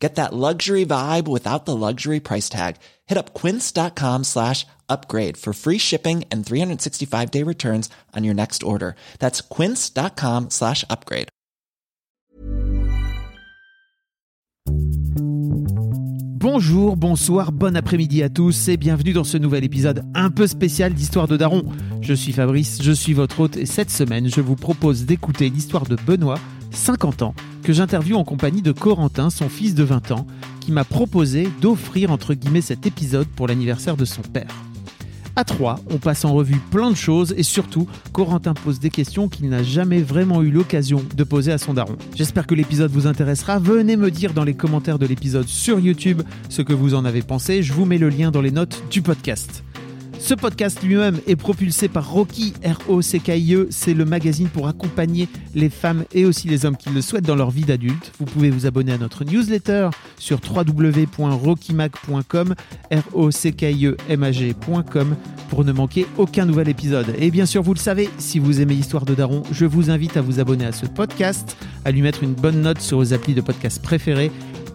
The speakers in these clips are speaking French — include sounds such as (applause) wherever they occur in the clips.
Get that luxury vibe without the luxury price tag. Hit up quince.com slash upgrade for free shipping and 365 day returns on your next order. That's quince.com slash upgrade. Bonjour, bonsoir, bon après-midi à tous et bienvenue dans ce nouvel épisode un peu spécial d'Histoire de Daron. Je suis Fabrice, je suis votre hôte et cette semaine je vous propose d'écouter l'histoire de Benoît, 50 ans, que j'interviewe en compagnie de Corentin, son fils de 20 ans, qui m'a proposé d'offrir entre guillemets cet épisode pour l'anniversaire de son père. À trois, on passe en revue plein de choses et surtout, Corentin pose des questions qu'il n'a jamais vraiment eu l'occasion de poser à son daron. J'espère que l'épisode vous intéressera. Venez me dire dans les commentaires de l'épisode sur YouTube ce que vous en avez pensé. Je vous mets le lien dans les notes du podcast. Ce podcast lui-même est propulsé par Rocky, R-O-C-K-I-E. C'est le magazine pour accompagner les femmes et aussi les hommes qui le souhaitent dans leur vie d'adulte. Vous pouvez vous abonner à notre newsletter sur www.rockymag.com, R-O-C-K-I-E-M-A-G.com pour ne manquer aucun nouvel épisode. Et bien sûr, vous le savez, si vous aimez Histoire de Daron, je vous invite à vous abonner à ce podcast, à lui mettre une bonne note sur vos applis de podcast préférés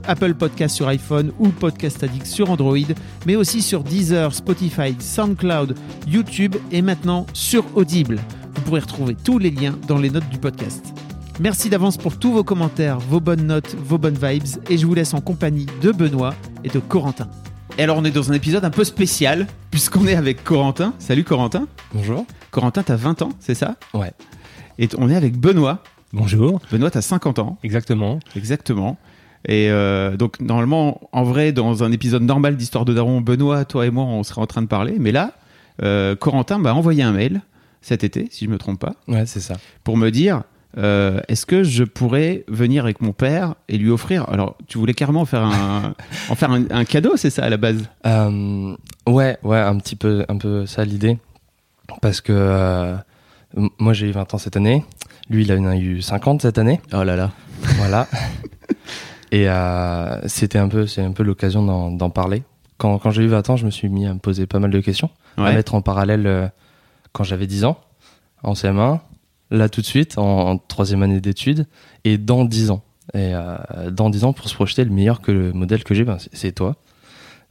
Apple Podcast sur iPhone ou Podcast Addict sur Android, mais aussi sur Deezer, Spotify, SoundCloud, YouTube et maintenant sur Audible. Vous pourrez retrouver tous les liens dans les notes du podcast. Merci d'avance pour tous vos commentaires, vos bonnes notes, vos bonnes vibes et je vous laisse en compagnie de Benoît et de Corentin. Et alors on est dans un épisode un peu spécial puisqu'on est avec Corentin. Salut Corentin. Bonjour. Corentin, t'as 20 ans, c'est ça? Ouais. Et on est avec Benoît. Bonjour. Benoît, t'as 50 ans. Exactement. Exactement. Et euh, donc normalement, en vrai, dans un épisode normal d'Histoire de Daron, Benoît, toi et moi, on serait en train de parler. Mais là, euh, Corentin m'a envoyé un mail cet été, si je me trompe pas, Ouais, c'est ça. pour me dire euh, est-ce que je pourrais venir avec mon père et lui offrir Alors, tu voulais carrément faire un, (laughs) en faire un, un cadeau, c'est ça à la base? Euh, ouais, ouais, un petit peu, un peu ça l'idée. Parce que euh, moi j'ai eu 20 ans cette année. Lui, il en a eu 50 cette année. Oh là là. Voilà. (laughs) Et euh, c'était un peu, c'est un peu l'occasion d'en parler. Quand, quand j'ai eu 20 ans, je me suis mis à me poser pas mal de questions, à mettre en parallèle euh, quand j'avais 10 ans, en CM1, là tout de suite, en, en troisième année d'études, et dans 10 ans. Et euh, dans 10 ans, pour se projeter, le meilleur que le modèle que j'ai, ben, c'est- toi.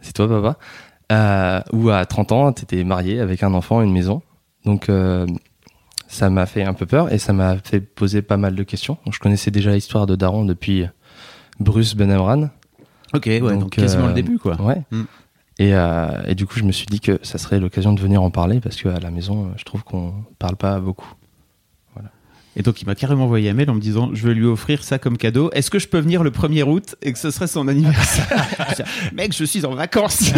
C'est toi, papa. Ou à 30 ans, t'étais marié avec un enfant, une maison. Donc, ça m'a fait un peu peur et ça m'a fait poser pas mal de questions. Donc, je connaissais déjà l'histoire de Daron depuis Bruce Benamran. Ok, ouais, donc, Donc, quasiment euh, le début, quoi. Ouais. Mm. Et, euh, et du coup, je me suis dit que ça serait l'occasion de venir en parler parce qu'à la maison, euh, je trouve qu'on parle pas beaucoup. Et donc, il m'a carrément envoyé un mail en me disant Je veux lui offrir ça comme cadeau. Est-ce que je peux venir le 1er août et que ce serait son anniversaire? (laughs) Mec, je suis en vacances (laughs)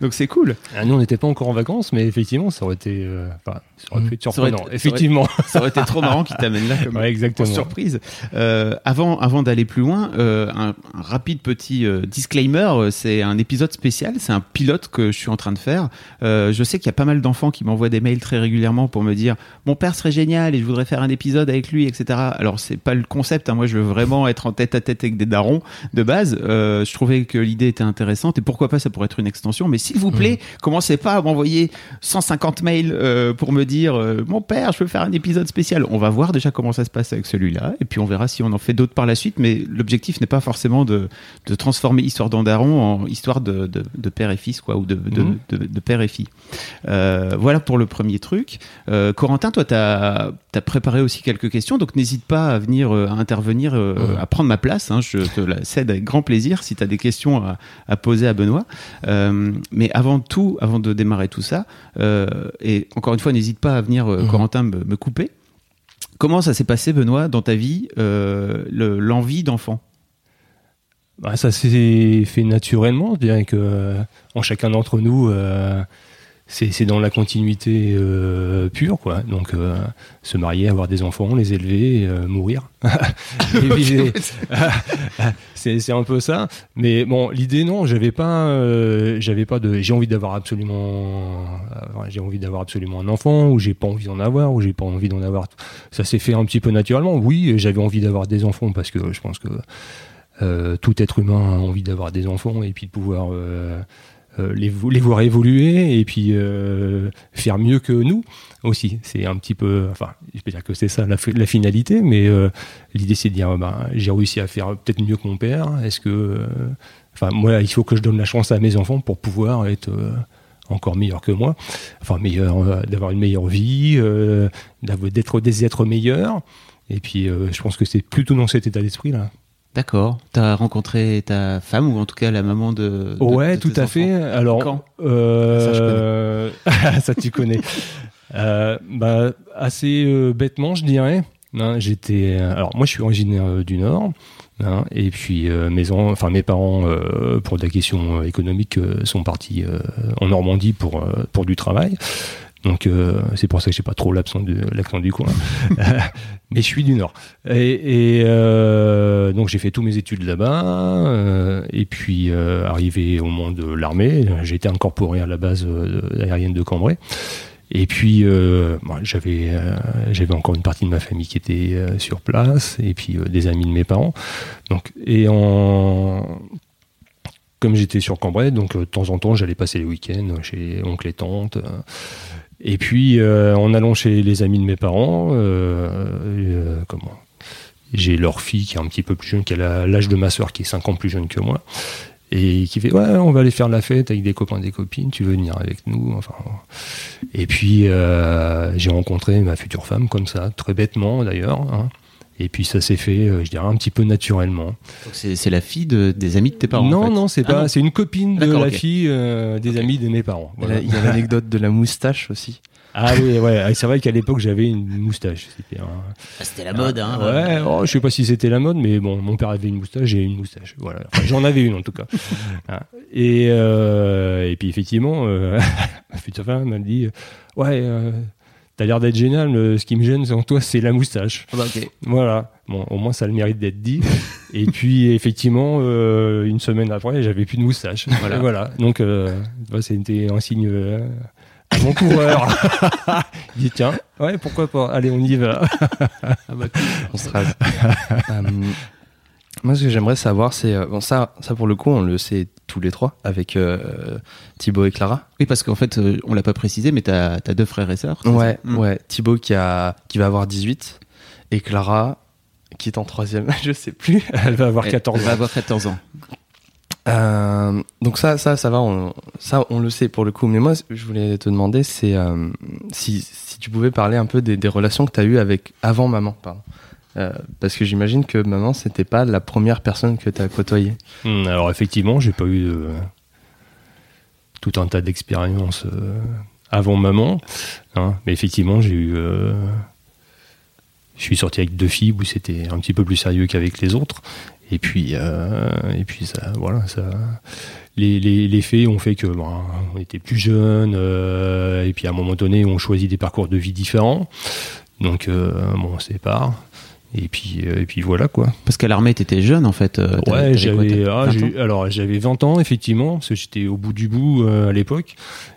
Donc, c'est cool. Ah, nous, on n'était pas encore en vacances, mais effectivement, ça aurait été, euh, enfin, ça aurait pu être Ça aurait surprenant. été- ça aurait- effectivement. Ça aurait été trop marrant qu'il t'amène là comme (laughs) Ouais, exactement. en surprise. Euh, avant, avant d'aller plus loin, euh, un, un rapide petit euh, disclaimer. euh, C'est un épisode spécial. C'est un pilote que je suis en train de faire. Euh, je sais qu'il y a pas mal d'enfants qui m'envoient des mails très régulièrement pour me dire mon père serait génial et je voudrais faire un épisode avec lui, etc. Alors c'est pas le concept. hein. Moi, je veux vraiment être en tête à tête avec des darons de base. Euh, je trouvais que l'idée était intéressante et pourquoi pas ça pourrait être une extension. Mais s'il vous plaît, commencez pas à m'envoyer 150 mails euh, pour me dire euh, mon père, je veux faire un épisode spécial. On va voir déjà comment ça se passe avec celui-là et puis on verra si on en fait d'autres par la suite. Mais l'objectif n'est pas forcément de, de transformer Histoire d'Andaron en histoire de, de, de père et fils, quoi, ou de, de, père et fille. Euh, voilà pour le premier truc. Corentin, toi, tu as, préparé aussi quelques questions, donc n'hésite pas à venir à intervenir, Mhm. à prendre ma place. hein. je te la cède avec grand plaisir si tu as des questions à, à poser à Benoît. Euh, mais avant tout, avant de démarrer tout ça, euh, et encore une fois, n'hésite pas à venir, euh, Mhm. Corentin, me, me couper. Comment ça s'est passé, Benoît, dans ta vie, euh, le- l'envie d'enfant? Bah, ça s'est fait naturellement, bien que euh, en chacun d'entre nous, c'est c'est dans la continuité euh, pure, quoi. Donc, euh, se marier, avoir des enfants, les élever, euh, mourir. (laughs) (laughs) C'est c'est un peu ça. Mais bon, l'idée, non, j'avais pas, j'avais pas de. J'ai envie d'avoir absolument, j'ai envie d'avoir absolument un enfant, ou j'ai pas envie d'en avoir, ou j'ai pas envie d'en avoir. Ça s'est fait un petit peu naturellement. Oui, j'avais envie d'avoir des enfants parce que je pense que tout être humain a envie d'avoir des enfants et puis de pouvoir les, vo- les voir évoluer et puis euh, faire mieux que nous aussi. C'est un petit peu, enfin, je peux dire que c'est ça la, fi- la finalité, mais euh, l'idée c'est de dire, bah, j'ai réussi à faire peut-être mieux que mon père. Est-ce que, euh, enfin, moi, il faut que je donne la chance à mes enfants pour pouvoir être euh, encore meilleur que moi, enfin meilleur, euh, d'avoir une meilleure vie, euh, d'être des êtres meilleurs. Et puis, euh, je pense que c'est plutôt dans cet état d'esprit là. D'accord. T'as rencontré ta femme ou en tout cas la maman de. de- Ouais, de tout tes à enfants fait. Alors, Quand? euh, (laughs) ça, tu connais. Euh, bah, assez euh, bêtement, je dirais. Hein, J'étais. Alors, moi, je suis originaire euh, du Nord. hein, et puis, euh, mes, en- enfin, mes parents, euh, pour des questions économiques, euh, sont partis euh, en Normandie pour, euh, pour du travail. Donc, euh, c'est pour ça que j'ai pas trop l'accent du, l'accent du coin. (laughs) (laughs) Mais je suis du Nord. Et, et, euh, donc j'ai fait tous mes études là-bas. euh, et puis arrivé au moment de l'armée, j'ai été incorporé à la base aérienne de Cambrai. Et puis bon, j'avais j'avais encore une partie de ma famille qui était sur place et puis des amis de mes parents. Donc et en comme j'étais sur Cambrai, donc de temps en temps j'allais passer les week-ends chez oncle et tante. Et puis, euh, en allant chez les amis de mes parents, euh, euh, comment j'ai leur fille qui est un petit peu plus jeune, qui a l'âge de ma soeur, qui est 5 ans plus jeune que moi, et qui fait Ouais, on va aller faire la fête avec des copains, des copines, tu veux venir avec nous enfin, Et puis, euh, j'ai rencontré ma future femme comme ça, très bêtement d'ailleurs. hein. Et puis, ça s'est fait, euh, je dirais, un petit peu naturellement. C'est la fille de, des amis de tes parents. non, en fait. non, c'est Ah pas. C'est une copine de la fille euh, des amis de mes parents. Il y a- Voilà. Il y a l'anecdote de la moustache aussi. Ah oui, ouais. C'est vrai qu'à l'époque, j'avais une moustache. C'était un- Ah, C'était la mode, hein. Ouais, oh, je sais pas si c'était la mode, mais bon, mon père avait une moustache, j'ai une moustache. Voilà. Enfin, J'en avais une en tout cas. (laughs) Et, euh, et puis effectivement, euh, (laughs) ma future femme m'a dit Ouais, euh, t'as l'air d'être génial, mais ce qui me gêne en toi, c'est la moustache. Ah bah, ok. Voilà. Bon, au moins, ça a le mérite d'être dit. et puis effectivement, euh, une semaine après, j'avais plus de moustache. Voilà. Voilà. Donc, euh, bah, c'était un signe. euh, avant coureur. (laughs) Il dit tiens, ouais, pourquoi pas, allez, on y va. (laughs) On se rase. (laughs) Euh, moi, ce que j'aimerais savoir, c'est. euh, Bon, ça, ça, pour le coup, on le sait tous les trois avec euh, Thibaut et Clara. Oui, parce qu'en fait, euh, on l'a pas précisé, mais t'as as deux frères et sœurs. Ouais, ça? Mm. ouais. Thibaut qui, a, qui va avoir 18 et Clara qui est en troisième, (laughs) je sais plus. Elle va avoir Elle- 14 Elle va ans. avoir 14 ans. Euh, donc ça, ça, ça va, on, ça, on le sait pour le coup. Mais moi, je voulais te demander, c'est euh, si, si tu pouvais parler un peu des, des relations que tu as eues avec avant maman, pardon. Euh, parce que j'imagine que maman, c'était pas la première personne que tu as côtoyée. Hum, Alors effectivement, j'ai pas eu tout un tas d'expériences euh, avant maman, hein, mais effectivement, j'ai eu. euh, je suis sorti avec deux filles où c'était un petit peu plus sérieux qu'avec les autres. Et puis, et puis ça, voilà, ça. Les, faits ont fait que on était plus jeunes, et puis à un moment donné, on choisit des parcours de vie différents. Donc, bon, on sépare. Et puis, euh, et puis voilà quoi. Parce qu'à l'armée, t'étais jeune, en fait. euh, Ouais, j'avais ah, 20 j'ai- ans alors j'avais 20 ans effectivement parce que j'étais au bout du bout euh, à l'époque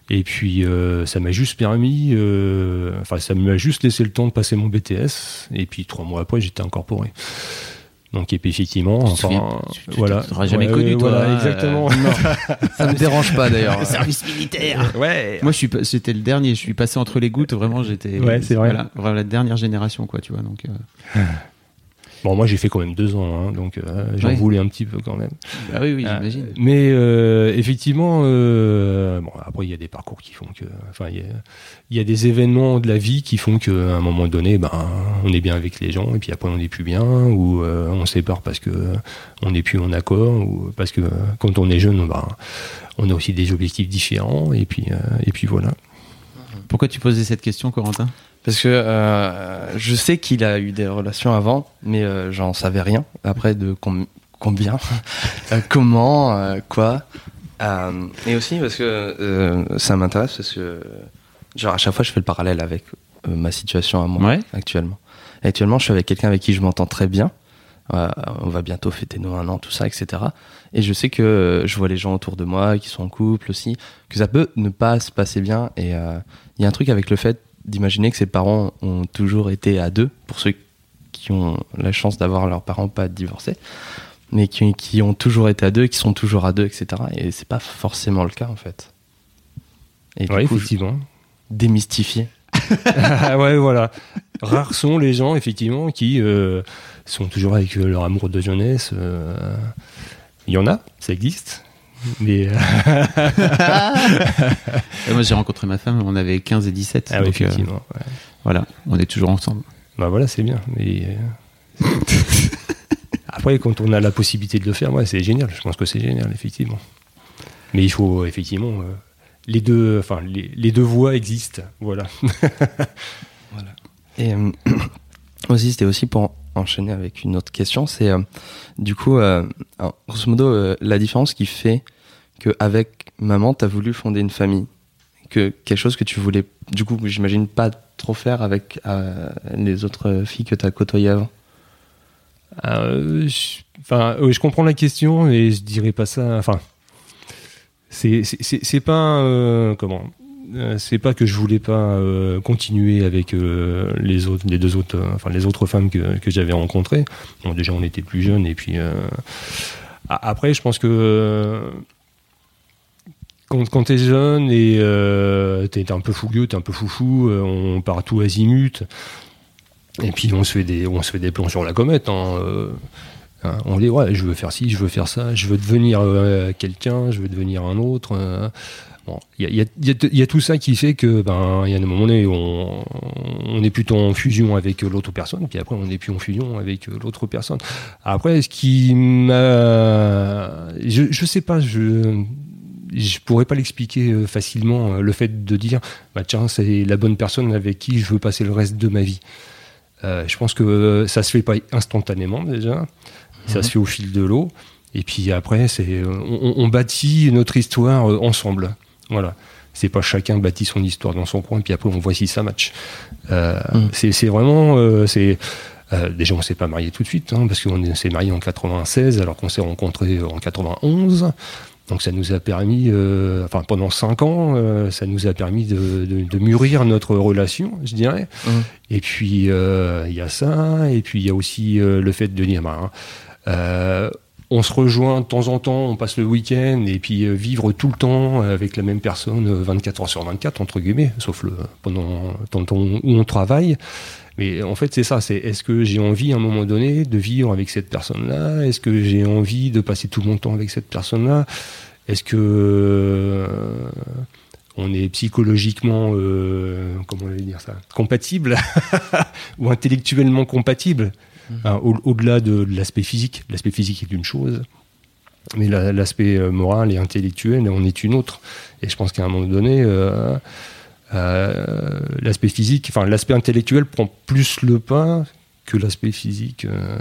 et puis euh, ça m'a juste permis euh, enfin ça m'a juste laissé le temps de passer mon BTS et puis trois mois après j'étais incorporé. Donc et puis effectivement Tu enfin souviens- tu- tu voilà t'auras jamais Ouais, connu, toi, voilà euh, exactement. (laughs) Ça me dérange pas d'ailleurs. Le service militaire ouais. Moi, je suis, pas- j'étais le dernier. Je suis passé entre les gouttes. Vraiment, j'étais. Ouais, c'est vrai. Voilà, la dernière génération, quoi, tu vois. Donc, euh, Bon moi j'ai fait quand même deux ans hein, donc euh, j'en Ouais. voulais un petit peu quand même. bah oui, oui, Ah, j'imagine. Mais euh, effectivement, euh, bon, après il y a des parcours qui font que, enfin il y a, il y a des événements de la vie qui font qu'à un moment donné, ben on est bien avec les gens et puis après on n'est plus bien ou euh, on se sépare parce que on n'est plus en accord ou parce que euh, quand on est jeune, ben, on a aussi des objectifs différents et puis euh, et puis voilà. Pourquoi tu posais cette question, Corentin? Parce que euh, je sais qu'il a eu des relations avant, mais euh, j'en savais rien. Après, de com- combien, (laughs) euh, comment, quoi. Et aussi parce que ça m'intéresse parce que genre à chaque fois je fais le parallèle avec ma situation à moi Ouais. actuellement. Et actuellement, je suis avec quelqu'un avec qui je m'entends très bien. Euh, on va bientôt fêter nos un an, tout ça, etc. Et je sais que euh, je vois les gens autour de moi qui sont en couple aussi, que ça peut ne pas se passer bien. Et euh, il y a un truc avec le fait d'imaginer que ses parents ont toujours été à deux, pour ceux qui ont la chance d'avoir leurs parents pas divorcés, mais qui, qui ont toujours été à deux, qui sont toujours à deux, etc. Et c'est pas forcément le cas en fait. Et du Ouais, coup, je- effectivement. démystifier. (laughs) Ouais, voilà. Rares sont les gens, effectivement, qui euh, sont toujours avec euh, leur amour de jeunesse. euh, Il y en a, ça existe. Mais euh, (laughs) moi, j'ai rencontré ma femme, on avait 15 et 17. ah donc, euh, effectivement. ouais. voilà, on est toujours ensemble. Bah voilà, c'est bien. Mais, euh, (laughs) Après, quand on a la possibilité de le faire, ouais, c'est génial. Je pense que c'est génial, effectivement. Mais il faut, effectivement, euh, les deux, enfin, les, les deux voies existent. Voilà. (laughs) Et euh, (clears throat) aussi, c'était aussi pour enchaîner avec une autre question, c'est euh, du coup, euh, grosso modo, euh, la différence qui fait qu'avec maman, tu as voulu fonder une famille, que quelque chose que tu voulais, du coup, j'imagine pas trop faire avec les autres filles que tu as côtoyées avant? Je, enfin, je comprends la question, mais je dirais pas ça. Enfin, c'est pas comment. Euh, C'est pas que je voulais pas euh, continuer avec euh, les autres, les deux autres, enfin les autres femmes que, que j'avais rencontrées. Bon, déjà on était plus jeunes et puis après je pense que quand, quand t'es jeune et t'es un peu fougueux, t'es un peu foufou, on part tout azimut. Et puis on se fait des, on se fait des plans sur la comète. hein, hein, on dit ouais, je veux faire ci, je veux faire ça, je veux devenir quelqu'un, je veux devenir un autre. Bon, il y a, y y tout ça qui fait que ben il y a un moment donné où on, on est plutôt en fusion avec l'autre personne, puis après on n'est plus en fusion avec l'autre personne. Après, ce qui m'a, je, je sais pas, je je pourrais pas l'expliquer euh, facilement euh, le fait de dire bah tiens c'est la bonne personne avec qui je veux passer le reste de ma vie. Euh, je pense que ça se fait pas instantanément déjà, ça se fait au fil de l'eau. Et puis après, c'est on, on bâtit notre histoire ensemble. Voilà. C'est pas chacun bâtit son histoire dans son coin, et puis après on voit si ça match. Euh, Mm. c'est, vraiment, euh, c'est euh, déjà on s'est pas marié tout de suite, hein, parce qu'on est- s'est marié en 96, alors qu'on s'est rencontrés en 91. Donc ça nous a permis, euh, enfin pendant cinq ans, euh, ça nous a permis de, de- de mûrir notre relation, je dirais. Mhm. Et puis euh, il y a ça, et puis il y a aussi le fait de dire, bah, hein, on se rejoint de temps en temps, on passe le week-end, et puis euh, vivre tout le temps avec la même personne, euh, 24 heures sur 24 entre guillemets, sauf le pendant le où on travaille. Mais en fait, c'est ça. C'est est-ce que j'ai envie à un moment donné de vivre avec cette personne-là? Est-ce que j'ai envie de passer tout mon temps avec cette personne-là? Est-ce que euh, on est psychologiquement, euh, comment dire ça, compatible? (laughs) Ou intellectuellement compatible? Hein, au- Au-delà de, de l'aspect physique, l'aspect physique est une chose. Mais la- l'aspect euh, moral et intellectuel en est une autre. Et je pense qu'à un moment donné, euh, euh, l'aspect physique, enfin l'aspect intellectuel prend plus le pas que l'aspect physique euh,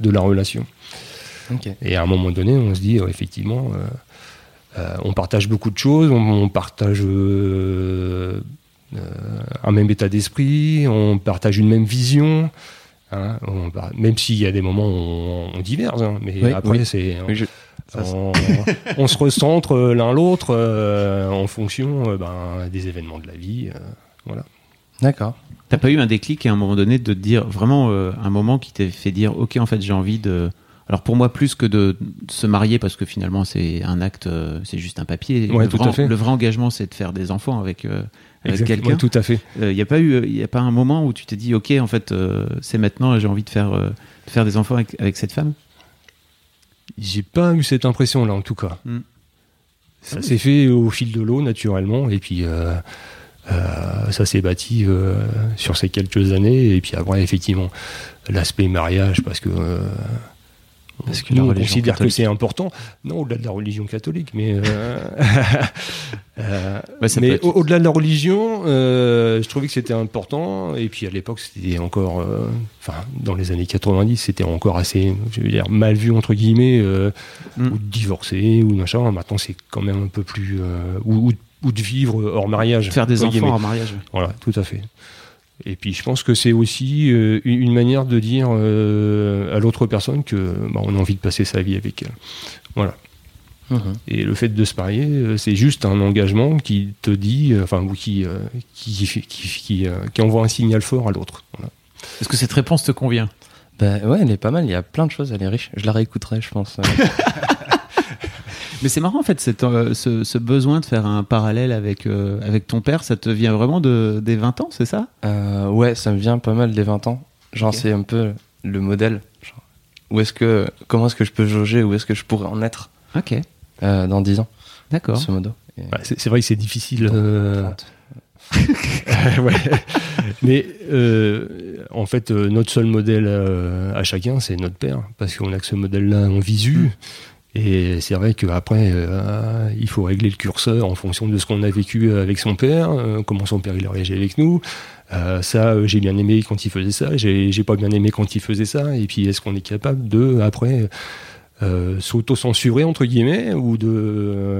de la relation. Et à un moment donné, on se dit, effectivement, on partage beaucoup de choses, on, on partage euh, un même état d'esprit, on partage une même vision. Hein, on même s'il y a des moments où on, on diverge, hein, mais Oui, après, oui. c'est. Je- On, on se recentre euh, l'un l'autre euh, en fonction euh, ben, des événements de la vie. euh, voilà. D'accord. T'as pas eu un déclic à un moment donné de te dire vraiment euh, un moment qui t'ait fait dire ok en fait j'ai envie de alors pour moi plus que de se marier parce que finalement c'est un acte euh, c'est juste un papier Ouais, le, tout vrai, à fait. le vrai engagement c'est de faire des enfants avec euh, avec quelqu'un tout à fait. il y a pas eu il a pas un moment où tu t'es dit ok en fait euh, c'est maintenant j'ai envie de faire euh, de faire des enfants avec, avec cette femme? J'ai pas eu cette impression-là, en tout cas. Hmm. Ça s'est fait au fil de l'eau, naturellement, et puis euh, euh, ça s'est bâti euh, sur ces quelques années, et puis après, effectivement, l'aspect mariage, parce que euh, Parce que Nous, on considère que catholique- c'est important. Non, au-delà de la religion catholique, mais euh, (laughs) euh, Bah, mais être- au-delà de la religion, euh, je trouvais que c'était important. Et puis à l'époque, c'était encore, enfin, dans les années 90, c'était encore assez, je veux dire, mal vu entre guillemets, Mm. ou de divorcer ou machin. Maintenant, c'est quand même un peu plus, ou, ou- de vivre hors mariage. Faire des enfants en mariage. Voilà, tout à fait. Et puis je pense que c'est aussi euh, une manière de dire euh, à l'autre personne que bah, on a envie de passer sa vie avec elle. Voilà. Mhm. Et le fait de se marier, euh, c'est juste un engagement qui te dit, enfin, ou qui, euh, qui, qui, qui, qui, qui envoie un signal fort à l'autre. Voilà. Est-ce que cette réponse te convient? Bah ouais, elle est pas mal. Il y a plein de choses. Elle est riche. Je la réécouterai, je pense. (laughs) Mais c'est marrant en fait, cette, euh, ce, ce besoin de faire un parallèle avec, euh, avec ton père, ça te vient vraiment de, des 20 ans, c'est ça? Euh, ouais, ça me vient pas mal des 20 ans. Genre, Ok. c'est un peu le modèle. Genre, où est-ce que, comment est-ce que je peux jauger Où est-ce que je pourrais en être Ok, euh, dans 10 ans d'accord. Ce modo. Et- Ouais, c'est c'est vrai que c'est difficile. euh, 30. (laughs) ouais. Mais euh, en fait, euh, notre seul modèle euh, à chacun, c'est notre père, parce qu'on a que ce modèle-là en visu. Et c'est vrai qu'après, euh, il faut régler le curseur en fonction de ce qu'on a vécu avec son père, euh, comment son père il a réagi avec nous. Euh, ça, j'ai bien aimé quand il faisait ça, j'ai j'ai pas bien aimé quand il faisait ça. Et puis, est-ce qu'on est capable de, après, s'auto-censurer, entre guillemets, ou de.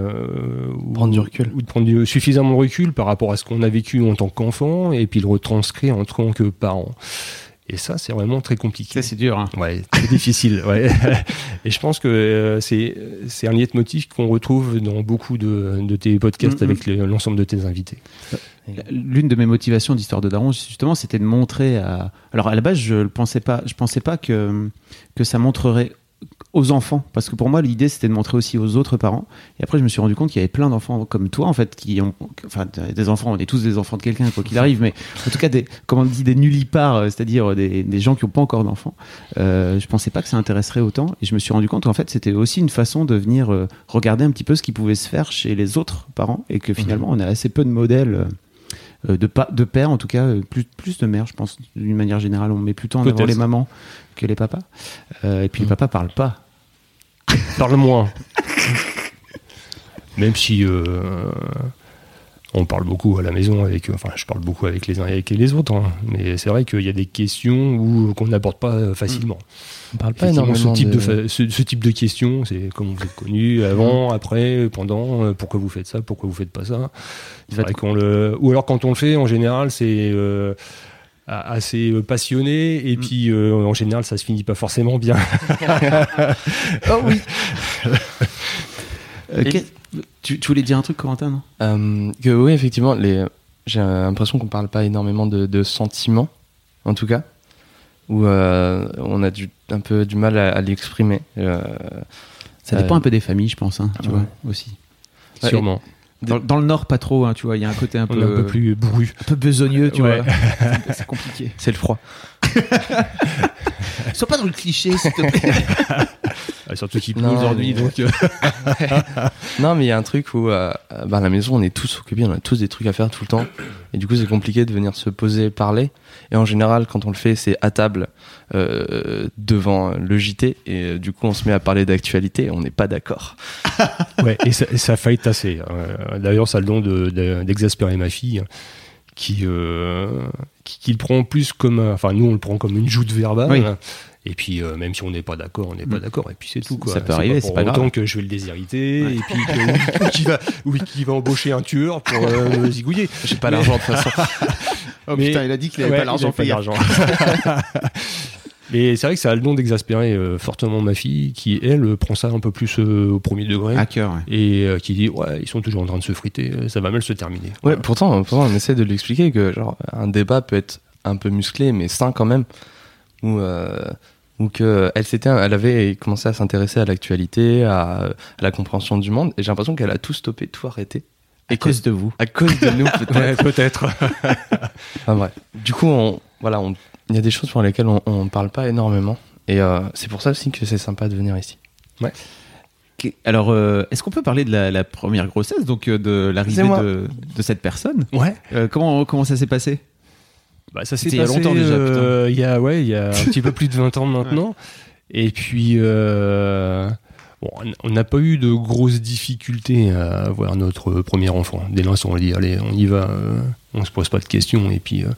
Prendre du recul. Ou de prendre du- suffisamment de recul par rapport à ce qu'on a vécu en tant qu'enfant, et puis le retranscrire en tant que parent? Et ça, c'est vraiment très compliqué. Ça c'est dur. Hein. Ouais, très (laughs) difficile. Ouais. (laughs) Et je pense que euh, c'est c'est un leitmotiv qu'on retrouve dans beaucoup de, de tes podcasts Mhm. avec les- l'ensemble de tes invités. L'une de mes motivations d'histoire de Daron, justement, c'était de montrer à. Alors à la base, je ne pensais pas, je pensais pas que que ça montrerait aux enfants, parce que pour moi l'idée c'était de montrer aussi aux autres parents. Et après je me suis rendu compte qu'il y avait plein d'enfants comme toi en fait qui ont, enfin des enfants, on est tous des enfants de quelqu'un quoi qu'il arrive, mais en tout cas des, comme on dit, des nullipares, euh, c'est-à-dire des, des gens qui n'ont pas encore d'enfants. Euh, je pensais pas que ça intéresserait autant, et je me suis rendu compte qu'en fait c'était aussi une façon de venir euh, regarder un petit peu ce qui pouvait se faire chez les autres parents, et que finalement on a assez peu de modèles. Euh, de, pa de père en tout cas, euh, plus, plus de mères, je pense, d'une manière générale. On met plutôt en avant les mamans que les papas. Euh, et puis les Mm. papas parlent pas. Parle moins. (laughs) Même si euh, on parle beaucoup à la maison avec, enfin, je parle beaucoup avec les uns et avec les autres, hein. mais c'est vrai qu'il y a des questions où qu'on n'aborde pas euh, facilement. On parle pas ce énormément type de, de... fa- ce, ce type de questions, c'est comment vous êtes connu avant, après, pendant, euh, pourquoi vous faites ça, pourquoi vous faites pas ça. C'est va vrai être- qu'on le, ou alors quand on le fait, en général, c'est euh, assez passionné et Mm. puis euh, en général, ça se finit pas forcément bien. (laughs) Oh oui (laughs) Et- tu, tu voulais dire un truc, Corentin, non? Euh, que oui, effectivement, les... j'ai l'impression qu'on parle pas énormément de, de sentiments, en tout cas, où euh, on a du, un peu du mal à, à l'exprimer. Euh, Ça Euh, dépend un peu des familles, je pense, hein, tu ouais. vois, aussi. Ouais, Sûrement. Dans, dans le Nord, pas trop, hein, tu vois, il y a un côté un peu, est un peu plus bourru. un peu besogneux, tu Ouais. vois. (laughs) C'est compliqué. c'est le froid. (laughs) Sois pas dans le cliché, s'il te plaît. Ah, surtout qu'il pleut aujourd'hui, mais- donc. euh, (laughs) Non, mais il y a un truc où, euh, euh, bah, à la maison, on est tous occupés, on a tous des trucs à faire tout le temps. Et du coup, c'est compliqué de venir se poser, parler. Et en général, quand on le fait, c'est à table, euh, devant le JT. Et euh, du coup, on se met à parler d'actualité et on n'est pas d'accord. (laughs) ouais, et ça, et ça a failli tasser. Euh, D'ailleurs, ça a le don de- de- d'exaspérer ma fille, qui, euh, qui, qui le prend plus comme. un- Enfin, nous, on le prend comme une joute verbale. Oui. Et puis, euh, même si on n'est pas d'accord, on n'est pas Mm. d'accord. Et puis, c'est tout. Quoi. Ça peut arriver, c'est pas autant grave. que je vais le déshériter. Et puis, que- ou (laughs) qu'il va, ou qu'il va embaucher un tueur pour euh, me zigouiller. J'ai pas l'argent de toute façon. (laughs) Oh Mais- putain, il a dit qu'il avait Ouais, pas l'argent pas d'argent. (laughs) Mais c'est vrai que ça a le don d'exaspérer euh, fortement ma fille, qui elle prend ça un peu plus euh, au premier degré. À cœur, ouais. Et euh, qui dit ouais ils sont toujours en train de se friter euh, ça va mal se terminer Ouais, Voilà. pourtant, pourtant, on essaie de lui expliquer que genre un débat peut être un peu musclé, mais sain quand même, ou euh, ou que elle s'était, elle avait commencé à s'intéresser à l'actualité, à, à la compréhension du monde, et j'ai l'impression qu'elle a tout stoppé, tout arrêté, À cause de vous. à cause de nous (laughs) peut-être. Ouais, peut-être (laughs) Enfin bref. Du coup, on, voilà, on- il y a des choses pour lesquelles on, on parle pas énormément, et euh, c'est pour ça aussi que c'est sympa de venir ici. Ok, Alors, euh, est-ce qu'on peut parler de la, la première grossesse, donc euh, de l'arrivée de, de cette personne? Ouais. Euh, comment, comment ça s'est passé? Bah, ça s'est C'était il y a passé longtemps déjà, euh, il y a ouais il y a un petit peu plus de 20 ans maintenant. Et puis, euh, bon, on n'a pas eu de grosses difficultés à avoir notre premier enfant. Dès l'instant, on a dit, allez, on y va, euh, on se pose pas de questions. Et puis, euh,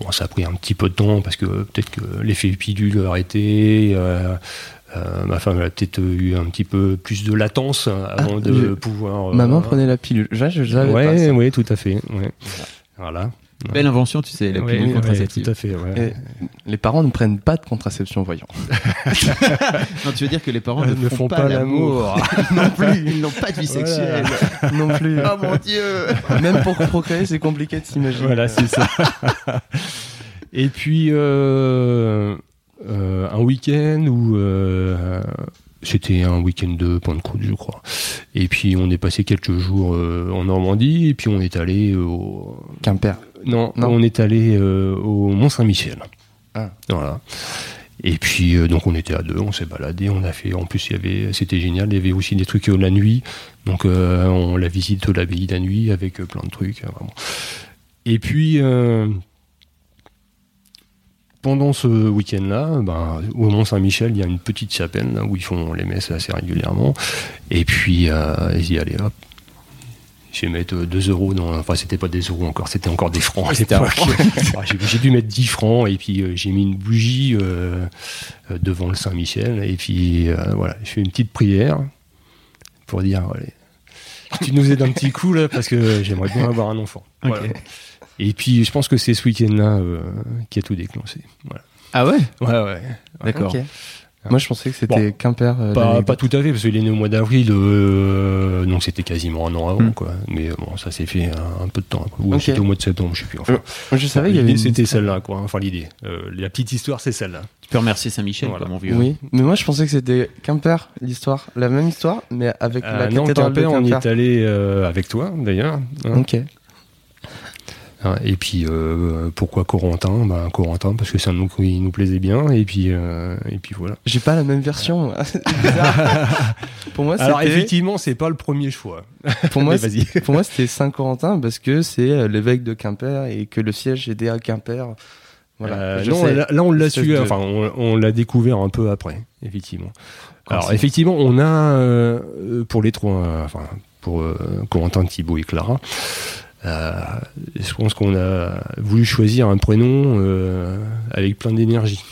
bon, ça a pris un petit peu de temps parce que peut-être que l'effet pilule a arrêté. euh, euh, ma femme a peut-être eu un petit peu plus de latence avant Ah, de je- pouvoir. euh, Maman prenait la pilule. Je, je, je savais pas Ouais, ça. ouais, tout à fait. ouais. Voilà. Belle invention, tu sais, la Ouais, pilule contraceptive. tout à fait. ouais. Et les parents ne prennent pas de contraception, voyons. (laughs) Non, tu veux dire que les parents ne, font, pas, l'amour (laughs) (laughs) non plus. Ils n'ont pas de vie Voilà. sexuelle. non plus. Oh mon dieu Même pour procréer, c'est compliqué de s'imaginer. Voilà, c'est ça. Et puis, euh, euh, un week-end où. euh, c'était un week-end de Pentecôte, je crois. Et puis, on est passé quelques jours euh, en Normandie, et puis on est allé au. Quimper. Non, Non. on est allé euh, au Mont-Saint-Michel. Ah. Voilà. Et puis, euh, donc, on était à deux, on s'est baladé, on a fait. En plus, il y avait, c'était génial, il y avait aussi des trucs la nuit. Donc, euh, on la visite de l'abbaye la nuit avec plein de trucs. vraiment. Et puis, pendant ce week-end-là, ben, au Mont-Saint-Michel, il y a une petite chapelle là, où ils font les messes assez régulièrement. Et puis, euh, ils y allaient, hop. Je vais mettre 2 euros dans. Enfin, c'était pas des euros encore, c'était encore des francs. C'était. Ouais, j'ai- J'ai dû mettre 10 francs et puis euh, j'ai mis une bougie euh, euh, devant le Saint-Michel. Et puis euh, voilà, je fais une petite prière pour dire allez, tu nous aides un petit coup là parce que j'aimerais bien avoir un enfant. Voilà. Et puis je pense que c'est ce week-end-là euh, qui a tout déclenché. Voilà. Ah ouais? Ouais, ouais. D'accord. Moi, je pensais que c'était Bon. Quimper. euh, Pas, tout à fait, parce qu'il est né au mois d'avril, euh, donc c'était quasiment un an avant, Hmm. quoi. Mais bon, ça s'est fait un, un peu de temps. Ou c'était au mois de septembre, je sais plus. Enfin, Moi, je savais qu'il y avait l'idée, une c'était celle-là, quoi. Enfin, l'idée. Euh, la petite histoire, c'est celle-là. Tu peux remercier Saint-Michel, Voilà. mon vieux. Oui, mais moi je pensais que c'était Quimper, l'histoire. La même histoire, mais avec la Euh, non, cathédrale de Quimper, on y est allé euh, avec toi, d'ailleurs. hein. Ok. Hein, Et puis, euh, pourquoi Corentin? Bah, Corentin, parce que c'est un nom qui nous plaisait bien, et puis, euh, et puis voilà. J'ai pas la même version. moi. (laughs) Pour moi, Alors, effectivement, c'est pas le premier choix. (laughs) pour moi, pour moi, c'était Saint-Corentin parce que c'est euh, l'évêque de Quimper et que le siège était à Quimper. Voilà. Euh, non, là, là, on l'a su, de- enfin, on, on l'a découvert un peu après, effectivement. Alors, effectivement, on a, pour les trois, enfin, pour Corentin, Thibaut et Clara, je pense qu'on a voulu choisir un prénom euh, avec plein d'énergie?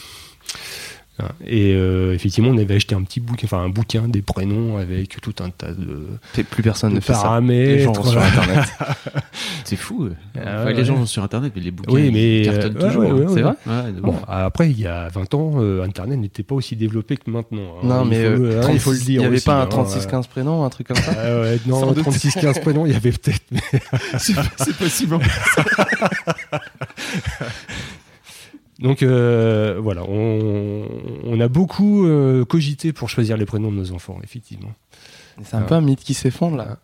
Et euh, effectivement, on avait acheté un petit bouquin, enfin un bouquin des prénoms avec tout un tas de, Fait- Plus personne de ne fait ça. paramètres. Les gens vont sur Internet. (laughs) C'est fou. euh. Ah Enfin, ouais, les gens vont sur Internet, mais les bouquins Oui, mais, cartonnent euh, toujours. ouais, hein. ouais, C'est ouais. vrai? Bon, après, il y a 20 ans, euh, Internet n'était pas aussi développé que maintenant. hein. Non, Il mais faut, euh, hein, il faut le 36 dire. Il y avait aussi, pas un hein, 36-15 prénom, un truc comme ça? (laughs) Ah ouais, non, Sans doute. 36-15 prénoms, il y avait peut-être. (laughs) C'est possible. Donc euh, voilà, on, on a beaucoup euh, cogité pour choisir les prénoms de nos enfants, effectivement. C'est un peu un mythe qui s'effondre là.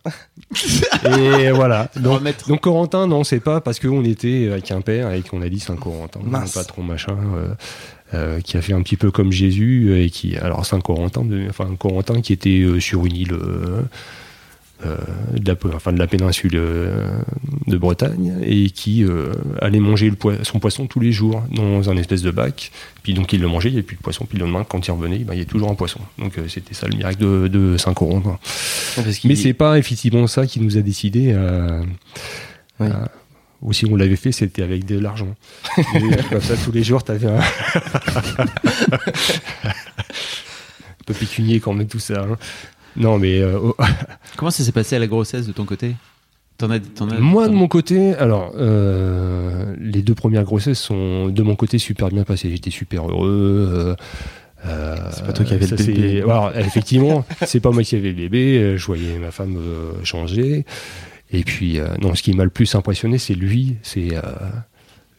(laughs) Et voilà. Donc, Corentin, non, c'est pas parce qu'on était à Quimper et qu'on a dit Saint-Corentin, un patron machin, euh, euh, qui a fait un petit peu comme Jésus et qui, alors Saint-Corentin, enfin Corentin qui était euh, sur une île euh, euh, de, la, enfin, de la péninsule euh, de Bretagne et qui euh, allait manger le son poisson tous les jours dans un espèce de bac. Puis donc il le mangeait, il n'y avait plus de poisson. Puis le lendemain, quand il revenait, ben, il y avait toujours un poisson. Donc euh, c'était ça le miracle de, de qu'il- Mais c'est pas effectivement ça qui nous a décidé à. Oui. à- ou si on l'avait fait, c'était avec de l'argent. (laughs) Et Comme ça, tous les jours, t'avais un. (laughs) (laughs) un peu pécunier quand même tout ça. hein. Non, mais euh, oh, (laughs) Comment ça s'est passé à la grossesse de ton côté? T'en as, t'en as- moi de mon côté, alors euh, les deux premières grossesses sont de mon côté super bien passées. J'étais super heureux. euh, C'est pas toi qui avais ça le bébé. (laughs) alors, effectivement, c'est pas moi qui avais le bébé. Je voyais ma femme euh, changer. Et puis, euh, non, ce qui m'a le plus impressionné, c'est lui. C'est euh,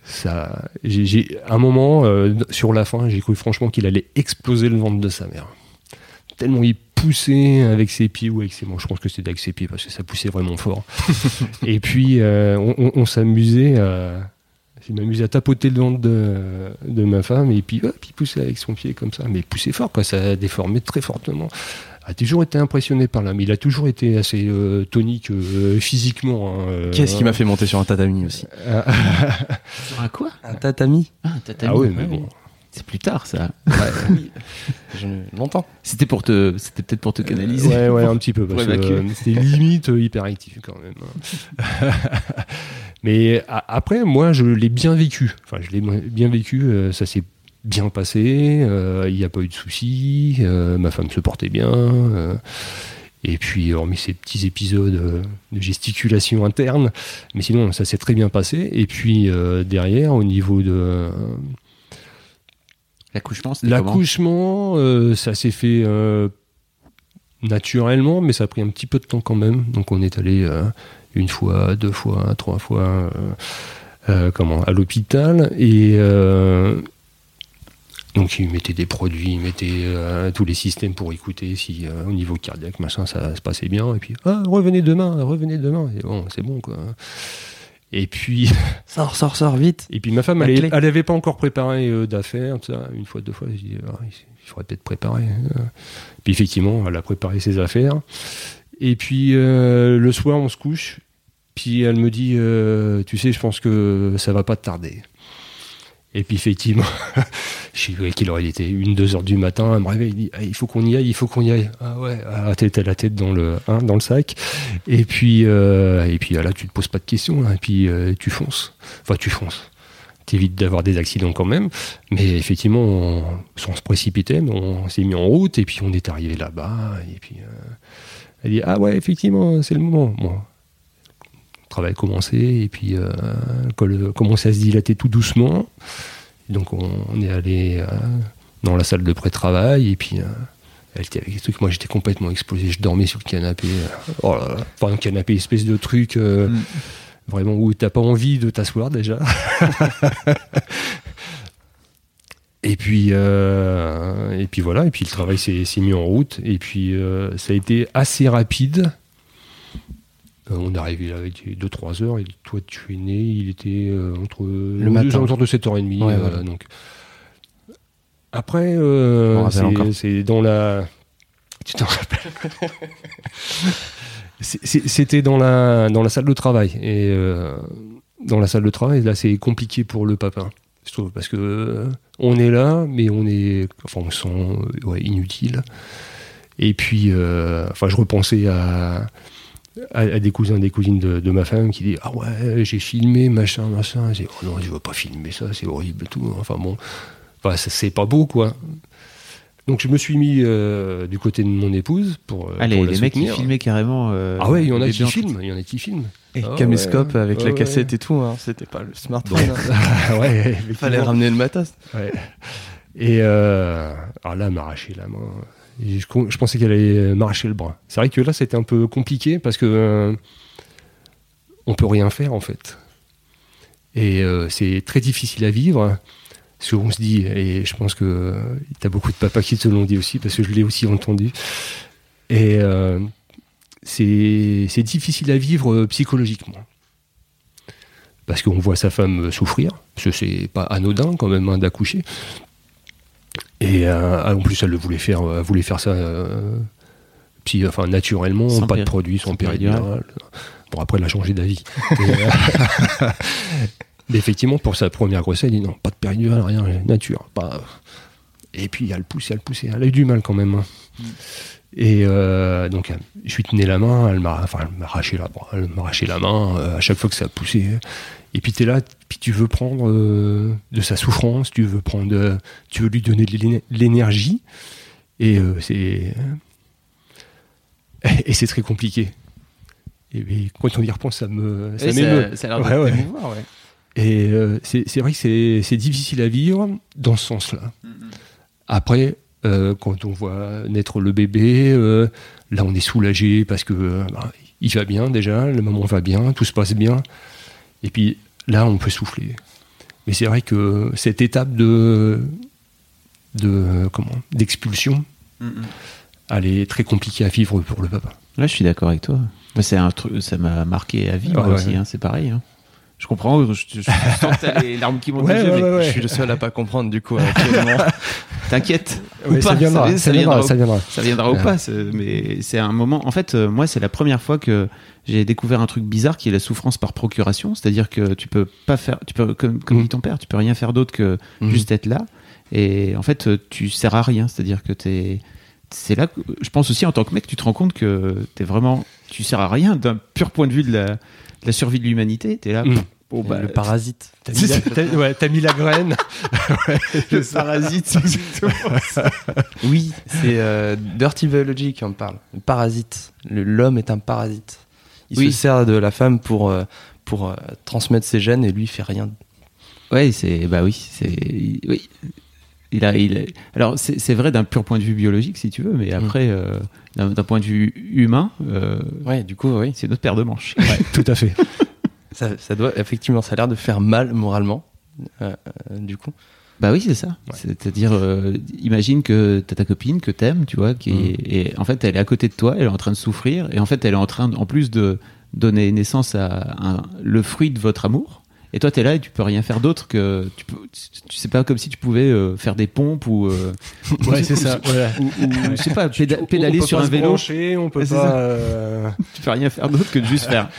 ça. J'ai, un moment, euh, sur la fin, j'ai cru franchement qu'il allait exploser le ventre de sa mère. Tellement il poussait avec ses pieds ou avec ses mains. Je pense que c'était avec ses pieds parce que ça poussait vraiment fort. (laughs) Et puis, euh, on, on- on s'amusait à. Je m'amusais à tapoter le ventre de, de ma femme et puis hop, il poussait avec son pied comme ça. Mais il poussait fort, quoi. Ça déformait très fortement. A toujours été impressionné par là, mais il a toujours été assez euh, tonique euh, physiquement. hein, euh, Qu'est-ce qui m'a fait monter sur un tatami aussi? (laughs) Sur un quoi? Un tatami Ah, un tatami. Ah oui, mais bon. C'est plus tard, ça. oui. Je... Longtemps. C'était pour te, c'était peut-être pour te canaliser. ouais, ouais, un (laughs) petit peu. Parce que euh, c'était limite euh, hyperactif quand même. hein. (laughs) Mais après, moi, je l'ai bien vécu. Enfin, je l'ai bien vécu. euh, ça s'est bien passé. euh, Il n'y a pas eu de soucis. euh, ma femme se portait bien. euh, et puis, hormis ces petits épisodes euh, de gesticulation interne, mais sinon, ça s'est très bien passé. Et puis, euh, derrière, au niveau de, euh, L'accouchement, euh, ça s'est fait euh, naturellement, mais ça a pris un petit peu de temps quand même. Donc on est allé euh, une fois, deux fois, trois fois à l'hôpital. Et donc ils mettaient des produits, ils mettaient tous les systèmes pour écouter si au niveau cardiaque, machin, ça se passait bien. Et puis, ah, revenez demain, revenez demain. C'est bon quoi. Et puis, (laughs) Sors, sors, sors, vite. et puis ma femme, La elle, clé. elle avait pas encore préparé euh, d'affaires, tout ça, une fois, deux fois. J'ai dit, Ah, il faudrait peut-être préparer. euh. Puis effectivement, elle a préparé ses affaires. Et puis euh, le soir, on se couche. Puis elle me dit, euh, tu sais, je pense que ça va pas tarder. Et puis effectivement, (laughs) je sais pas quelle heure il était, une, deux heures du matin, elle me réveille, elle dit, Ah, il faut qu'on y aille, il faut qu'on y aille. Ah ouais, ah, t'as la tête dans le, hein, dans le sac. Et puis, euh, et puis là, tu te poses pas de questions, hein, et puis euh, tu fonces. Enfin, tu fonces. T'évites d'avoir des accidents quand même. Mais effectivement, on, sans se précipiter, on s'est mis en route, et puis on est arrivé là-bas, et puis euh, elle dit, ah ouais, effectivement, c'est le moment. Bon, travail commencé, et puis euh, le col commençait à se dilater tout doucement. Et donc on, on est allé euh, dans la salle de pré-travail, et puis euh, elle était avec des trucs. Moi j'étais complètement explosé, je dormais sur le canapé. euh, oh là là. Enfin, un canapé, espèce de truc. Mm. Vraiment où t'as pas envie de t'asseoir déjà. (laughs) et puis et puis voilà et puis le travail s'est mis en route et puis ça a été assez rapide. Euh, on est arrivé là avec 2-3 heures et toi tu es né, il était euh, entre le matin. autour de 7h30. Ouais, euh, voilà. donc. Après, c'est- dans la. Tu t'en rappelles? (laughs) C'était dans la, dans la salle de travail. Et euh, dans la salle de travail, là, c'est compliqué pour le papa. Je trouve, parce que euh, on est là, mais on est. Enfin, on se sent ouais, inutile. Et puis, euh, enfin, je repensais à, à, à des cousins, des cousines de, de ma femme qui disent Ah ouais, j'ai filmé, machin, machin. J'ai dit, Oh non, je veux pas filmer ça, c'est horrible et tout. Enfin bon, enfin, ça, c'est pas beau, quoi. Donc je me suis mis euh, du côté de mon épouse pour, Ah, les, pour la les mecs qui soutenir. filmaient carrément. euh, Ah ouais, il y en a qui filment, il y en a qui filment. Et Ah caméscope ouais. avec Ouais, la ouais. cassette et tout, hein. c'était pas le smartphone. hein. (laughs) Ah ouais, Fallait ramener le matos. Ouais. Et euh, alors là, elle m'a arraché la main. Je, pensais qu'elle allait m'arracher le bras. C'est vrai que là, c'était un peu compliqué parce que euh, on peut rien faire en fait. Et euh, c'est très difficile à vivre. Parce qu'on se dit, et je pense que tu as beaucoup de papas qui te l'ont dit aussi, parce que je l'ai aussi entendu. Et euh, c'est c'est difficile à vivre euh, psychologiquement. Parce qu'on voit sa femme souffrir, parce que c'est pas anodin quand même hein, d'accoucher. Et euh, en plus, elle le voulait faire, elle voulait faire ça euh, psy- enfin, naturellement, Sans pas de produits, sans sans péridurale. Bon, après, elle a changé d'avis. Euh, (laughs) effectivement, pour sa première grossesse, elle dit non, pas de péridurale, rien, nature. Pas... Et puis, elle poussait, elle poussait. Elle a eu du mal quand même. hein. Et euh, donc, je lui tenais la main, elle m'a enfin, elle m'a arraché la, elle m'a arraché la main euh, à chaque fois que ça poussait. Et puis, tu es là, puis tu veux prendre euh, de sa souffrance, tu veux, prendre, tu veux lui donner de l'éner- l'énergie. Et euh, c'est. Et c'est très compliqué. Et, et quand on y repense, ça me. Ça m'émeut. ça, ça a l'air de Ouais, ouais. t'émouvoir, ouais. Et euh, c'est c'est vrai que c'est c'est difficile à vivre dans ce sens-là. Après, euh, quand on voit naître le bébé, euh, là on est soulagé parce que euh, bah, il va bien déjà, le maman va bien, tout se passe bien. Et puis là, on peut souffler. Mais c'est vrai que cette étape de de comment d'expulsion, elle est très compliquée à vivre pour le papa. Là, je suis d'accord avec toi. C'est un truc, ça m'a marqué à vie moi Ouais, aussi. ouais. hein, c'est pareil. hein. Je comprends. Je, je, je sens que t'as les larmes qui montent Ouais. Je suis le seul à pas comprendre du coup actuellement. (laughs) T'inquiète. Ça viendra, ça viendra, ou- ça viendra. ça viendra ou Ouais. pas. Mais c'est un moment. En fait, euh, moi, c'est la première fois que j'ai découvert un truc bizarre qui est la souffrance par procuration. C'est-à-dire que tu peux pas faire, tu peux, comme, comme Mm. dit ton père, tu peux rien faire d'autre que Mhm. juste être là. Et en fait, euh, tu sers à rien. C'est-à-dire que t'es, c'est là que je pense aussi en tant que mec, tu te rends compte que t'es vraiment, tu sers à rien d'un pur point de vue de la, de la survie de l'humanité. T'es là. Mm. Bon, bah, le parasite. T'as mis, la- t'as- ouais, t'as mis la graine. (laughs) le parasite, c'est (laughs) exactement ça. Oui, c'est euh, Dirty Biology qui en parle. Le parasite. Le- L'homme est un parasite. Il Oui. se sert de la femme pour, euh, pour euh, transmettre ses gènes et lui il fait rien. Ouais, c'est bah oui, c'est oui. Il a, il a- alors c'est vrai d'un pur point de vue biologique si tu veux, mais après euh, d'un d'un point de vue humain, Ouais, du coup, oui. c'est notre paire de manches. Ouais, tout à fait. (laughs) Ça, ça doit, effectivement, ça a l'air de faire mal moralement. euh, euh, du coup. Bah oui, c'est ça. C'est-à-dire, euh, imagine que t'as ta copine que t'aimes, tu vois, qui est- et en fait elle est à côté de toi, elle est en train de souffrir, et en fait elle est en train, de- en plus de donner naissance à un- le fruit de votre amour. Et toi, t'es là et tu peux rien faire d'autre que tu peux, tu sais pas comme si tu pouvais euh, faire des pompes ou, euh, (laughs) Ouais, c'est ça. ou, ou, je sais pas péda- On- on pédaler peut sur pas un vélo. brancher, on peut Ouais, pas. euh, (laughs) Tu peux rien faire d'autre que de juste faire.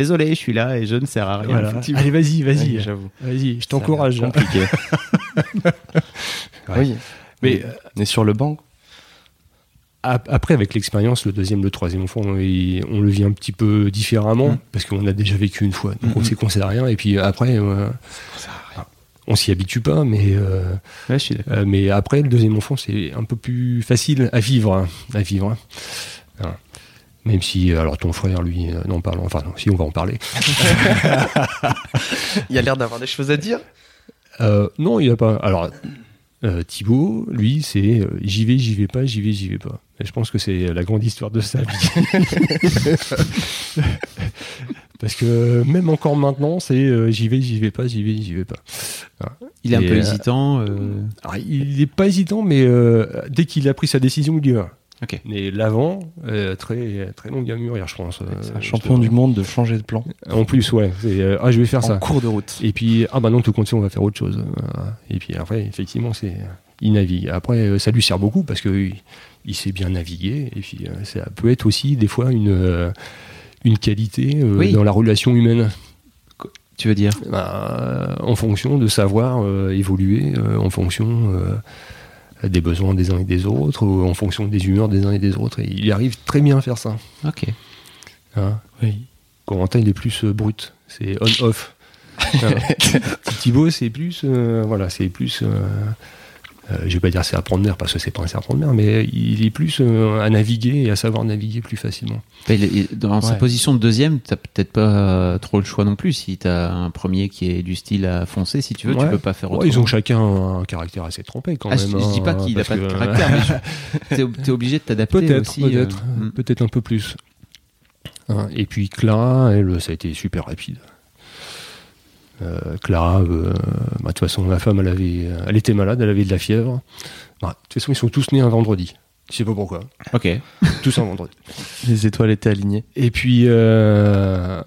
Désolé, je suis là et je ne sers à rien. voilà. Allez, vas-y, vas-y. Ouais, J'avoue. Vas-y, je t'encourage. L'air Compliqué. (laughs) Ouais. Oui. Mais On est sur le banc. Ap- Après, avec l'expérience, le deuxième, le troisième enfant, on le vit un petit peu différemment Mm. parce qu'on a déjà vécu une fois. Donc on sait qu'on sait rien. Et puis après, euh, on s'y habitue pas, mais, euh, Ouais, je suis d'accord. euh, mais après, le deuxième enfant, c'est un peu plus facile à vivre. hein, à vivre hein. Même si, alors ton frère, lui, euh, n'en parle. Enfin, non, si, on va en parler. (laughs) Il a l'air d'avoir des choses à dire. Euh, non, il n'y a pas. Alors, euh, Thibaut, lui, c'est euh, j'y vais, j'y vais pas, j'y vais, j'y vais pas. Et je pense que c'est la grande histoire de sa vie. (laughs) Parce que même encore maintenant, c'est euh, j'y vais, j'y vais pas, j'y vais, j'y vais pas. Il est un peu euh, hésitant. euh, Alors, il n'est pas hésitant, mais euh, dès qu'il a pris sa décision, il y va. Ok. Mais l'avant, euh, très, très long à mûrir, je pense. C'est Euh, un champion du monde de changer de plan. En plus, ouais. euh, ah, je vais faire En ça. cours de route. Et puis, ah bah non, tout compte fait, on va faire autre chose. Et puis après, effectivement, c'est il navigue. Après, ça lui sert beaucoup parce que il, sait bien naviguer. Et puis, ça peut être aussi des fois une, une qualité euh, Oui. dans la relation humaine. Tu veux dire? Bah, en fonction de savoir euh, évoluer, euh, en fonction euh, des besoins des uns et des autres, ou en fonction des humeurs des uns et des autres. Et il arrive très bien à faire ça. Ok. Hein. Oui. Corentin, il est plus euh, brut. C'est on-off. (laughs) Thibaut, c'est plus. euh, voilà, c'est plus. Euh, je vais pas dire c'est à prendre mer parce que c'est pas un serpent de mer, mais il est plus euh, à naviguer et à savoir naviguer plus facilement. Il- il- dans sa Ouais. position de deuxième, t'as peut-être pas euh, trop le choix non plus. Si t'as un premier qui est du style à foncer, si tu veux, tu Ouais. peux pas faire Ouais, autrement. ils ont chacun un caractère assez trempé quand Ah, même. je, je dis pas hein, qu'il a parce pas de caractère, mais (laughs) t'es, t'es obligé de t'adapter Peut-être, aussi. peut-être, euh, mm. peut-être un peu plus. Hein, et puis Clara, elle, ça a été super rapide. Euh, Clara, euh, bah, de toute façon, la femme, elle, avait, elle était malade, elle avait de la fièvre. Bah, de toute façon, ils sont tous nés un vendredi. Je sais pas pourquoi. Ok. (laughs) Tous un vendredi. Les étoiles étaient alignées. Et puis, euh,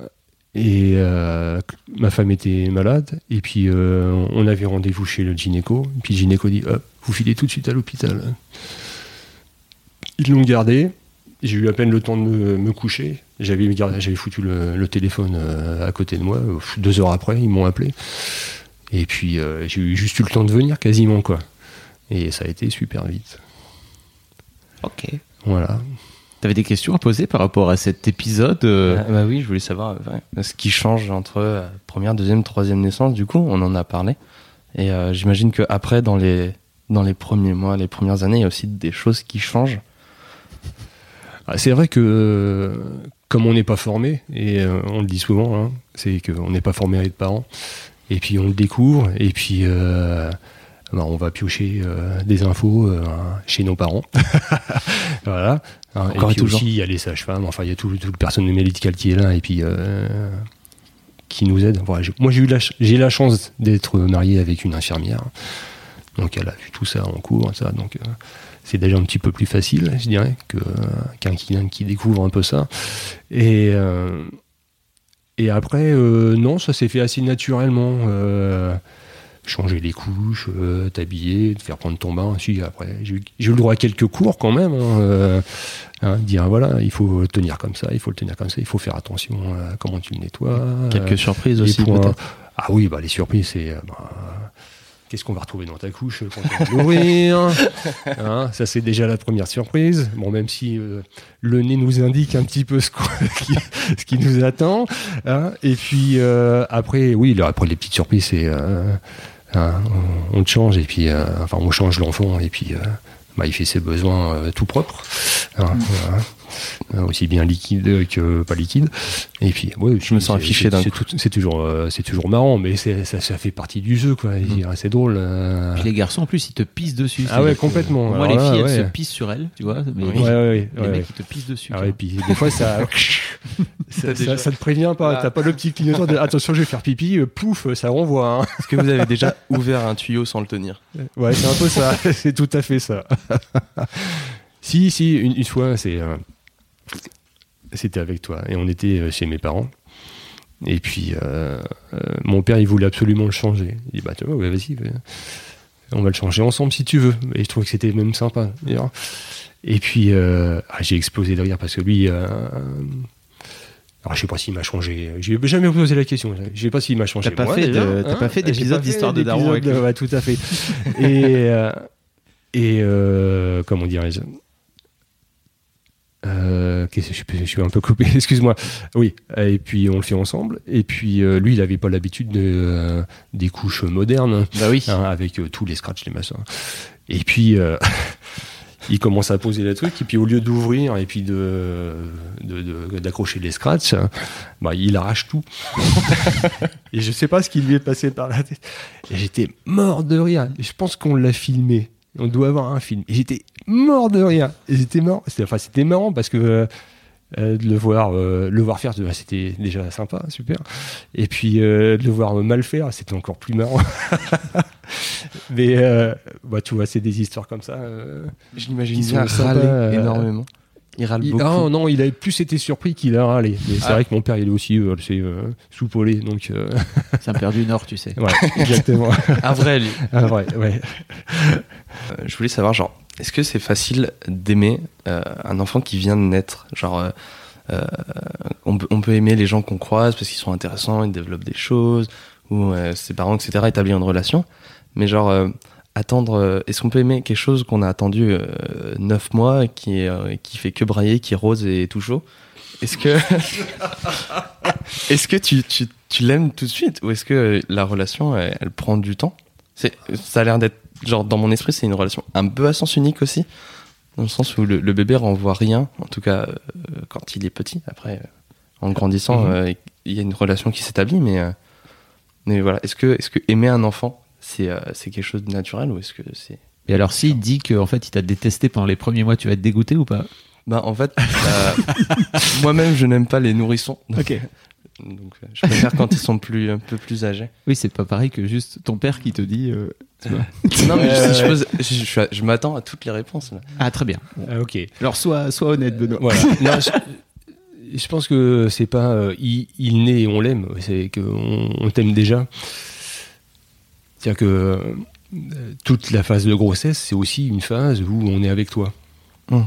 et euh, ma femme était malade. Et puis, euh, on avait rendez-vous chez le gynéco. Et puis, le gynéco dit Hop, vous filez tout de suite à l'hôpital. Ils l'ont gardé. J'ai eu à peine le temps de me, me coucher. J'avais foutu le, le téléphone euh, à côté de moi. Deux heures après, ils m'ont appelé. Et puis, euh, j'ai eu juste eu le temps de venir quasiment, quoi. Et ça a été super vite. Ok. Voilà. T'avais des questions à poser par rapport à cet épisode euh, Ah, bah oui, je voulais savoir ce qui change entre euh, première, deuxième, troisième naissance. Du coup, on en a parlé. Et euh, j'imagine que après, dans les dans les premiers mois, les premières années, il y a aussi des choses qui changent. Ah, C'est vrai que euh, comme on n'est pas formé, et euh, on le dit souvent, hein, c'est qu'on n'est pas formé à être parent, et puis on le découvre, et puis euh, bah, on va piocher euh, des infos chez nos parents. (laughs) voilà. Hein, Encore et puis aussi, il y a les sages-femmes, enfin, il y a tout, tout le personnel médical qui est là, et puis qui nous aide. Voilà, moi, j'ai eu la, j'ai la chance d'être marié avec une infirmière. Donc, elle a vu tout ça en cours, ça. Donc, c'est déjà un petit peu plus facile, je dirais, que, euh, qu'un qui, qui découvre un peu ça. Et, euh, et après, euh, non, ça s'est fait assez naturellement. Euh, changer les couches, euh, t'habiller, te faire prendre ton bain. Si, après, j'ai eu- le droit à quelques cours quand même. hein, euh, hein, dire voilà, il faut le tenir comme ça, il faut le tenir comme ça, il faut faire attention à comment tu le nettoies. Quelques surprises aussi, points. peut-être. Ah oui, bah les surprises, c'est. bah, Qu'est-ce qu'on va retrouver dans ta couche quand on va l'ouvrir (laughs) Hein, Ça, c'est déjà la première surprise. Bon, même si euh, le nez nous indique un petit peu ce, (laughs) qui, ce qui nous attend. hein. Et puis, euh, après, oui, après, les petites surprises, c'est. euh, hein, on, on te change, et puis. euh, enfin, on change l'enfant, et puis. Bah, il fait ses besoins euh, tout propre, hein, voilà. Euh, aussi bien liquide que pas liquide. Et puis, ouais, Je me sens c'est- affiché c'est- d'un c'est coup. tout- C'est toujours, euh, c'est toujours marrant, mais ça, ça fait partie du jeu, quoi. Dirais, C'est drôle. euh. Puis les garçons, en plus, ils te pissent dessus. Ah ouais, complètement. Moi, Alors les là, filles, elles ouais. se pissent sur elles, tu vois. Mais Ouais, les, ouais, ouais, les ouais. mecs, ils te pissent dessus. Ah vois. puis des fois ça, (laughs) (laughs) (laughs) ça, te prévient pas, Ah. t'as pas le petit clignotant de (laughs) attention je vais faire pipi, euh, pouf, ça renvoie. hein. Est-ce que vous avez déjà (laughs) ouvert un tuyau sans le tenir Ouais, c'est un peu ça, c'est tout à fait ça. si, si, une, une fois, c'est, euh, c'était avec toi et on était euh, chez mes parents. Et puis euh, euh, mon père il voulait absolument le changer. Il dit bah tu vois, ouais, vas-y, on va le changer ensemble si tu veux. Et je trouvais que c'était même sympa. Et puis euh, ah, j'ai explosé de rire parce que lui. Alors, je sais pas s'il m'a changé. J'ai jamais posé la question. Je sais pas s'il m'a changé. T'as pas moi, fait de- déjà, t'as pas fait d'épisode d'Histoire de Daron avec. Ouais, tout à fait. (laughs) et euh, et euh, comment dirais-je euh, je, suis- je suis un peu coupé, (laughs) excuse-moi. Oui, et puis on le fait ensemble. Et puis euh, lui, il avait pas l'habitude de, euh, des couches modernes, Bah oui. hein, avec tous les scratchs, les machins. Et puis (laughs) il commence à poser le truc, et puis au lieu d'ouvrir et puis de d'accrocher les scratchs, bah, il arrache tout. (laughs) et je sais pas ce qui lui est passé par la tête. J'étais mort de rire. Je pense qu'on l'a filmé. On doit avoir un film. Et j'étais mort de rire. Et j'étais mort. Enfin, c'était marrant parce que euh, de le voir, euh, le voir faire, bah, c'était déjà sympa, super. Et puis euh, de le voir mal faire, c'était encore plus marrant. (laughs) Mais euh, bah, tu vois, c'est des histoires comme ça. euh, Je l'imagine bien râler euh, énormément. Il râle il- beaucoup. ah non, il avait plus été surpris qu'il a râlé. Mais c'est Ah. vrai que mon père, il est aussi euh, c'est, euh, soupolé, donc euh, (laughs) C'est un père du Nord, tu sais. ouais, exactement. (laughs) Un vrai, lui. Ah, ouais, ouais. Euh, je voulais savoir, genre, est-ce que c'est facile d'aimer euh, un enfant qui vient de naître? Genre, euh, euh, on, peut, aimer les gens qu'on croise parce qu'ils sont intéressants, ils développent des choses, ou ses parents, etc., établir une relation. Mais genre, attendre, est-ce qu'on peut aimer quelque chose qu'on a attendu euh, 9 mois, qui, est, qui fait que brailler, qui est rose et tout chaud? Est-ce que, (laughs) est-ce que tu, tu, tu l'aimes tout de suite ou est-ce que la relation, elle, elle prend du temps? Ça a l'air d'être, genre, dans mon esprit, c'est une relation un peu à sens unique aussi, dans le sens où le, le bébé renvoie rien, en tout cas euh, quand il est petit. Après, euh, en grandissant, Mhm. euh, il y a une relation qui s'établit, mais, mais voilà. Est-ce que, est-ce que aimer un enfant, c'est, c'est quelque chose de naturel ou est-ce que c'est. Et alors, s'il dit qu'en fait, il t'a détesté pendant les premiers mois, tu vas être dégoûté ou pas? Bah, en fait, euh, (laughs) moi-même, je n'aime pas les nourrissons. Donc. (laughs) donc, euh, je préfère quand ils sont plus, un peu plus âgés. Oui, c'est pas pareil que juste ton père qui te dit. euh, tu vois. (laughs) Non, mais Euh, je, je pose- je- je suis à- je m'attends à toutes les réponses. Là. Ah, très bien. Bon. Ah, ok. Alors, sois, sois honnête, Benoît. Voilà. (laughs) Non, je, je pense que c'est pas euh, il, il naît et on l'aime, c'est qu'on on t'aime déjà. C'est-à-dire que euh, toute la phase de grossesse, c'est aussi une phase où on est avec toi. Hum.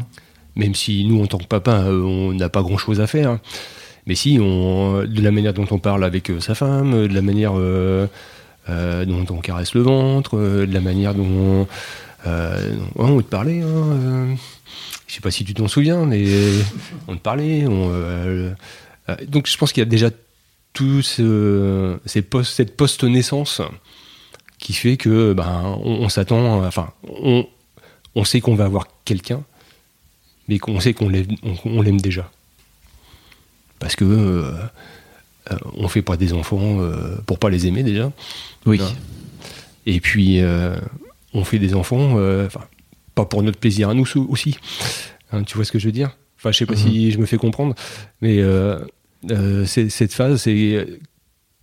Même si nous, en tant que papa, euh, on n'a pas grand-chose à faire. Mais si, de la manière dont on parle avec euh, sa femme, euh, de la manière euh, dont on caresse le ventre, de la manière dont on te parlait. Hein, je sais pas si tu t'en souviens, mais on te parlait. On, donc je pense qu'il y a déjà tout ce, post- cette post-naissance qui fait que ben, on, s'attend, enfin, on, on sait qu'on va avoir quelqu'un, mais qu'on sait qu'on l'aime, on, on l'aime déjà. Parce que euh, euh, on fait pas des enfants euh, pour pas les aimer déjà. Oui. Et puis, euh, on fait des enfants, pas pour notre plaisir à nous aussi. Hein, tu vois ce que je veux dire? Enfin, je sais pas Mhm. si je me fais comprendre, mais cette phase, c'est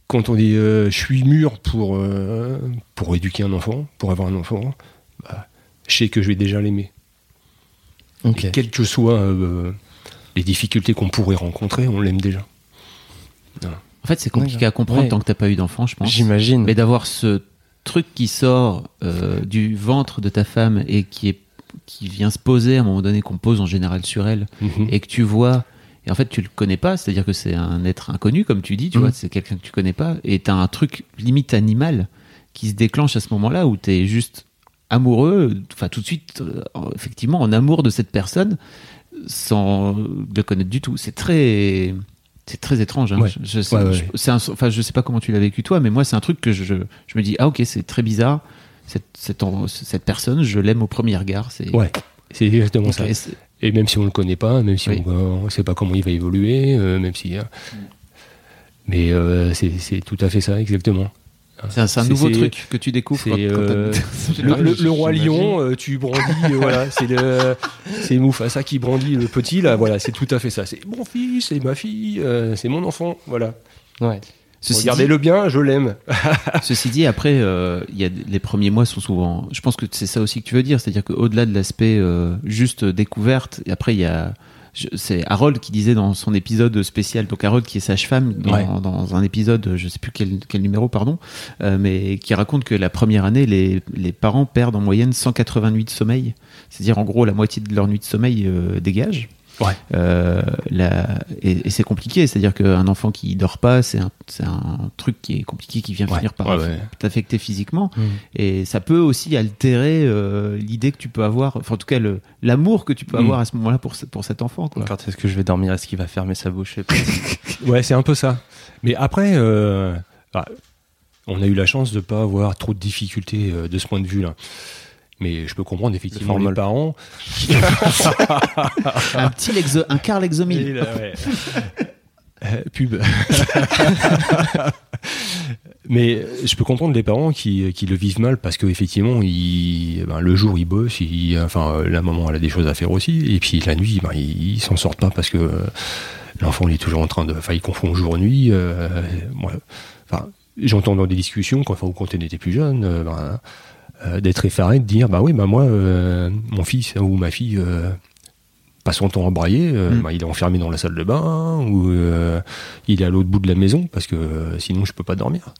quand on dit euh, je suis mûr pour, euh, pour éduquer un enfant, pour avoir un enfant, bah, je sais que je vais déjà l'aimer. Quelles que euh, les difficultés qu'on pourrait rencontrer, on l'aime déjà. En fait, c'est compliqué à comprendre Ouais. tant que t'as pas eu d'enfant, je pense. J'imagine. Mais d'avoir ce truc qui sort euh, du ventre de ta femme et qui est qui vient se poser à un moment donné qu'on pose en général sur elle Mhm. et que tu vois et en fait tu le connais pas c'est-à-dire que c'est un être inconnu comme tu dis tu Mhm. vois c'est quelqu'un que tu connais pas et t'as un truc limite animal qui se déclenche à ce moment-là où t'es juste amoureux enfin tout de suite euh, en- effectivement en amour de cette personne sans le connaître du tout c'est très c'est très étrange hein. Ouais. Je, je sais, Ouais, ouais. je- c'est un- enfin je sais pas comment tu l'as vécu toi mais moi c'est un truc que je, je, me dis ah ok c'est très bizarre cette, cette, cette personne je l'aime au premier regard c'est Ouais, c'est exactement ça. Et même si on le connaît pas, même si Oui. on ne sait pas comment il va évoluer, euh, même si. euh, Mais euh, c'est tout à fait ça, exactement. C'est un, c'est un nouveau truc que tu découvres. quand- euh, (laughs) Le, pas- le- le roi lion, euh, tu brandis, euh, voilà, c'est le, c'est Mufasa qui brandit le petit là, voilà, c'est tout à fait ça. C'est mon fils, c'est ma fille, euh, c'est mon enfant, voilà. Ouais. Regardez-le bien, je l'aime. (laughs) Ceci dit, après, il y a les premiers mois sont souvent. Je pense que c'est ça aussi que tu veux dire, c'est-à-dire qu'au-delà de l'aspect euh, juste découverte, et après il y a. C'est Harold qui disait dans son épisode spécial, donc Harold qui est sage-femme dans, Ouais. dans un épisode, je sais plus quel, quel numéro, pardon, euh, mais qui raconte que la première année, les, les parents perdent en moyenne 180 nuits de sommeil, c'est-à-dire en gros la moitié de leur nuit de sommeil euh, dégage. Ouais. Euh, la- et, et c'est compliqué, c'est-à-dire qu'un enfant qui dort pas, c'est un, c'est un truc qui est compliqué, qui vient Ouais. finir par Ouais, ouais. t'affecter physiquement. Et ça peut aussi altérer euh, l'idée que tu peux avoir, enfin en tout cas le- l'amour que tu peux Mm. avoir à ce moment-là pour, pour cet enfant. Quoi. Quand est-ce que je vais dormir? Est-ce qu'il va fermer sa bouche. (laughs) Ouais, c'est un peu ça. Mais après, euh, bah, on a eu la chance de pas avoir trop de difficultés euh, de ce point de vue-là. Mais je peux comprendre effectivement les parents. (laughs) Un petit lexo, un quart lexomil. (laughs) Euh, pub. (laughs) Mais je peux comprendre les parents qui, qui le vivent mal parce qu'effectivement, il, ben, le jour, ils bossent, il, enfin, la maman, elle a des choses à faire aussi, et puis la nuit, ben, ils, s'en sortent pas parce que euh, l'enfant, il est toujours en train de. Enfin, il confond jour-nuit. Euh, moi, enfin, j'entends dans des discussions, quand, enfin, quand on était plus jeune, euh, ben, euh, d'être effaré, de dire, bah oui, bah moi, euh, mon fils ou ma fille. euh, passe son temps à brailler, Mm. bah, il est enfermé dans la salle de bain ou il est à l'autre bout de la maison parce que sinon je peux pas dormir.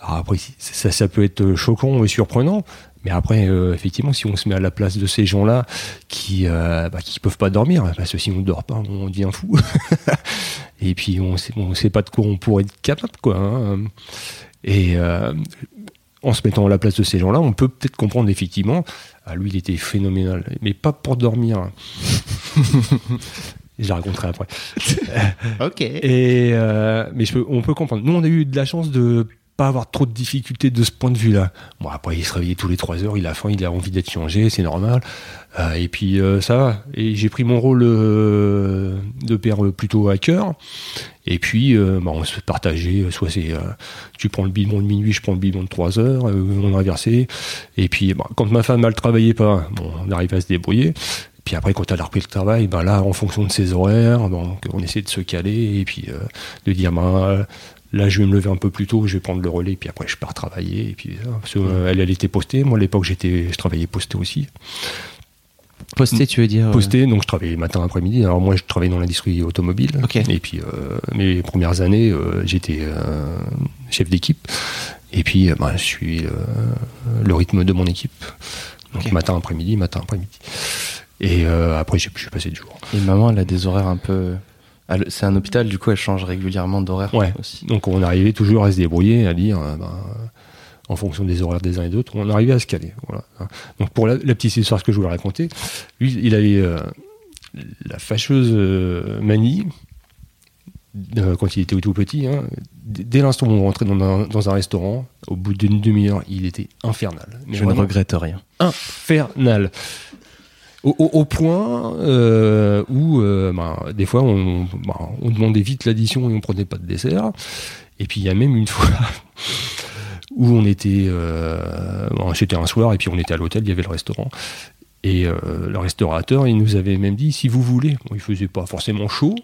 Alors après, ça, ça peut être choquant et surprenant, mais après, euh, effectivement, si on se met à la place de ces gens-là qui euh, bah, qui peuvent pas dormir, parce que si on ne dort pas, on devient fou. (laughs) et puis on sait, on sait pas de quoi on pourrait être capable, quoi. hein. Et euh, en se mettant à la place de ces gens-là, on peut peut-être comprendre effectivement. Ah, lui, il était phénoménal, mais pas pour dormir. (laughs) Je la raconterai après. (laughs) Ok. Et euh, mais je peux- on peut comprendre. Nous, on a eu de la chance de pas avoir trop de difficultés de ce point de vue-là. Bon, après, il se réveillait tous les trois heures, il a faim, il a envie d'être changé, c'est normal. Euh, et puis, euh, ça va. Et j'ai pris mon rôle euh, de père plutôt à cœur. Et puis, bah, on se partageait. Soit c'est, tu prends le biberon de minuit, je prends le biberon de 3 heures, on inversait. Et puis, bah, quand ma femme, elle travaillait pas, bon, on arrivait à se débrouiller. Puis après, quand elle a repris le travail, ben là, en fonction de ses horaires, donc on essaie de se caler et puis de dire, ben, là, je vais me lever un peu plus tôt, je vais prendre le relais, puis après, je pars travailler. Et puis, parce que, euh, elle, elle était postée. Moi, à l'époque, j'étais, je travaillais posté aussi. Posté, tu veux dire euh, Posté, donc je travaillais matin, après-midi. Alors moi, je travaillais dans l'industrie automobile. Et puis, euh, mes premières années, euh, j'étais euh, chef d'équipe. Et puis, ben, je suis le rythme de mon équipe. Donc matin, après-midi, matin, après-midi. Et après, je suis passé de jour. Et maman, elle a des horaires un peu. Elle- C'est un hôpital, du coup, elle change régulièrement d'horaire Ouais. aussi. Donc on arrivait toujours à se débrouiller, à dire, euh, ben, en fonction des horaires des uns et des autres, on arrivait à se caler. Voilà. Donc pour la, la petite histoire que je voulais raconter, lui, il avait euh, la fâcheuse euh, manie, euh, quand il était tout petit, hein, dès l'instant où on rentrait dans un, dans un restaurant, au bout d'une demi-heure, il était infernal. Mais Je ne regrette rien. infernal. Au, point euh, où, euh, ben, des fois, on, ben, on demandait vite l'addition et on prenait pas de dessert. Et puis, il y a même une (laughs) fois où on était, euh, bon, c'était un soir et puis on était à l'hôtel, il y avait le restaurant. Et le restaurateur, il nous avait même dit, si vous voulez, bon, il faisait pas forcément chaud,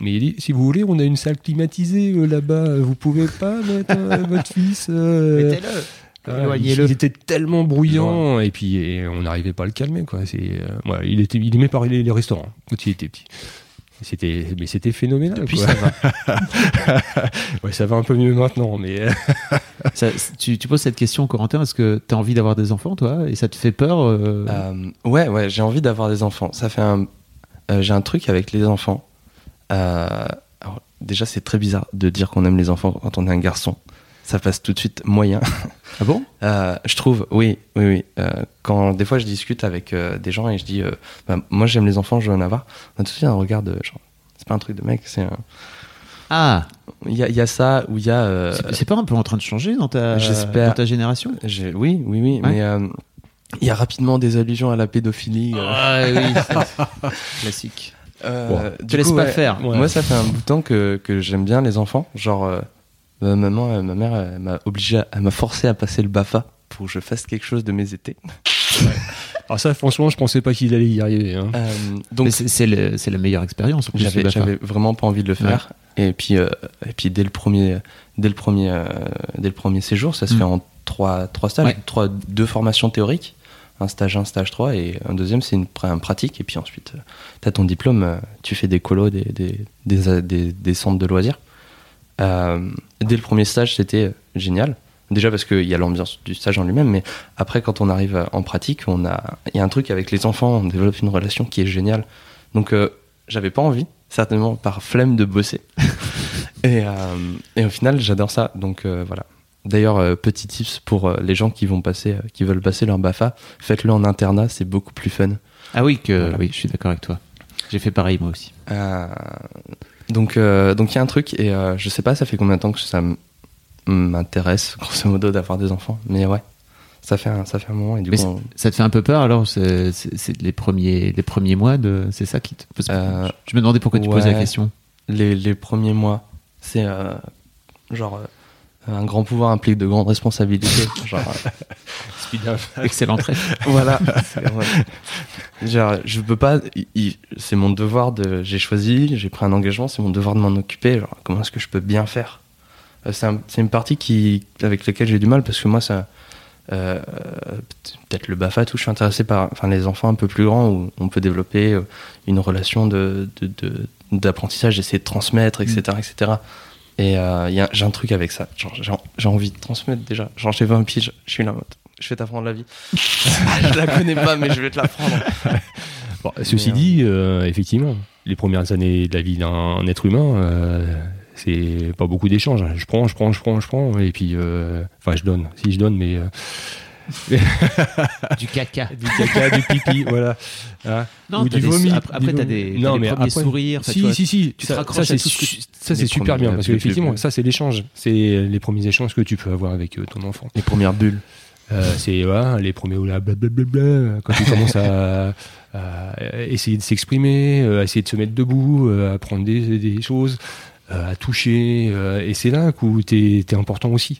mais il dit, si vous voulez, on a une salle climatisée là-bas, vous pouvez pas mettre votre fils Mettez-le. Il, il était tellement bruyant et puis et on n'arrivait pas à le calmer quoi. C'est, euh, ouais, il était, il aimait parler les restaurants quand il était petit. C'était, mais c'était phénoménal. Depuis, quoi. ça va. (laughs) Ouais, ça va un peu mieux maintenant, mais euh, (laughs) Ça- tu, tu poses cette question, Corentin, est-ce que tu as envie d'avoir des enfants, toi? Et ça te fait peur euh, Euh, ouais, ouais, j'ai envie d'avoir des enfants. Ça fait un. euh, j'ai un truc avec les enfants. Euh, alors, déjà, c'est très bizarre de dire qu'on aime les enfants quand on est un garçon. Ça passe tout de suite moyen. (laughs) Ah bon? Euh, je trouve, oui, oui, oui. Euh, quand des fois je discute avec euh, des gens et je dis, euh, bah, moi j'aime les enfants, je veux en avoir, on a tout de suite un regard de genre, c'est pas un truc de mec, c'est un. Ah Il y a, il y a ça où il y a. euh, c'est- pas un peu en train de changer dans ta, dans ta génération? Oui, oui, oui, Ouais. mais euh, il y a rapidement des allusions à la pédophilie. euh, Ah oui, (laughs) classique. Euh, Bon, du te laisse coup, pas ouais, faire. Ouais. Moi, ça fait un bout de temps que, que j'aime bien les enfants. Genre, euh, ma maman, euh, ma mère, elle m'a obligé, elle m'a forcé à passer le Bafa pour que je fasse quelque chose de mes étés. alors ça, franchement, je pensais pas qu'il allait y arriver. hein. Euh, Donc c'est la meilleure expérience. j'avais, vraiment pas envie de le faire. Et puis, euh, et puis dès le premier, dès le premier, euh, dès le premier séjour, ça se Mm. fait en trois, trois stages, Ouais. trois, deux formations théoriques. Un stage 1, stage 3 et un deuxième c'est une, un pratique et puis ensuite tu as ton diplôme, tu fais des colos, des, des, des, des- des centres de loisirs. Euh, dès le premier stage c'était génial. Déjà parce qu'il y a l'ambiance du stage en lui-même, mais après quand on arrive en pratique, on a, il y a un truc avec les enfants, on développe une relation qui est géniale. Donc euh, j'avais pas envie, certainement par flemme de bosser. (laughs) et, euh, et au final j'adore ça, donc euh, voilà. D'ailleurs, petit tips pour les gens qui vont passer, qui veulent passer leur Bafa, faites-le en internat, c'est beaucoup plus fun. Ah oui, que, Voilà. oui, je suis d'accord avec toi. J'ai fait pareil moi aussi. Euh, donc, euh, donc il y a un truc et euh, je sais pas, ça fait combien de temps que ça m'intéresse, (laughs) grosso modo, d'avoir des enfants, mais ouais, ça fait un, ça fait un moment et du Mais coup, on- Ça te fait un peu peur alors C'est les premiers, les premiers mois de. C'est ça qui te. Euh, je me demandais pourquoi tu posais la question. les, les premiers mois, c'est euh, genre un grand pouvoir implique de grandes responsabilités. (laughs) genre, euh, Excellent trait. voilà. (laughs) Genre, je peux pas. C'est mon devoir de. J'ai choisi, j'ai pris un engagement, c'est mon devoir de m'en occuper. Genre, comment est-ce que je peux bien faire? Euh, C'est un- c'est une partie qui, avec laquelle j'ai du mal parce que moi, ça. euh, peut-être le BAFA, tout, je suis intéressé par enfin, les enfants un peu plus grands où on peut développer une relation de, de- de- d'apprentissage, essayer de transmettre, etc. etc. Et euh, j'ai un truc avec ça. J'ai, envie de transmettre déjà. Genre, j'ai 20 piges, je suis là mode, Je vais t'apprendre la vie. (laughs) je la connais pas, mais je vais te l'apprendre. (laughs) Bon, ceci Mais, euh, dit, euh, effectivement, les premières années de la vie d'un être humain, euh, c'est pas beaucoup d'échanges. Je prends, je prends, je prends, je prends, et puis, enfin, je donne. Si je donne, mais (laughs) Du caca. du caca, du pipi, voilà. Hein. Non, Ou du vomi. Après, après, t'as vomi. des, Non, t'as des mais premiers après- sourires. tu Si, si, si, tu te ça, raccroches ça, à c'est tout ce que su- tu- ça, c'est les super bien parce qu'effectivement, plus- ça, c'est l'échange. C'est les premiers échanges que tu peux avoir avec euh, ton enfant. Les premières bulles. Euh, c'est voilà, les premiers où là, blablabla, quand tu commences à, (laughs) à essayer de s'exprimer, euh, à essayer de se mettre debout, à prendre des, des choses, à toucher, et c'est là où tu es, important aussi.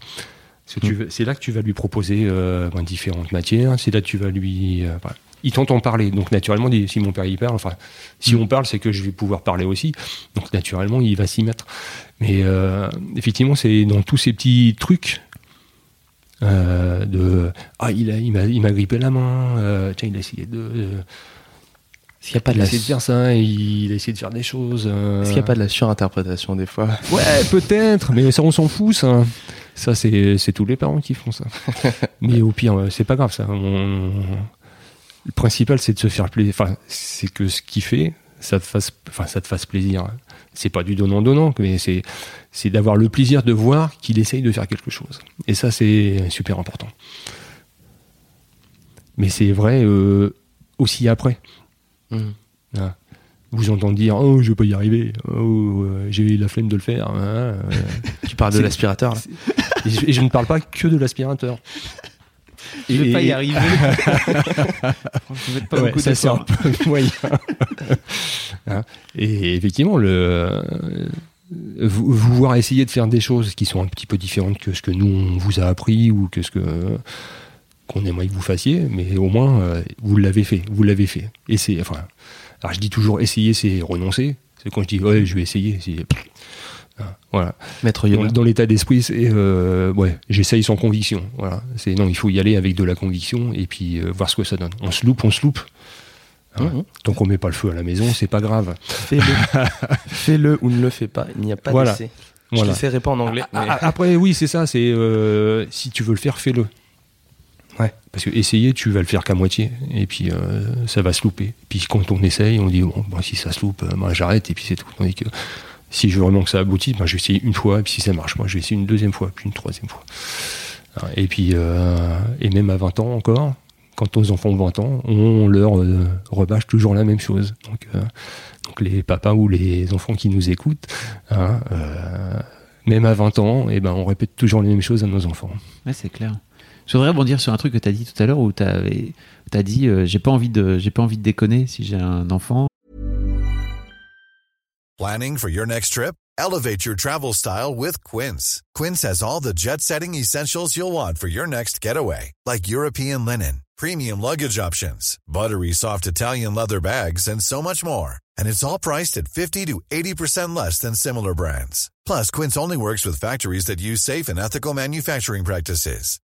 Veux- C'est là que tu vas lui proposer euh, ben, différentes matières, c'est là que tu vas lui. euh, voilà. Il t'entend parler, donc naturellement, si mon père y parle, enfin, si on parle, c'est que je vais pouvoir parler aussi, donc naturellement, il va s'y mettre. Mais euh, effectivement, c'est dans tous ces petits trucs euh, de ah il a il m'a il m'a grippé la main tiens il a essayé de, de n'y a pas de il a essayé de faire ça il a essayé de faire des choses euh. est-ce qu'il y a pas de la surinterprétation des fois? Ouais peut-être mais ça on s'en fout ça ça c'est tous les parents qui font ça. (laughs) Mais au pire euh, c'est pas grave ça. On- le principal c'est de se faire plaisir enfin c'est que ce qu'il fait ça te fasse enfin ça te fasse plaisir. C'est pas du donnant donnant mais c'est c'est d'avoir le plaisir de voir qu'il essaye de faire quelque chose. Et ça c'est super important. Mais c'est vrai euh, aussi après. Mhm. Ah. Vous entendez dire oh je vais pas y arriver oh euh, j'ai eu la flemme de le faire hein, euh. Tu parles de C'est- l'aspirateur là et, je, et je ne parle pas que de l'aspirateur Je vais Et- pas y et- arriver. (laughs) Je vais pas Ouais, beaucoup ça c'est un peu moyen (laughs) Hein. et effectivement le vous, vous voir essayer de faire des choses qui sont un petit peu différentes que ce que nous on vous a appris ou que ce que qu'on aimerait que vous fassiez mais au moins euh, vous l'avez fait vous l'avez fait essayez enfin alors je dis toujours essayer c'est renoncer c'est quand je dis ouais je vais essayer Hein, voilà Maître dans, Yoda. dans l'état d'esprit, c'est euh, ouais, j'essaye sans conviction. Voilà, c'est non, il faut y aller avec de la conviction et puis euh, voir ce que ça donne. On se loupe, on se loupe. Hein. Mhm. Tant qu'on met pas le feu à la maison, c'est pas grave. Fais-le. (laughs) Fais-le ou ne le fais pas. Il n'y a pas Voilà. d'essai. Voilà. Je l'essaierai pas en anglais. mais- Ah, Après, oui, c'est ça. C'est euh, si tu veux le faire, fais-le. Parce que essayer, tu vas le faire qu'à moitié, et puis euh, ça va se louper. Puis quand on essaye, on dit bon, bon, si ça se loupe, euh, ben, j'arrête, et puis c'est tout. Tandis que si je veux vraiment que ça aboutit, ben, je une fois, et puis si ça marche, moi, je vais essayer une deuxième fois, puis une troisième fois. Hein, Et puis, euh, et même à 20 ans encore, quand nos enfants ont 20 ans, on leur euh, rebâche toujours la même chose. Donc, donc les papas ou les enfants qui nous écoutent, hein, même à 20 ans, et ben, on répète toujours les mêmes choses à nos enfants. Ouais, c'est clair. Je voudrais rebondir sur un truc que tu as dit tout à l'heure où tu as dit euh, j'ai pas envie de j'ai pas envie de déconner si j'ai un enfant. Planning for your next trip? Elevate your travel style with Quince. Quince has all the jet setting essentials you'll want for your next getaway, like European linen, premium luggage options, buttery soft Italian leather bags, and so much more. And it's all priced at 50 to 80% less than similar brands. Plus, Quince only works with factories that use safe and ethical manufacturing practices.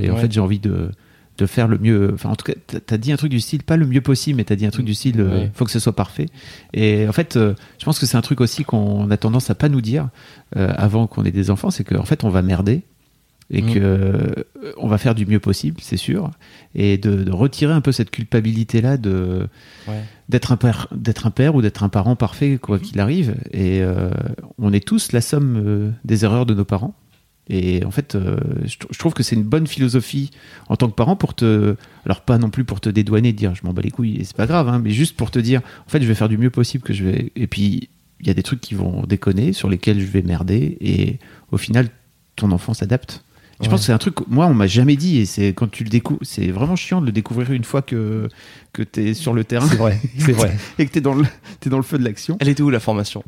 Et en fait, j'ai envie de, de faire le mieux. Enfin, en tout cas, t'as- dit un truc du style, pas le mieux possible, mais t'as dit un truc du style, euh, Ouais. faut que ce soit parfait. Et en fait, euh, je pense que c'est un truc aussi qu'on a tendance à pas nous dire euh, avant qu'on ait des enfants, c'est qu'en fait, on va merder et Mm. que on va faire du mieux possible, c'est sûr, et de, de retirer un peu cette culpabilité là de Ouais. d'être un père, d'être un père ou d'être un parent parfait quoi qu'il arrive. Et on est tous la somme des erreurs de nos parents. Et en fait, euh, je, tr- je trouve que c'est une bonne philosophie en tant que parent pour te, alors pas non plus pour te dédouaner, de dire je m'en bats les couilles et c'est pas grave, hein, mais juste pour te dire en fait je vais faire du mieux possible que je vais. Et puis il y a des trucs qui vont déconner, sur lesquels je vais merder, et au final ton enfant s'adapte. Je Ouais. pense que c'est un truc, moi on m'a jamais dit, et c'est quand tu le découvres, c'est vraiment chiant de le découvrir une fois que, que tu es sur le terrain C'est vrai, c'est vrai. (laughs) et que tu es, dans le- t'es dans le feu de l'action. Elle était où la formation?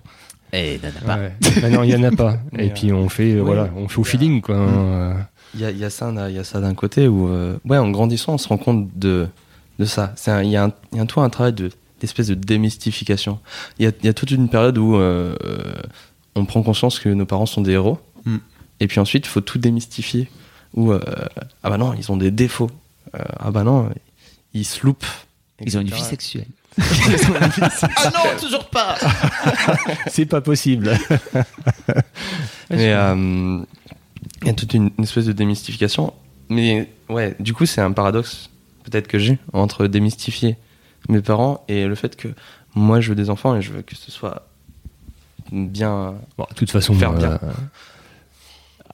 Et Ouais. Mais non, il y en a pas. (laughs) Et puis on fait, euh, ouais. voilà, on fait au Il a- feeling, quoi. Euh, Il y a, il y a ça, il y a ça d'un côté où, euh, ouais, en grandissant, on se rend compte de, de ça. Un- il y a un, il y a un tout un travail de d'espèce de démystification. Il y a, il y a toute une période où euh, on prend conscience que nos parents sont des héros, Mm. et puis ensuite il faut tout démystifier. Euh, ah bah non, ils ont des défauts. Euh, ah bah non, ils se loupent. Ils ont une vie sexuelle. (laughs) ah non, toujours pas. (laughs) C'est pas possible. (laughs) Mais euh, il y a toute une, une espèce de démystification. Mais ouais, du coup, c'est un paradoxe peut-être que j'ai entre démystifier mes parents et le fait que moi, je veux des enfants et je veux que ce soit bien. Bon, de toute façon, Faire bien. euh,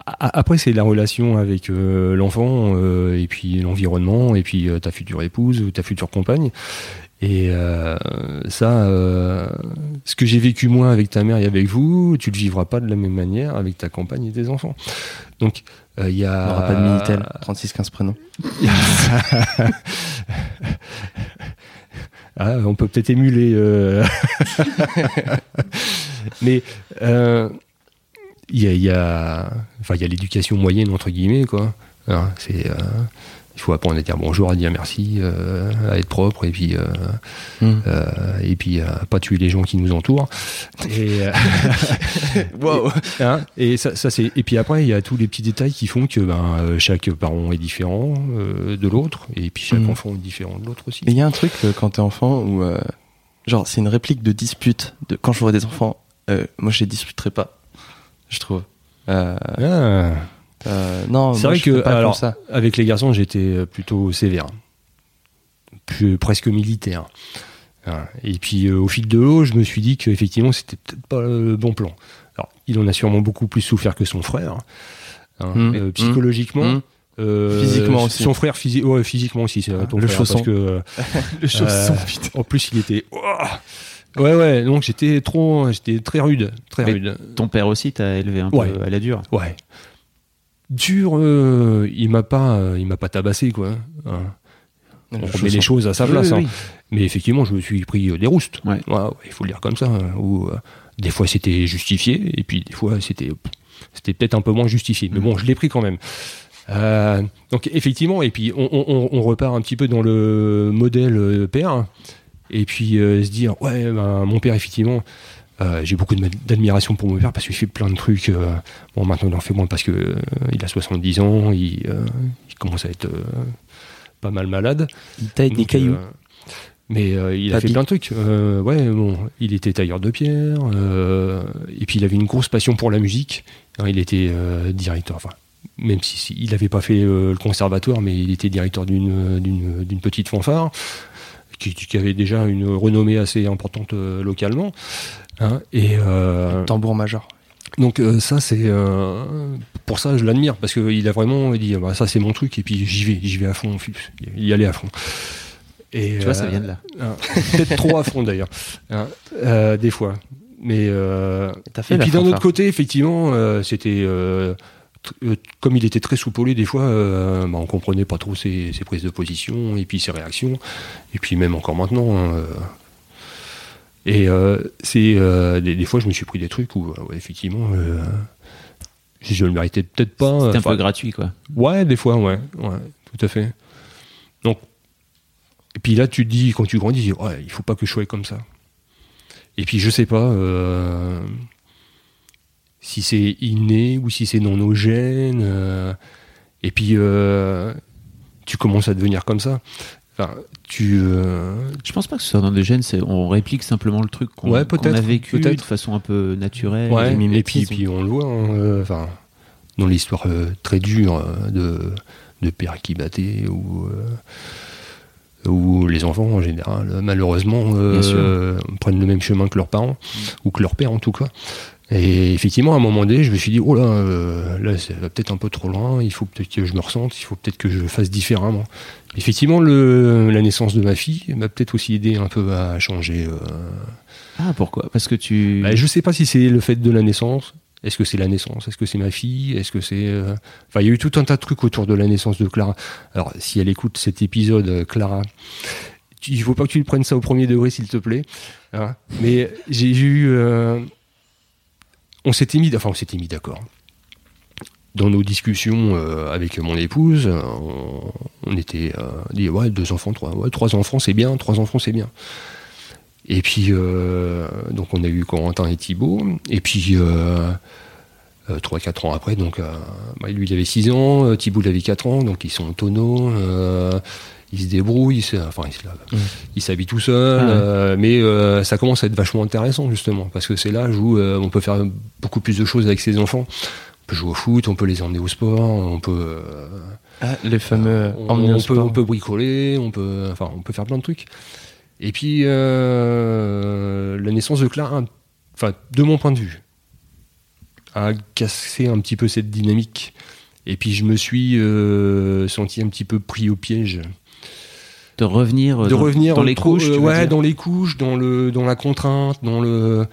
a- après, c'est la relation avec euh, l'enfant euh, et puis l'environnement et puis euh, ta future épouse ou ta future compagne. Et euh, ça, euh, ce que j'ai vécu moi avec ta mère et avec vous, tu le vivras pas de la même manière avec ta compagne et tes enfants. Donc, euh, il y On a. n'aura pas de Minitel, 36-15 prénoms. (laughs) Ah, on peut peut-être émuler. (laughs) Mais il y a, y a, enfin, il y a l'éducation moyenne entre guillemets quoi. C'est, il faut apprendre à dire bonjour, à dire merci, euh, à être propre et puis, euh, Hmm. euh, et puis à pas tuer les gens qui nous entourent. Et, euh, (laughs) Wow. (laughs) Hein, et ça, ça c'est et puis après il y a tous les petits détails qui font que ben, euh, chaque parent est différent euh, de l'autre et puis chaque Mhm. enfant est différent de l'autre aussi. Et il y a un truc euh, quand t'es enfant où, euh, genre, c'est une réplique de dispute. De quand j'aurai des enfants, euh, moi je les disputerai pas, je trouve. Euh, Ah. Euh, non, C'est vrai je que pas comme alors, ça. avec les garçons, j'étais plutôt sévère, plus, presque militaire. Hein. Et puis euh, au fil de l'eau, je me suis dit qu'effectivement, c'était peut-être pas le bon plan. Alors, il en a sûrement beaucoup plus souffert que son frère, hein, Mm. euh, psychologiquement. Mm. euh, Physiquement aussi. Son frère, physi- ouais, physiquement aussi, c'est ton le frère, chausson. parce que (laughs) Le euh, en plus, il était. Ouais, ouais, donc j'étais trop, j'étais très rude, très Mais rude. Ton père aussi t'a élevé un peu Ouais. à la dure. Ouais. Dur, euh, il m'a pas, euh, il m'a pas tabassé quoi. hein. On Je remet les choses à sa place. oui, hein. Mais effectivement, je me suis pris euh, des roustes. Ouais. ouais, il faut le dire comme ça. hein, où, des fois, c'était justifié, et puis des fois, c'était, c'était peut-être un peu moins justifié. Mais bon, je l'ai pris quand même. Euh, donc effectivement, et puis on, on- on repart un petit peu dans le modèle père, et puis euh, se dire ouais, ben, mon père effectivement. Euh, j'ai beaucoup d'admiration pour mon père parce qu'il fait plein de trucs. euh, bon, maintenant il en fait moins parce que euh, il a 70 ans, il, il commence à être pas mal malade. Il taille des cailloux. mais il a fait plein de trucs. Ouais, bon, il était tailleur de pierre. et puis il avait une grosse passion pour la musique. Alors, il était directeur. Enfin, même si, si- il n'avait pas fait le conservatoire, mais il était directeur d'une petite fanfare qui, qui avait déjà une renommée assez importante localement. Hein. et euh, Tambour major. donc euh, ça c'est euh, pour ça je l'admire parce qu'il a vraiment dit bah, ça c'est mon truc et puis j'y vais j'y vais à fond y aller à fond et Tu vois, ça vient de là. hein, peut-être trop à fond d'ailleurs hein, euh, des fois mais euh, fait et puis d'un autre côté effectivement euh, c'était comme il était très soupolé des fois euh, bah, on comprenait pas trop ses, ses prises de position et puis ses réactions et puis même encore maintenant hein, et euh, c'est euh, des, des fois je me suis pris des trucs où euh, ouais, effectivement je le méritais peut-être pas C'était un Enfin, peu gratuit, quoi. Ouais, des fois, ouais, ouais, tout à fait. Donc, et puis là, tu te dis, quand tu grandis, ouais, il faut pas que je sois comme ça. Et puis, je sais pas euh, si c'est inné ou si c'est dans nos gènes. euh, et puis, euh, tu commences à devenir comme ça. Enfin, tu. euh, Je pense pas que ce soit dans des gènes, c'est- on réplique simplement le truc qu'on Ouais, a vécu peut-être. de façon un peu naturelle. Ouais, et et puis, on le voit, hein, euh, enfin, dans l'histoire euh, très dure de, de pères qui battaient ou, euh, ou les enfants en général, malheureusement, prennent le même chemin que leurs parents, ou que leur père en tout cas. Et effectivement, à un moment donné, je me suis dit, oh là, euh, là, ça va peut-être un peu trop loin, il faut peut-être que je me ressente, il faut peut-être que je fasse différemment. Effectivement, le, la naissance de ma fille m'a peut-être aussi aidé un peu à changer. euh, Ah, pourquoi? Parce que tu. bah, je sais pas si c'est le fait de la naissance. Est-ce que c'est la naissance? Est-ce que c'est ma fille? Est-ce que c'est. euh, Enfin, il y a eu tout un tas de trucs autour de la naissance de Clara. Alors, si elle écoute cet épisode, euh, Clara, tu- il faut pas que tu le prennes ça au premier degré, s'il te plaît. Hein Mais j'ai eu. On s'était mis. Enfin, mis d'accord. Dans nos discussions euh, avec mon épouse, on, était euh, dit ouais deux enfants, trois, ouais, trois enfants c'est bien, trois enfants c'est bien. Et puis, euh, donc on a eu Corentin et Thibaut. Et puis, euh, euh, 3-4 ans après, donc bah, lui il avait 6 ans, Thibaut il avait 4 ans, donc ils sont autonomes, ils se débrouillent, ils se- enfin Mmh. ils s'habillent tout seuls, Ah ouais. euh, mais euh, ça commence à être vachement intéressant justement, parce que c'est l'âge où euh, on peut faire beaucoup plus de choses avec ses enfants. On peut jouer au foot, on peut les emmener au sport, on peut... Ah, les fameux on, au peut, sport. on peut bricoler, on peut, enfin, on peut faire plein de trucs. Et puis, la naissance de Clara, enfin, de mon point de vue, a cassé un petit peu cette dynamique. Et puis, je me suis senti un petit peu pris au piège. De revenir, de dans, revenir dans les trop- couches. euh, ouais, dans les couches, dans le, dans la contrainte, dans le.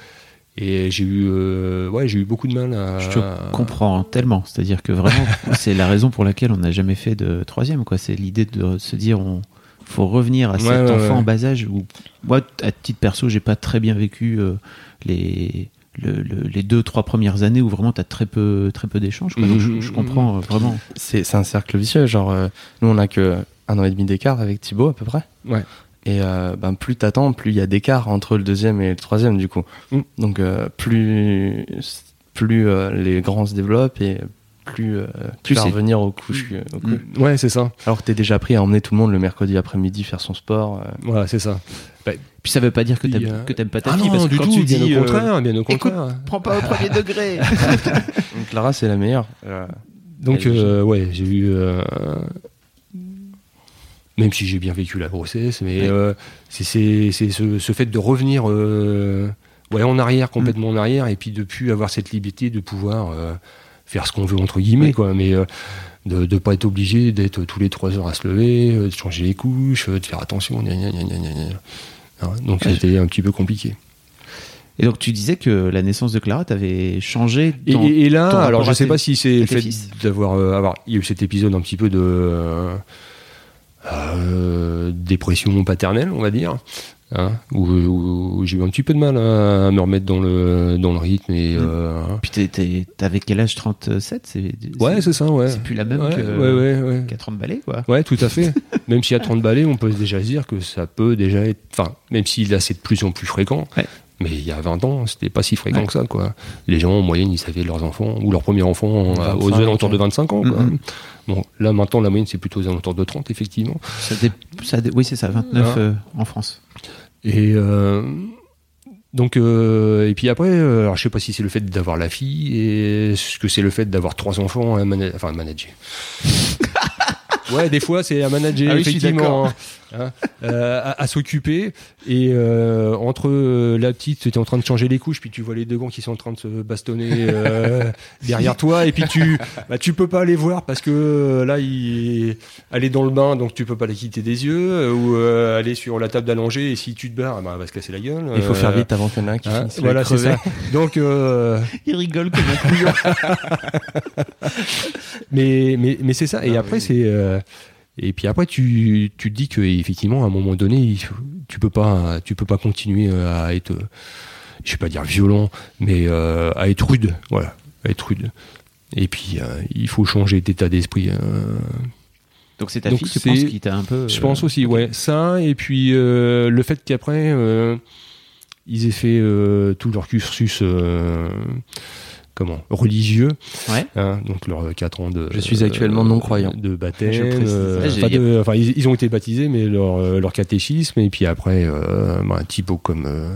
Et j'ai eu, euh, ouais, j'ai eu beaucoup de mal à. Je te comprends tellement. C'est-à-dire que vraiment, (laughs) c'est la raison pour laquelle on n'a jamais fait de troisième. quoi. C'est l'idée de se dire on faut revenir à cet Ouais, ouais, enfant ouais. en bas âge. Où, moi, à titre perso, j'ai pas très bien vécu euh, les. le- le- les deux trois premières années où vraiment tu as très peu très peu d'échanges je, je comprends euh, vraiment C'est c'est un cercle vicieux. Genre, euh, nous, on a que un an et demi d'écart avec Thibaut, à peu près. Ouais. Et euh, ben, plus t'attends, plus il y a d'écart entre le deuxième et le troisième, du coup. Mm. Donc, euh, plus, plus euh, les grands se développent et plus, euh, tu vas revenir aux couches. aux couches. Mm, Ouais, c'est ça. Alors que t'es déjà pris à emmener tout le monde le mercredi après-midi faire son sport. euh. Voilà, c'est ça. puis ça veut pas dire que t'aimes euh, que t'aimes pas ta Ah fille non, parce que du quand tout, tu bien dis au euh, contraire, bien au écoute, contraire. prends pas au premier degré (laughs) Donc, Clara, c'est la meilleure. Euh, Donc, euh, ouais, j'ai eu. Même si j'ai bien vécu la grossesse, mais Ouais. euh, c'est ce, ce fait de revenir euh, ouais, en arrière, complètement en arrière, et puis de plus avoir cette liberté de pouvoir euh, faire ce qu'on veut, entre guillemets, quoi. Mais de ne pas être obligé d'être tous les trois heures à se lever, de changer les couches, de faire attention, gna, gna, gna. Hein, Donc, c'était un petit peu compliqué. Et donc tu disais que la naissance de Clara t'avait changé. Et, dans et là, ton alors je à sais pas si c'est le fait d'avoir avoir il y a eu cet épisode un petit peu de euh, dépression paternelle, on va dire, hein, où, où j'ai eu un petit peu de mal à, à me remettre dans le dans le rythme et euh, Puis t'avais quel âge 37 c'est, ouais, c'est ça, ouais. c'est plus la même ouais, que ouais, ouais, qu'à 30 balais, quoi. Ouais, tout à fait. (laughs) même y a 30 balais, on peut déjà se dire que ça peut déjà être. Enfin, même si là c'est de plus en plus fréquent. Mais il y a 20 ans, c'était pas si fréquent Ouais. que ça, quoi. Les gens, en moyenne, ils avaient leurs enfants, ou leur premier enfant, euh, 25, aux alentours de 25 ans, quoi. Mhm. Bon, là, maintenant, la moyenne, c'est plutôt aux alentours de 30, effectivement. Ça dé- ça dé- oui, c'est ça, 29 Ah. euh, en France. Et. euh, donc euh, et puis après, euh, alors je sais pas si c'est le fait d'avoir la fille et ce que c'est le fait d'avoir trois enfants à manager, enfin à manager. (laughs) ouais, des fois c'est à manager Ah oui, je suis effectivement, hein, euh, à, à s'occuper et euh, entre euh, la petite, tu es en train de changer les couches, puis tu vois les deux grands qui sont en train de se bastonner euh, (laughs) derrière toi et puis tu bah, tu peux pas aller voir parce que là il elle est dans le bain donc tu peux pas la quitter des yeux ou euh, aller sur la table d'allonger et si tu te barres, bah, elle va se casser la gueule. Il faut Euh, faire vite avant qu'il y en ait un qui Hein, finisse voilà, c'est ça. Donc, euh, (laughs) Il rigole comme un couillon. (laughs) mais, mais, mais c'est ça. Et Ah après, oui. c'est. euh, et puis après, tu, tu te dis que effectivement, à un moment donné, tu peux pas, tu peux pas continuer euh, à être, je vais pas dire violent, mais euh, à être rude, voilà, à être rude. Et puis, euh, il faut changer d'état d'esprit. euh, Donc c'est ta Donc fille, tu penses, qui t'a un peu. Je pense aussi, ouais. Ça, et puis le fait qu'après, ils aient fait tout leur cursus comment religieux, Ouais. hein, donc leurs 4 ans de. Je suis actuellement non-croyant. De baptême. Je précise. euh, enfin, de- enfin, ils, ils ont été baptisés, mais leur, euh, leur catéchisme, et puis après, euh, bah, un type comme. euh,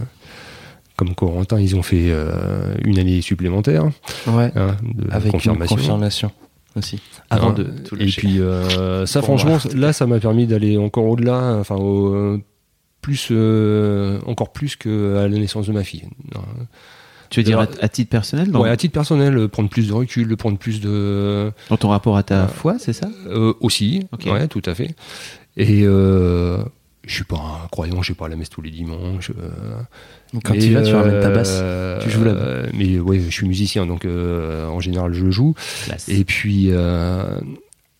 comme Corentin, ils ont fait euh, une année supplémentaire Ouais. hein, de Avec confirmation. une confirmation aussi. Avant Hein, de tout et puis euh, ça, Pour franchement, moi. là, ça m'a permis d'aller encore au-delà, enfin, au- plus, euh, encore plus qu'à la naissance de ma fille. Tu veux dire à, titre personnel, dans, Ouais, à titre personnel, euh, prendre plus de recul, prendre plus de dans ton rapport à ta Euh, foi, c'est ça? euh, aussi, Ok. ouais, tout à fait. Et euh, je suis pas un croyant, je vais pas à la messe tous les dimanches. euh, Quand tu vas, tu ramènes ta euh, basse. tu joues euh, Mais ouais, je suis musicien, donc en général, je joue. Classe. Et puis,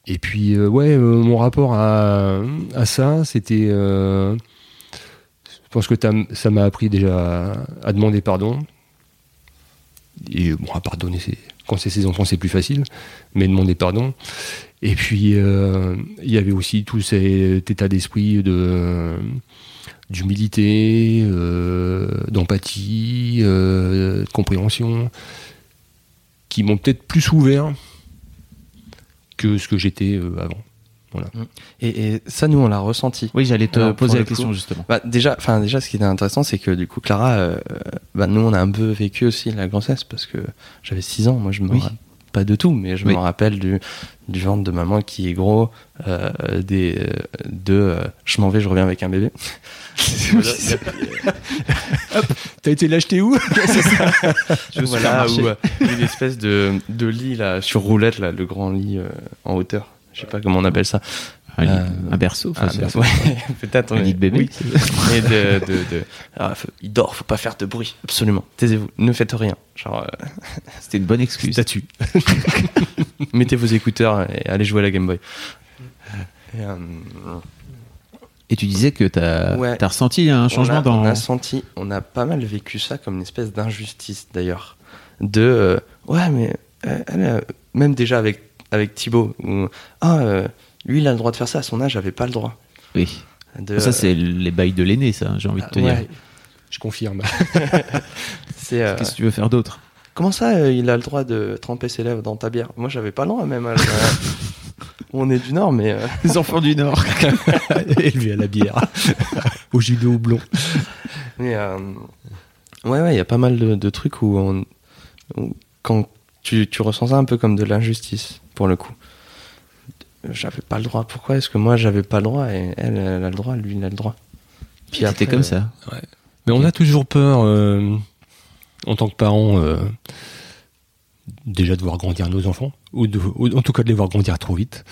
et puis ouais, mon rapport à, à ça, c'était. je pense que ça m'a appris déjà à, à demander pardon. Et bon, à pardonner, quand c'est ses enfants, c'est plus facile, mais demander pardon. Et puis, euh, il y avait aussi tout cet état d'esprit de d'humilité, euh, d'empathie, euh, de compréhension, qui m'ont peut-être plus ouvert que ce que j'étais euh, avant. Et, et ça, nous, on l'a ressenti. Oui, j'allais te Alors, poser la question coup- justement. Bah, déjà, enfin, déjà, ce qui était intéressant, c'est que du coup, Clara, euh, bah, nous, on a un peu vécu aussi la grossesse parce que j'avais 6 ans. Moi, je me Oui. rappelle pas de tout, mais je Oui. me rappelle du, du ventre de maman qui est gros, euh, des, euh, de je m'en vais, je reviens avec un bébé. (laughs) (laughs) T'as été l'acheter où? (laughs) Je suis voilà, ou une espèce de, de lit là, sur roulette, là, le grand lit en hauteur. Je sais pas comment on appelle ça. un, Euh, un berceau, Ah, c'est- berceau. Ouais, (laughs) peut-être. un mais- lit de bébé. oui. Et de, de, de- alors, faut- il dort, faut pas faire de bruit, absolument. Taisez-vous, ne faites rien. Genre, euh, (laughs) C'était une bonne excuse. Statut. (laughs) mettez vos écouteurs et allez jouer à la Game Boy. Et, euh, Et tu disais que t'as Ouais. as ressenti un changement on a, dans. On a senti, on a pas mal vécu ça comme une espèce d'injustice d'ailleurs. De euh, ouais, mais euh, même déjà avec avec Thibaut, où, ah euh, lui il a le droit de faire ça à son âge, j'avais pas le droit. Oui. De, Ça, c'est les bails de l'aîné, ça, j'ai envie de te euh, dire. Je confirme. (laughs) c'est euh, Qu'est-ce que tu veux faire d'autre? Comment ça euh, il a le droit de tremper ses lèvres dans ta bière? Moi j'avais pas le droit même. euh. (laughs) on est du Nord, mais euh, (laughs) Les enfants du Nord. Élevé à la bière. Au jus de houblon. Mais euh, ouais, ouais, il y a pas mal de, de trucs où, on, où quand tu, tu ressens ça un peu comme de l'injustice, pour le coup. J'avais pas le droit. Pourquoi est-ce que moi j'avais pas le droit et elle, elle a le droit, lui il a le droit? Puis C'était comme euh, ça. Mais on a toujours peur, euh, en tant que parents, euh, déjà de voir grandir nos enfants, ou, de- ou en tout cas de les voir grandir trop vite.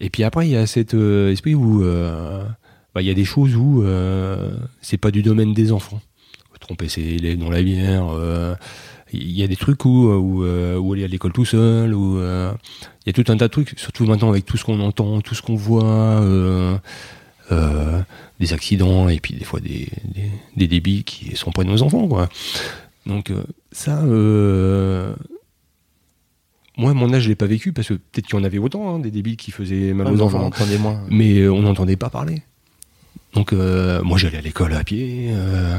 Et puis après, il y a cet euh, esprit où euh, bah, il y a des choses où euh, c'est pas du domaine des enfants. tromper ses élèves dans la bière. Euh, Il y a des trucs où, où, euh, où aller à l'école tout seul, où euh, il y a tout un tas de trucs, surtout maintenant avec tout ce qu'on entend, tout ce qu'on voit, euh, euh, des accidents et puis des fois des, des, des débits qui sont près de nos enfants. Quoi. Donc euh, ça, euh, moi, à mon âge, je l'ai pas vécu parce que peut-être qu'il y en avait autant, hein, des débiles qui faisaient mal aux on enfants moins. mais euh, on n'entendait pas parler. Donc euh, moi j'allais à l'école à pied. euh,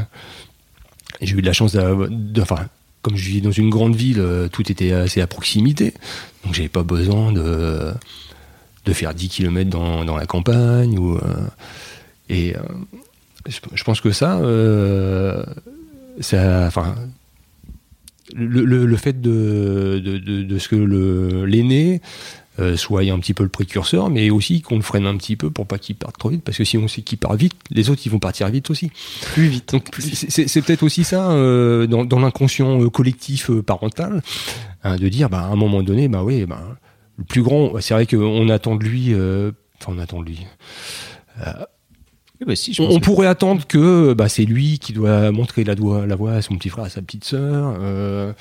j'ai eu de la chance d'avoir- comme je vis dans une grande ville, euh, tout était assez à proximité. Donc j'avais pas besoin de de faire 10 km dans, dans la campagne ou euh, et euh, je, pense que ça ça enfin le, le- le fait de, de, de- de ce que l'aîné euh, soit un petit peu le précurseur, mais aussi qu'on le freine un petit peu pour pas qu'il parte trop vite, parce que si on sait qu'il part vite, les autres ils vont partir vite aussi. Plus vite. Donc c'est- peut-être aussi ça euh, dans, dans l'inconscient euh, collectif euh, parental, hein, de dire bah, à un moment donné, bah oui, bah, le plus grand, c'est vrai qu'on attend de lui, enfin on attend de lui. Bah si, je On, pense on que- pourrait attendre que bah, c'est lui qui doit montrer la, doigt- la voie à son petit frère, à sa petite sœur. euh,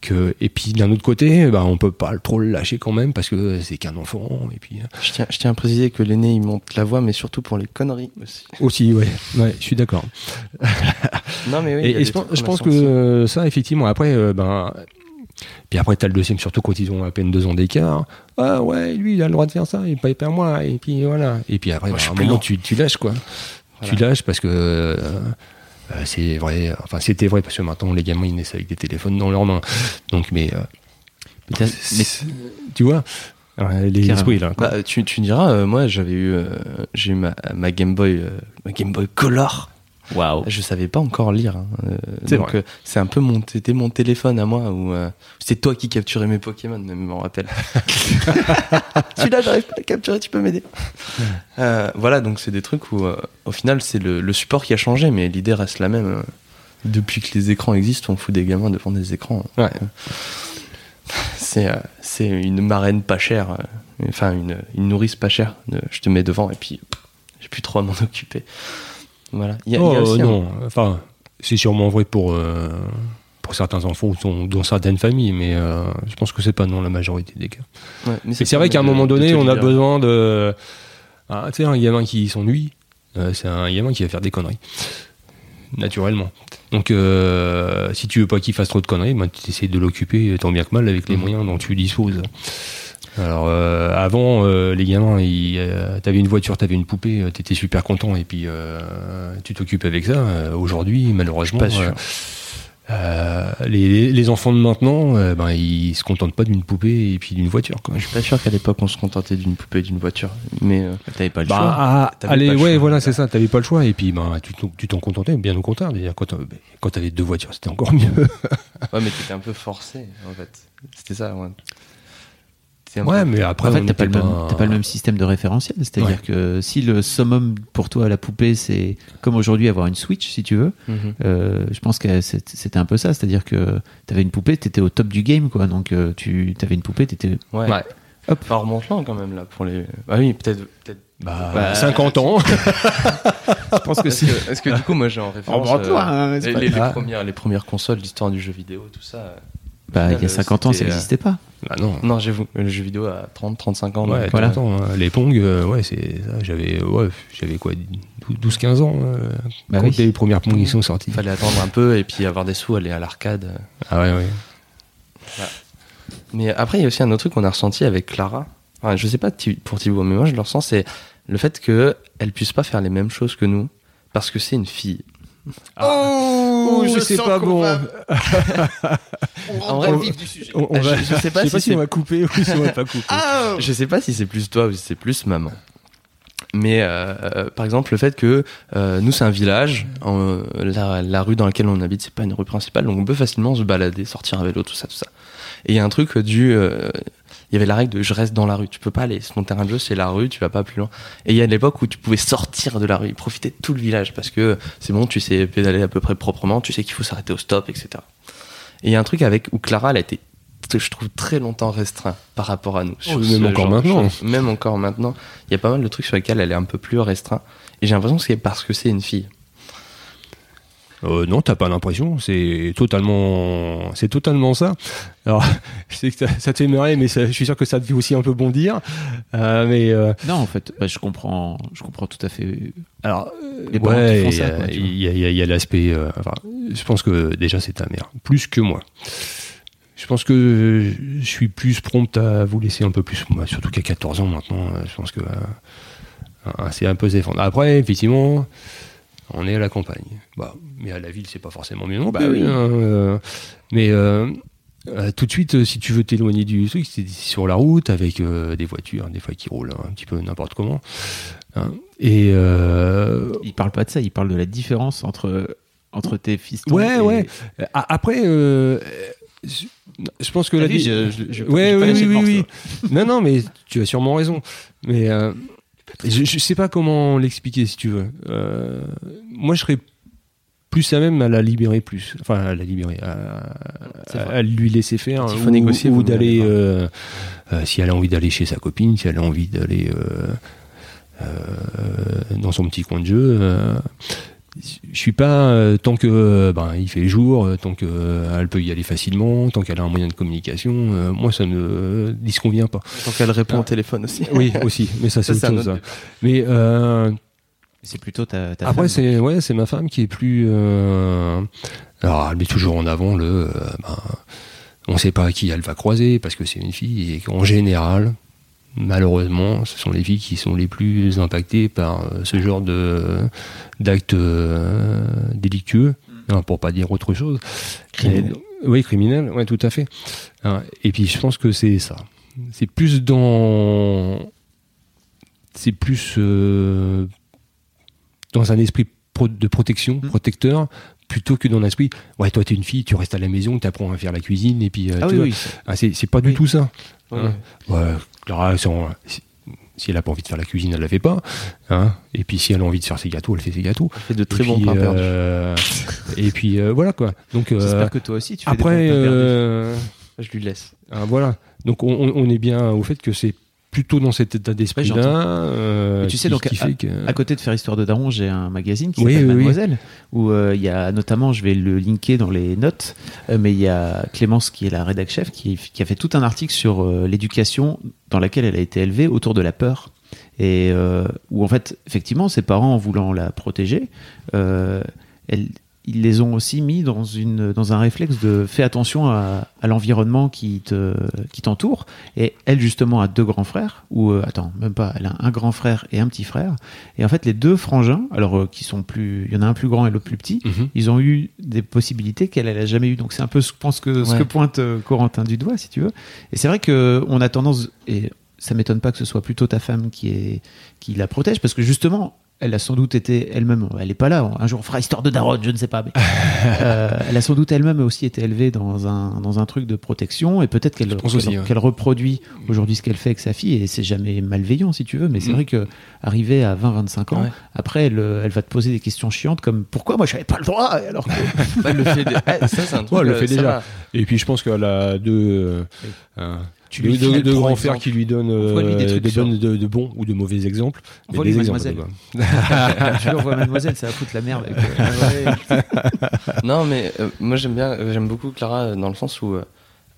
que, et puis d'un autre côté, bah, on peut pas trop le lâcher quand même parce que c'est qu'un enfant. Et puis euh, Je tiens, je tiens à préciser que l'aîné il monte la voix, mais surtout pour les conneries aussi. aussi, ouais, ouais, je suis d'accord. (laughs) Non mais oui. et je pense, je que ça, effectivement, après, euh, ben, puis après, t'as le deuxième, surtout quand ils ont à peine deux ans d'écart. Ah ouais, lui, il a le droit de faire ça, il pas hyper moi. Et puis voilà. Et puis après, Moi, ben, à un moment, tu, tu lâches quoi. Voilà. Tu lâches parce que euh, euh, c'est vrai. Enfin, c'était vrai parce que maintenant, les gamins, ils naissent avec des téléphones dans leurs mains. Donc, mais, euh, mais- tu vois, les esprits là. Bah, tu, tu diras, euh, moi j'avais eu, j'ai eu ma, ma Game Boy, ma Game Boy Color. Waouh. Je savais pas encore lire. hein. Euh, C'est donc, vrai. euh, c'est un peu mon, c'était mon téléphone à moi où euh, c'est toi qui capturais mes Pokémon, même, je m'en rappelle. (laughs) Celui-là, j'arrive pas à le capturer, tu peux m'aider. Euh, voilà, donc c'est des trucs où, euh, au final, c'est le, le support qui a changé, mais l'idée reste la même. Depuis que les écrans existent, on fout des gamins devant des écrans. Ouais. C'est, euh, c'est une marraine pas chère, euh, enfin une, une nourrice pas chère. Euh, Je te mets devant et puis pff, j'ai plus trop à m'en (laughs) occuper. Voilà. Il y a, il y a Oh, un- non, enfin, c'est sûrement vrai pour, euh, pour certains enfants ou dans, dans certaines familles, mais euh, je pense que c'est pas dans la majorité des cas. Ouais, mais c'est vrai qu'à un moment donné, on a besoin de. Ah, tu sais, un gamin qui s'ennuie, euh, c'est un gamin qui va faire des conneries. Naturellement. Donc, si tu veux pas qu'il fasse trop de conneries, ben, tu essaies de l'occuper tant bien que mal avec les Mhm. moyens dont tu disposes. Alors, euh, avant, euh, les gamins, euh, t'avais une voiture, t'avais une poupée, euh, t'étais super content et puis euh, tu t'occupes avec ça. Euh, Aujourd'hui, malheureusement, Pas sûr. euh, euh, les, les enfants de maintenant, euh, ben, ils se contentent pas d'une poupée et puis d'une voiture. Quoi. Je suis pas sûr qu'à l'époque on se contentait d'une poupée et d'une voiture, mais euh, T'avais pas le Bah, choix. ah, T'avais allez, pas le ouais, choix. voilà, c'est ça. T'avais pas le choix. Et puis, ben, tu t'en- tu t'en contentais, bien au contraire. D'ailleurs, Quand, t'avais- quand t'avais deux voitures, c'était encore mieux. ouais, mais t'étais un peu forcé en fait. C'était ça. Ouais. Ouais, peu- mais après, en fait, t'as pas, le même- t'as pas le même système de référentiel. C'est-à-dire Ouais. que si le summum pour toi, la poupée, c'est comme aujourd'hui avoir une Switch, si tu veux, Mhm. euh, je pense que c'était un peu ça. C'est-à-dire que t'avais une poupée, t'étais au top du game, quoi. Donc euh, tu avais une poupée, t'étais. Ouais. Ouais. Hop. Enfin, remonte quand même là pour les. Ah oui, peut-être. Bah, Bah, 50 ans. (laughs) Je pense que Est-ce que, est-ce que du coup, moi j'ai en (laughs) référence euh, hein, c'est les, pas- les- les Ah. premières, les premières consoles, l'histoire du jeu vidéo, tout ça. Euh, Bah, il y a Euh, 50 ans, ça euh, n'existait pas. bah, non. Non, j'avoue, le jeu vidéo à 30, 35 ans. Ouais, voilà. euh, hein, les Pong, euh, ouais, c'est ça. J'avais, ouais, j'avais quoi, 12, 15 ans euh, Bah quand oui. les premières Pong ils sont sorties. Il fallait attendre un peu et puis avoir des sous, aller à l'arcade. Ah ouais, ouais. Mais après, il y a aussi un autre truc qu'on a ressenti avec Clara. Enfin, je sais pas pour Thibaut, mais moi je le ressens, c'est le fait qu'elle puisse pas faire les mêmes choses que nous parce que c'est une fille. Oh, je sais pas bon. En vrai, On, on Je- va, je sais pas si on va couper ou si on va pas couper. (laughs) je sais pas si c'est plus toi ou si c'est plus maman. Mais euh, euh, par exemple, le fait que euh, nous c'est un village, en- la, la rue dans laquelle on habite c'est pas une rue principale, donc on peut facilement se balader, sortir à vélo, tout ça, tout ça. Et il y a un truc du, euh, il y avait la règle de je reste dans la rue, tu peux pas aller, ton terrain de jeu c'est la rue, tu vas pas plus loin. Et il y a l'époque où tu pouvais sortir de la rue, profiter de tout le village parce que c'est bon, tu sais pédaler à peu près proprement, tu sais qu'il faut s'arrêter au stop, etc. Et il y a un truc avec où Clara elle a été je trouve très longtemps restreint par rapport à nous. Oh, même encore maintenant. Même encore maintenant, il y a pas mal de trucs sur lesquels elle est un peu plus restreint. Et j'ai l'impression que c'est parce que c'est une fille. Euh, non, t'as pas l'impression. C'est totalement, c'est totalement ça. Alors, (laughs) je sais que ça, te fait marrer, mais ça- je suis sûr que ça te fait aussi un peu bondir. Euh, mais euh, Non, en fait, bah, je comprends, je comprends tout à fait. alors, Les ouais, font il y a- a, l'aspect. euh, enfin, je pense que déjà c'est ta mère, plus que moi. Je pense que je suis plus prompt à vous laisser un peu plus, moi, surtout qu'à 14 ans maintenant. Je pense que c'est un peu se défendre. Après, effectivement, on est à la campagne. Bah, mais à la ville, c'est pas forcément mieux non Bah oui. hein, euh, mais euh, euh, tout de suite, si tu veux t'éloigner du truc, c'est sur la route avec euh, des voitures, des fois qui roulent un petit peu n'importe comment. hein. et Il parle pas de ça, il parle de la différence entre entre tes fils. Ouais, ouais. A- Après, je pense que la vie. je, je, je, Ouais, j'ai pas oui, oui, oui, oui. non, non, mais tu as sûrement raison. Mais je, je sais pas comment l'expliquer si tu veux. Euh, moi, je serais plus à même à la libérer plus. Enfin, à la libérer, à, lui laisser faire. Il faut ou, négocier, ou d'aller. euh, euh, si elle a envie d'aller chez sa copine, si elle a envie d'aller dans son petit coin de jeu. Je suis pas euh, tant que euh, ben, il fait jour, euh, tant que euh, elle peut y aller facilement, tant qu'elle a un moyen de communication, euh, moi ça ne disconvient pas. Tant qu'elle répond Ah. au téléphone aussi. Oui, aussi, mais ça (laughs) c'est autre chose. autre ça. Mais euh, C'est plutôt ta, ta après c'est ouais, c'est ma femme qui est plus. euh, alors elle met toujours en avant le. euh, ben, on sait pas qui elle va croiser parce que c'est une fille et qu'en général. Malheureusement, ce sont les filles qui sont les plus impactées par euh, ce genre de d'actes euh, délictueux, hein, pour pas dire autre chose. Criminel. Et- oui, criminel, ouais, tout à fait. Hein, et puis je pense que c'est ça. C'est plus dans, c'est plus euh, dans un esprit pro- de protection, Mm. protecteur, plutôt que dans l'esprit, ouais, toi t'es une fille, tu restes à la maison, t'apprends à faire la cuisine et puis. euh, Ah oui, oui. Ah, c'est c'est pas du Oui. tout ça. Ouais. Hein. Ouais, Clara, si, on- si- si elle a pas envie de faire la cuisine, elle la fait pas. Hein. Et puis si elle a envie de faire ses gâteaux, elle fait ses gâteaux. Elle fait de très et bons puis, pains perdus. euh, et puis euh, voilà quoi. Donc euh, J'espère que toi aussi tu fais après, des bons pains perdus. euh, Je lui laisse. ah, voilà. Donc on, on- on est bien au fait que c'est plutôt dans cet état d'esprit-là. euh, tu sais, donc, que... À côté de faire Histoire de Daron, j'ai un magazine qui Oui, s'appelle oui, oui. Mademoiselle, où euh, il y a notamment, je vais le linker dans les notes, euh, mais il y a Clémence qui est la rédac chef qui, qui a fait tout un article sur l'éducation dans laquelle elle a été élevée autour de la peur. Et où en fait, effectivement, ses parents, en voulant la protéger, elle- ils les ont aussi mis dans, une, dans un réflexe de fais attention à, à l'environnement qui te qui t'entoure. Et elle, justement, a deux grands frères, ou euh, attends, même pas, elle a un grand frère et un petit frère. Et en fait, les deux frangins, alors euh, qui sont plus, il y en a un plus grand et l'autre plus petit, Mhm. ils ont eu des possibilités qu'elle elle a jamais eu. Donc c'est un peu, je pense que ce que pointe euh, Corentin du doigt, si tu veux. Et c'est vrai que on a tendance, et ça m'étonne pas que ce soit plutôt ta femme qui est qui la protège, parce que justement. Elle a sans doute été elle-même, elle est pas là, un jour on fera histoire de Daronne, je ne sais pas, mais (laughs) euh, elle a sans doute elle-même aussi été élevée dans un, dans un truc de protection et peut-être qu'elle Je ouais. qu'elle reproduit aujourd'hui ce qu'elle fait avec sa fille et c'est jamais malveillant si tu veux, mais c'est Mm. vrai que arrivé à 20-25 ans, Ouais. après elle, euh, elle va te poser des questions chiantes comme pourquoi moi j'avais pas le droit alors que (laughs) Bah, elle le fait. Eh, ça, c'est un truc. Ouais, elle le euh, fait ça déjà. va. Et puis je pense qu'elle a deux, euh, euh, Tu deux, lui par grands frères qui lui donnent euh, des de, bonnes- de- de bons ou de mauvais exemples. mais Envoie-lui des exemples, Mademoiselle. (laughs) (laughs) tu lui envoies mademoiselle, ça va foutre la merde. avec, euh, (laughs) Non, mais euh, moi j'aime bien, euh, j'aime beaucoup Clara euh, dans le sens où euh,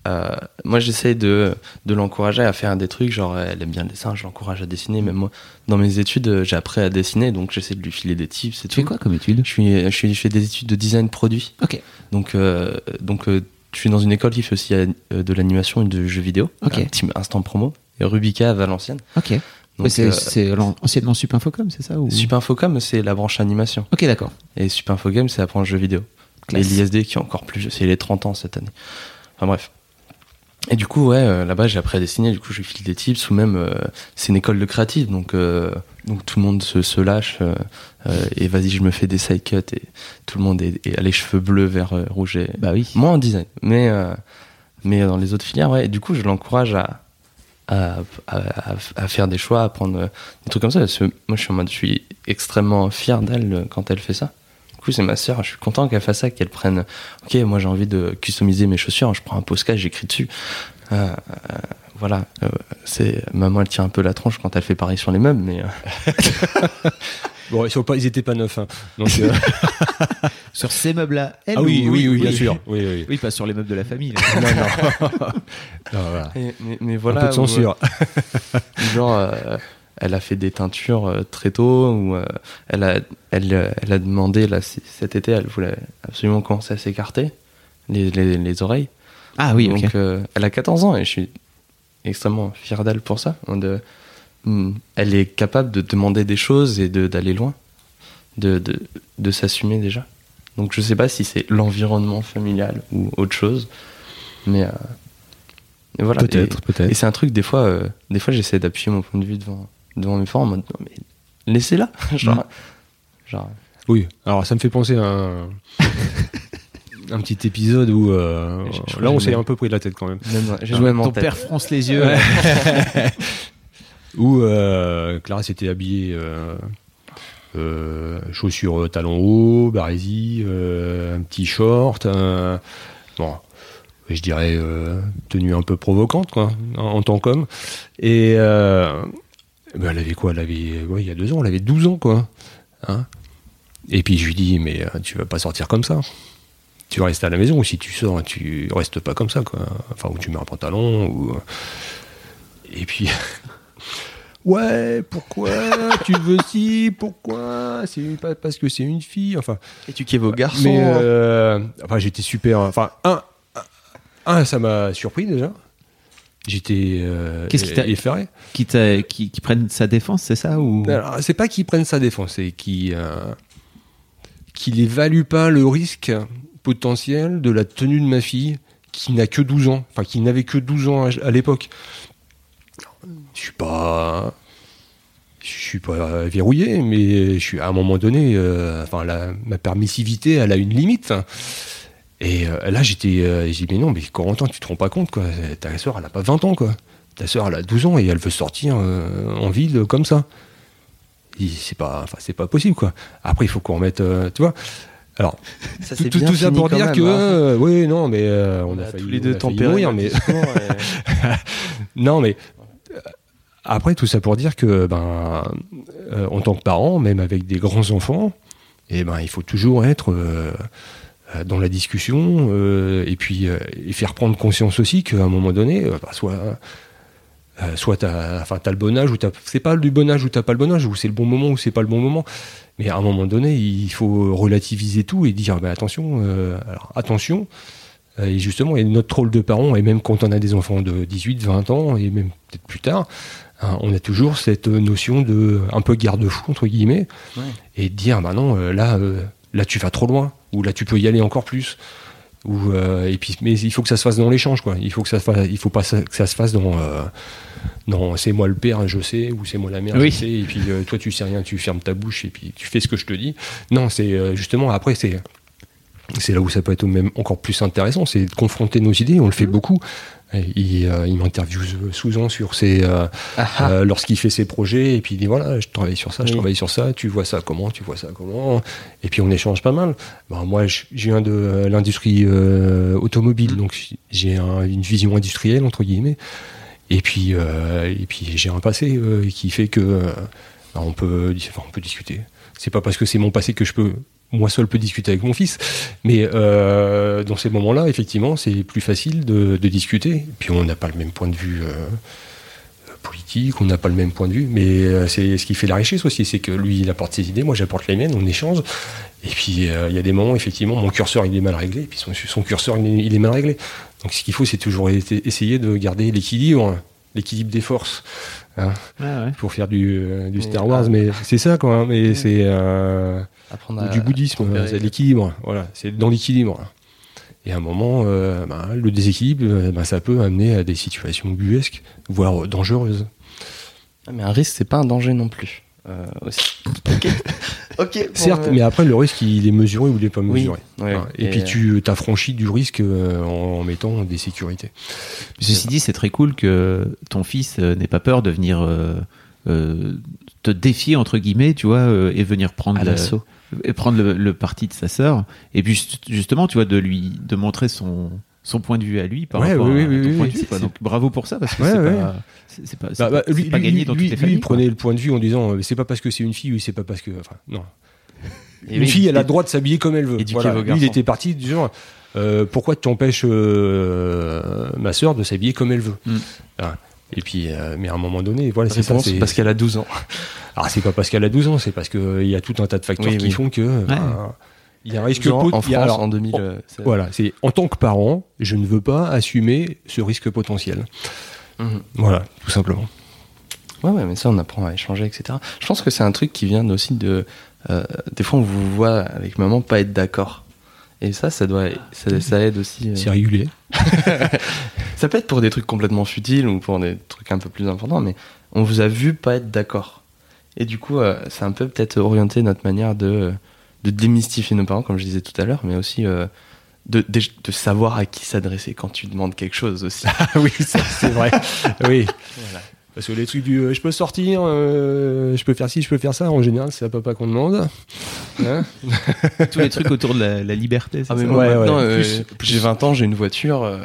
euh, moi j'essaie de, de l'encourager à faire des trucs, genre elle aime bien le dessin, je l'encourage à dessiner. Même moi, dans mes études, euh, j'ai appris à dessiner, donc j'essaie de lui filer des tips. et Tu fais quoi comme étude? Je, suis, je, suis, je fais des études de design produit. Ok. Donc, euh, donc euh, je suis dans une école qui fait aussi euh, de l'animation et de jeux vidéo. Ok. Un petit instant promo. Et Rubica à Valenciennes. Ok. C'est euh, anciennement Supinfocom, c'est ça ou... Supinfocom, c'est la branche animation. Ok, d'accord. Et Supinfogame, c'est la branche jeux vidéo. Classe. Et l'ISD qui est encore plus c'est les 30 ans cette année. Enfin bref. Et du coup, ouais, euh, là-bas, j'ai appris à dessiner, du coup, je file des tips, ou même, euh, c'est une école de créatif, donc, euh, donc tout le monde se, se lâche, euh, et vas-y, je me fais des side cuts, et tout le monde est, est- a les cheveux bleus, vert, rouge, et... Bah oui. Moi en design, mais, mais dans les autres filières, ouais, et du coup, je l'encourage à, à, à, à- faire des choix, à prendre des trucs comme ça, parce que moi, je suis en mode, je suis extrêmement fier d'elle quand elle fait ça. Du coup, c'est ma sœur, je suis content qu'elle fasse ça, qu'elle prenne. Ok, moi j'ai envie de customiser mes chaussures, je prends un postcard, j'écris dessus. Euh, euh, voilà, euh, c'est maman, elle tient un peu la tronche quand elle fait pareil sur les meubles, mais (laughs) Bon, ils, sont pas, ils étaient pas neufs. hein. Donc, euh, (laughs) Sur ces meubles-là. elle ah oui, ou- oui, oui, bien sûr. Oui, oui. Oui, pas sur les meubles de la famille. là. (laughs) Non, non. Non, voilà. Et- mais, mais Un voilà. peu de où, censure. euh, genre, euh, elle a fait des teintures euh, très tôt, ou euh, elle, a, elle, euh, elle a demandé, là, cet été, elle voulait absolument commencer à s'écarter les, les, les oreilles. Ah oui. Donc, euh, elle a 14 ans et je suis extrêmement fier d'elle pour ça. De, hmm, elle est capable de demander des choses et d'aller loin, de, de, de s'assumer déjà. Donc je sais pas si c'est l'environnement familial ou autre chose, mais euh, voilà. Peut-être, Et- peut-être. Et c'est un truc des fois, euh, des fois j'essaie d'appuyer mon point de vue devant devant mes parents en mode non mais laissez-la, (laughs) genre, Mm. genre Oui, alors ça me fait penser à un, (laughs) un petit épisode où euh, Je- je crois là on s'est un peu pris la tête quand même. même, j'ai même en Ton père fronce les yeux. Ouais. (laughs) où euh, Clara s'était habillée euh, euh, chaussures talons hauts, barésie, un petit short, bon, je dirais euh, tenue un peu provocante quoi, en, en tant qu'homme. Et euh, ben, elle avait quoi? Elle avait, ouais, il y a deux ans, elle avait 12 ans quoi. Hein et puis je lui dis mais euh, tu vas pas sortir comme ça. Tu restes à la maison ou si tu sors, tu restes pas comme ça quoi. Enfin ou tu mets un pantalon ou et puis (laughs) ouais pourquoi? Tu veux si? Pourquoi? C'est pas parce que c'est une fille enfin Éduquez vos garçons. mais euh, enfin, j'étais super. Enfin, un, un, ça m'a surpris déjà. J'étais euh, Qu'est-ce qui t'a- effaré. qui, t'a- qui, qui prennent sa défense, c'est ça ou... Alors, C'est pas qu'ils prennent sa défense, c'est qu'ils euh, qu'il évalue pas le risque potentiel de la tenue de ma fille qui n'a que 12 ans, enfin qui n'avait que 12 ans à, à l'époque. Je suis pas je suis pas verrouillé, mais je suis à un moment donné, euh, enfin la- ma permissivité, elle a une limite. Et euh, là, j'étais, euh, j'ai dit mais non, mais Corentin, tu te rends pas compte quoi Ta sœur, elle a pas 20 ans quoi. Ta sœur, elle a 12 ans et elle veut sortir euh, en ville comme ça. C'est pas, enfin c'est pas possible quoi. Après, il faut qu'on remette, euh, tu vois. Alors, ça tout, s'est tout- bien tout ça pour dire même, que, hein. euh, oui, non, mais euh, on, On a, a failli, tous les deux a failli tempéré mourir, notre mais (laughs) non, mais après tout ça pour dire que ben euh, en tant que parent, même avec des grands enfants, et ben il faut toujours être dans la discussion euh, et puis euh, et faire prendre conscience aussi qu'à un moment donné, euh, bah, soit euh, soit t'as enfin t'as le bon âge ou t'as c'est pas du bon âge ou t'as pas le bon âge ou c'est le bon moment ou c'est pas le bon moment mais à un moment donné il faut relativiser tout et dire bah, attention euh, alors attention euh, et justement et notre rôle de parent et même quand on a des enfants de 18 20 ans et même peut-être plus tard hein, on a toujours cette notion de un peu garde-fou entre guillemets Ouais. et de dire bah non euh, là euh, là tu vas trop loin ou là tu peux y aller encore plus ou euh, et puis mais il faut que ça se fasse dans l'échange quoi il faut que ça se fasse, il faut pas que ça se fasse dans euh, non c'est moi le père je sais ou c'est moi la mère Oui. je sais et puis euh, toi tu sais rien tu fermes ta bouche et puis tu fais ce que je te dis non c'est euh, justement après c'est c'est là où ça peut être même encore plus intéressant, c'est de confronter nos idées. On le fait beaucoup. Il, euh, il m'interviewe souvent sur ses, euh, euh, lorsqu'il fait ses projets, et puis il dit voilà, je travaille sur ça, je travaille sur ça, tu vois ça comment, tu vois ça comment, et puis on échange pas mal. Ben, moi, je, je viens de l'industrie euh, automobile, donc j'ai un- une vision industrielle entre guillemets, et puis euh, et puis j'ai un passé euh, qui fait que ben, on peut, enfin, on peut discuter. C'est pas parce que c'est mon passé que je peux moi seul peux discuter avec mon fils, mais euh, dans ces moments-là, effectivement, c'est plus facile de, de discuter. Puis on n'a pas le même point de vue euh, politique, on n'a pas le même point de vue, mais euh, c'est ce qui fait la richesse aussi, c'est que lui il apporte ses idées, moi j'apporte les miennes, on échange. Et puis euh, il y a des moments, effectivement, mon curseur il est mal réglé, et puis son, curseur il est, mal réglé. Donc ce qu'il faut, c'est toujours essayer de garder l'équilibre, l'équilibre des forces. Hein, Ah ouais. pour faire du, euh, du Star Wars, ah. mais c'est ça quoi. hein, mais c'est euh, du bouddhisme, c'est l'équilibre. Voilà, c'est dans l'équilibre. Et à un moment, euh, ben, le déséquilibre, euh, ben, ça peut amener à des situations buesques, voire dangereuses. Ah, mais un risque, c'est pas un danger non plus. Euh, aussi. (laughs) ok. Certes, me- mais après le risque, il est mesuré ou il n'est pas Oui, mesuré. ouais. Hein, Et, Et, puis euh, tu t'affranchis du risque euh, en, en mettant des sécurités. Ceci dit, c'est très cool que ton fils euh, n'ait pas peur de venir euh, euh, te défier entre guillemets, tu vois, euh, et venir prendre l'assaut. et prendre le, le parti de sa sœur. Et puis just- justement, tu vois, de lui de montrer son son point de vue à lui par Ouais, rapport oui, à, oui, ton oui, point de vue. quoi. Donc bravo pour ça parce que Ouais, c'est ouais. pas, c'est c'est pas, c'est Bah, pas- bah, c'est lui, pas lui, gagné lui, dans toutes lui, les familles. il quoi. prenait le point de vue en disant euh, c'est pas parce que c'est une fille ou c'est pas parce que. Enfin, non. Et Une oui, fille, elle a le droit de s'habiller comme elle veut. Voilà. Lui, il était parti du genre euh, pourquoi tu empêches euh, ma sœur de s'habiller comme elle veut? Mm. Hein. Et puis, euh, mais à un moment donné, voilà, c'est ça. Réponse, c'est- parce qu'elle a 12 ans. Alors, c'est pas parce qu'elle a 12 ans, c'est parce qu'il y a tout un tas de facteurs Oui, qui oui. font que. bah, il y a un risque 12 ans pot- en France alors, en 2000. en- euh, Voilà, c'est en tant que parent, je ne veux pas assumer ce risque potentiel. Mhm. Voilà, tout simplement. Ouais, ouais, mais ça, on apprend à échanger, etc. Je pense que c'est un truc qui vient aussi de. euh, des fois, on vous voit avec maman pas être d'accord. Et ça, ça doit, ça, ça aide aussi. euh. C'est régulier. (laughs) Ça peut être pour des trucs complètement futiles ou pour des trucs un peu plus importants, mais on vous a vu pas être d'accord. Et du coup, euh, c'est un peu peut-être orienté notre manière de, de démystifier nos parents, comme je disais tout à l'heure, mais aussi euh, de, de, de savoir à qui s'adresser quand tu demandes quelque chose aussi. (laughs) Ah oui, c'est vrai. oui. (laughs) Voilà. Parce que les trucs du euh, je peux sortir, euh, je peux faire ci, je peux faire ça, en général, c'est à papa qu'on demande. (laughs) Hein Tous les trucs autour de la, la liberté. c'est Ah mais ça moi Ouais, maintenant, ouais. euh, Plus- j'ai 20 ans, j'ai une voiture, euh,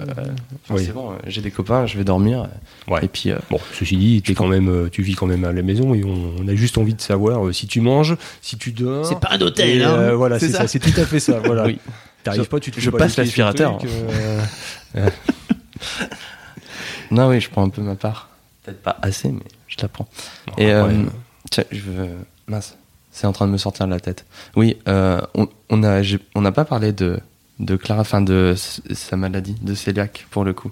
Oui. euh, j'ai des copains, je vais dormir. Ouais. Et puis, euh, Bon, ceci dit, es quand même, tu vis quand même à la maison et on, on a juste envie de savoir euh, si tu manges, si tu dors. C'est pas un hôtel, Et, hein Voilà, C'est c'est ça ça, c'est tout à fait ça. (laughs) Voilà. oui. T'arrives Je- pas, tu te je pas passe l'aspirateur. (laughs) Non, oui, je prends un peu ma part. Peut-être pas assez, mais je la prends. bon, Et après, euh, tiens, je veux. Mince, c'est en train de me sortir de la tête. Oui, euh, on on a, j'ai- on n'a pas parlé de, de Clara, enfin de sa maladie, de cœliaque pour le coup.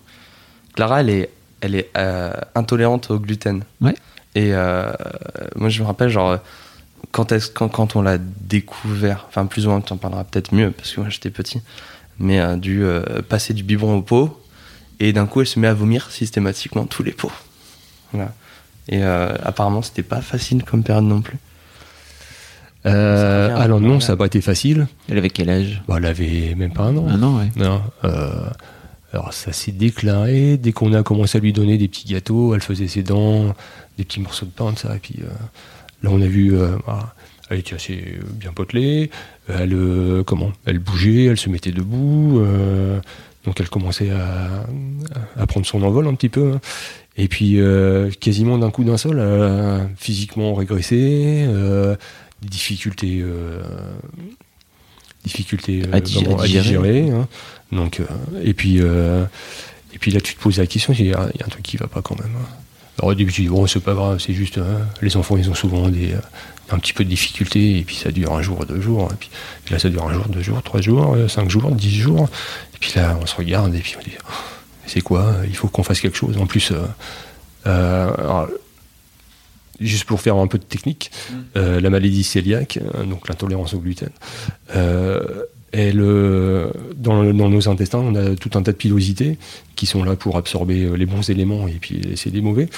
Clara, elle est, elle est euh, intolérante au gluten. Ouais. Et euh, moi, je me rappelle, genre, quand, est-ce- quand, quand on l'a découvert, enfin, plus ou moins, tu en parleras peut-être mieux, parce que moi, j'étais petit, mais euh, dû euh, passer du biberon au pot, et d'un coup, elle se met à vomir systématiquement tous les pots. Voilà. Et euh, apparemment, c'était pas facile comme période non plus. euh, alors non, ça n'a pas été facile. Elle avait quel âge? Bah, elle avait même pas un an. Un an, ouais. Non. euh, alors ça s'est déclaré dès qu'on a commencé à lui donner des petits gâteaux, elle faisait ses dents, des petits morceaux de pain, de ça. Et puis euh, là, on a vu, euh, bah, elle était assez bien potelée. Elle, euh, comment? Elle bougeait, elle se mettait debout. euh, donc elle commençait à, à prendre son envol un petit peu. hein. Et puis euh, quasiment d'un coup d'un seul, a physiquement régressé, euh, des difficultés, euh, difficultés euh, À di- vraiment à digérer. hein. Donc euh, et puis euh, et puis là tu te poses la question, il y, a il y a un truc qui va pas quand même. hein. Alors au début tu dis bon c'est pas grave, c'est juste hein, les enfants ils ont souvent des euh, un petit peu de difficultés et puis ça dure un jour, deux jours, et puis, puis là ça dure un jour, deux jours, trois jours, euh, cinq jours, dix jours, et puis là on se regarde et puis on dit Oh, c'est quoi? Il faut qu'on fasse quelque chose. En plus, euh, euh, alors, juste pour faire un peu de technique, euh, la maladie cœliaque, euh, donc l'intolérance au gluten, elle, dans, dans nos intestins, on a tout un tas de pilosités qui sont là pour absorber les bons éléments et puis laisser les mauvais.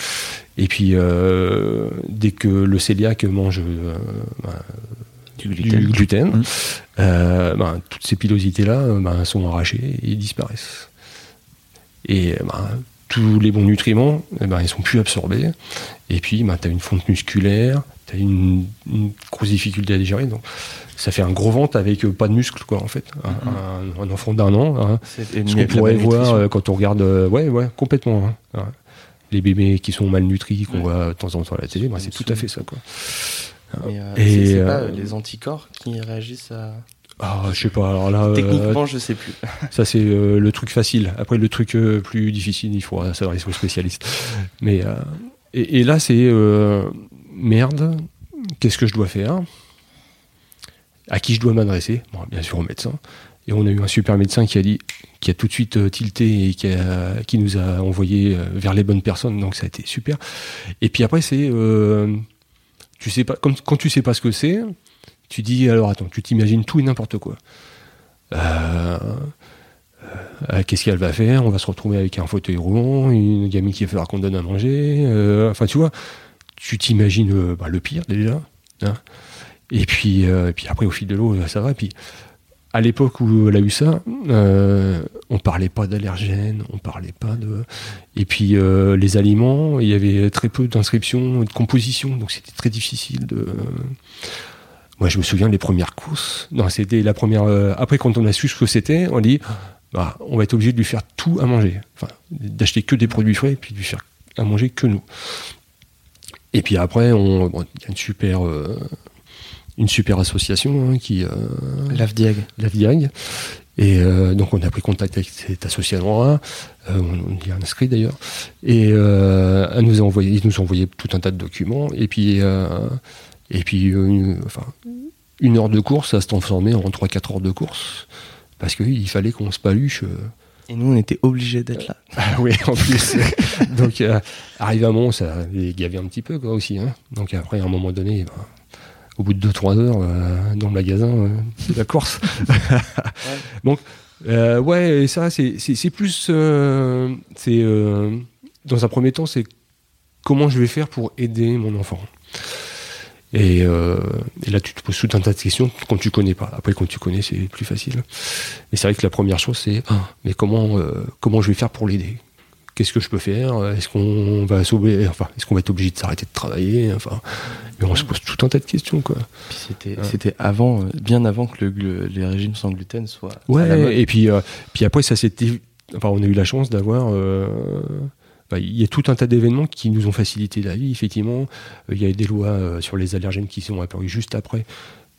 Et puis, euh, dès que le cœliaque mange euh, ben, Du du gluten. Mm. euh, ben, toutes ces pilosités-là ben, sont arrachées et disparaissent. Et euh, ben, tous les bons nutriments, eh ben, ils sont plus absorbés. Et puis, ben, tu as une fonte musculaire, tu as une, une grosse difficulté à digérer. Donc, ça fait un gros ventre avec euh, pas de muscles, quoi, en fait. Un, un- un enfant d'un an, hein, ce qu'on pourrait voir euh, quand on regarde, euh, ouais, ouais, complètement. hein. Ouais. Les bébés qui sont malnutris, qu'on Ouais. voit de temps en temps à la télé, ben, c'est tout à fait ça. Quoi. Et, pas les anticorps qui réagissent à. Ah, je sais pas, alors là, euh, Techniquement, je sais plus. (laughs) ça c'est euh, le truc facile. Après, le truc euh, plus difficile, il faudra s'adresser aux spécialistes. Mais, euh, et, et là, c'est euh, merde, qu'est-ce que je dois faire? À qui je dois m'adresser? Bon, bien sûr, au médecin. Et on a eu un super médecin qui a dit, qui a tout de suite tilté et qui, a- qui nous a envoyé vers les bonnes personnes. Donc ça a été super. Et puis après, c'est, euh, tu sais pas, comme, quand tu sais pas ce que c'est, tu dis alors attends, tu t'imagines tout et n'importe quoi. Euh, euh, Qu'est-ce qu'elle va faire? On va se retrouver avec un fauteuil roulant, une gamine qui va falloir qu'on donne à manger. euh, enfin, tu vois, tu t'imagines bah, le pire déjà. hein. Et puis, et après, au fil de l'eau, ça va. Puis, à l'époque où elle a eu ça, euh, on parlait pas d'allergènes, on parlait pas de. Et puis, les aliments, il y avait très peu d'inscriptions et de composition, donc c'était très difficile de. Moi, je me souviens des premières courses. Non, c'était la première. euh, après, quand on a su ce que c'était, on dit bah, on va être obligé de lui faire tout à manger. Enfin, d'acheter que des produits frais et puis de lui faire à manger que nous. Et puis après, bon, il y a une super, euh, une super association hein, qui. Euh, L'AFDIAG. l'AFDIAG. Et euh, donc on a pris contact avec cette association-là, euh, on, y a inscrit d'ailleurs, et euh, elle nous a envoyé, ils nous ont envoyé tout un tas de documents, et puis, et puis euh, une, enfin, une heure de course, ça se transformait en 3-4 heures de course, parce qu'il fallait qu'on se paluche. euh, Et nous, on était obligés d'être là. (laughs) ah oui, en plus. (laughs) Donc, euh, arrivé à moment, ça les gavait un petit peu, quoi, aussi. Hein. Donc, après, à un moment donné, ben, au bout de 2-3 heures, euh, dans le magasin, euh, c'est la course. (laughs) Donc, ouais, et ça, c'est plus. c'est Dans un premier temps, c'est comment je vais faire pour aider mon enfant. Et, euh, et là, tu te poses tout un tas de questions quand tu connais pas. Après, quand tu connais, c'est plus facile. Mais c'est vrai que la première chose, c'est Ah, mais comment, euh, comment je vais faire pour l'aider? Qu'est-ce que je peux faire? Est-ce qu'on va sauver Enfin, est-ce qu'on va être obligé de s'arrêter de travailler? Enfin, mais on se pose tout un tas de questions, quoi. C'était, Ouais. avant, euh, bien avant que le les régimes sans gluten soient à la mode. Ouais, et puis, euh, puis après, ça s'était. Enfin, on a eu la chance d'avoir. Bah, Il y a tout un tas d'événements qui nous ont facilité la vie, effectivement. Euh, Il y a des lois euh, sur les allergènes qui sont apparues juste après.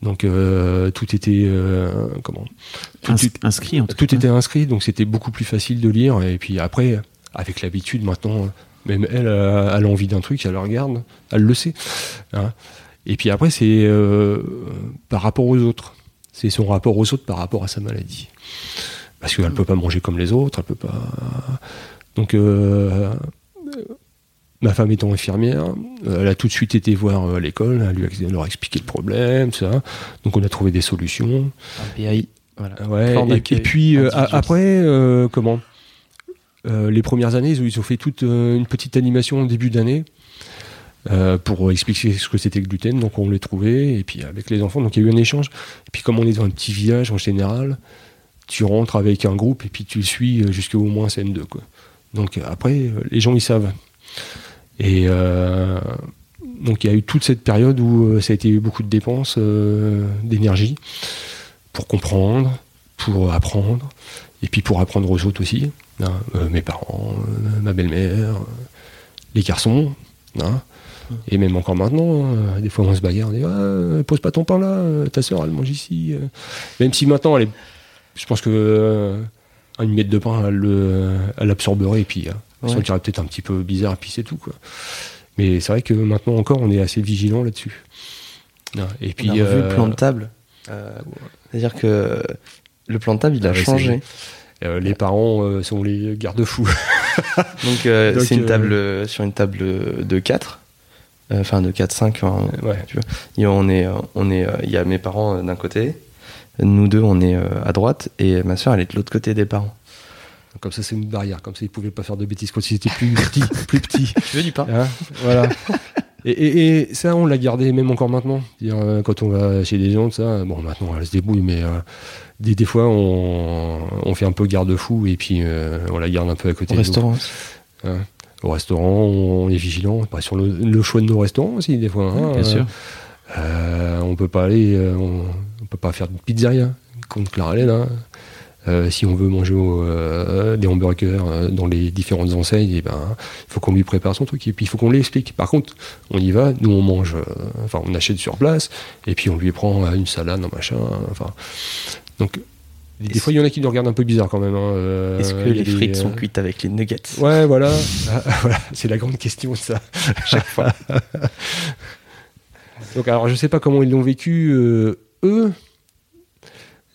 Donc, euh, tout était. euh, comment? Tout, Ins- inscrit en tout, tout cas. était inscrit, donc c'était beaucoup plus facile de lire. Et puis après, avec l'habitude, maintenant, même elle, elle a envie d'un truc, elle le regarde, elle le sait. hein. Et puis après, c'est euh, par rapport aux autres. C'est son rapport aux autres par rapport à sa maladie. Parce qu'elle ne peut pas manger comme les autres, elle peut pas. Donc, euh, ma femme étant infirmière, euh, elle a tout de suite été voir euh, à l'école, elle lui a- leur a expliqué le problème, ça. Donc, on a trouvé des solutions. Voilà. Ouais, et, puis après, comment? Euh, Les premières années, ils ont, fait toute euh, une petite animation au début d'année euh, pour expliquer ce que c'était le gluten. Donc on les trouvait, et puis avec les enfants, donc il y a eu un échange. Et puis comme on est dans un petit village en général, tu rentres avec un groupe et puis tu le suis jusqu'au moins CM2. Quoi. Donc euh, après, euh, les gens ils savent. Et euh, donc il y a eu toute cette période où euh, ça a été beaucoup de dépenses euh, d'énergie pour comprendre, pour apprendre, et puis pour apprendre aux autres aussi. hein, mes parents, ma belle-mère, les garçons. hein, et même encore maintenant, hein, des fois on se bagarre, on dit Ah, pose pas ton pain là, ta soeur elle mange ici. Même si maintenant elle est. Je pense que une miette de pain, elle, le- elle absorberait et puis euh, elle Ouais. sentirait peut-être un petit peu bizarre, et puis c'est tout. Quoi. Mais c'est vrai que maintenant encore, on est assez vigilant là-dessus. hein, Et puis, on a revu euh, le plan de table. Euh, C'est-à-dire que le plan de table, il a Ah changé. euh, les parents euh, sont les garde-fous. (laughs) Donc, euh, c'est une euh, table euh, sur une table de 4. euh, Enfin, de 4, 5. enfin, ouais. Et on est, euh, on est, euh, il y a mes parents euh, d'un côté, nous deux on est euh, à droite et ma soeur elle est de l'autre côté des parents. Comme ça, c'est une barrière. Comme ça, ils pouvaient pas faire de bêtises quand ils étaient plus petits. (laughs) plus petits. Tu veux du pain Hein, voilà. Et, et- et ça, on l'a gardé même encore maintenant. Euh, quand on va chez des gens, ça, bon, maintenant, elle se débrouille, mais euh, des, des fois, on, on fait un peu garde-fou et puis euh, on la garde un peu à côté. Au de nous. restaurant aussi. Hein. Au restaurant, on est vigilant bah, sur le, le choix de nos restaurants aussi, des fois. hein. Bien sûr. Euh, on peut pas aller, euh, on peut pas faire de pizzeria contre Claralène. Hein. Euh, si on veut manger au, euh, des hamburgers euh, dans les différentes enseignes, et ben, il faut qu'on lui prépare son truc et puis il faut qu'on lui explique. Par contre, on y va, nous on mange, enfin on achète sur place et puis on lui prend une salade, un machin. Enfin, donc des, fois il y en a qui nous regardent un peu bizarre quand même. hein. Euh, Est-ce que les des, frites sont cuites avec les nuggets? Ouais, voilà. (laughs) Ah, voilà, c'est la grande question de ça. Chaque fois. (laughs) Donc, alors, je sais pas comment ils l'ont vécu, euh, eux,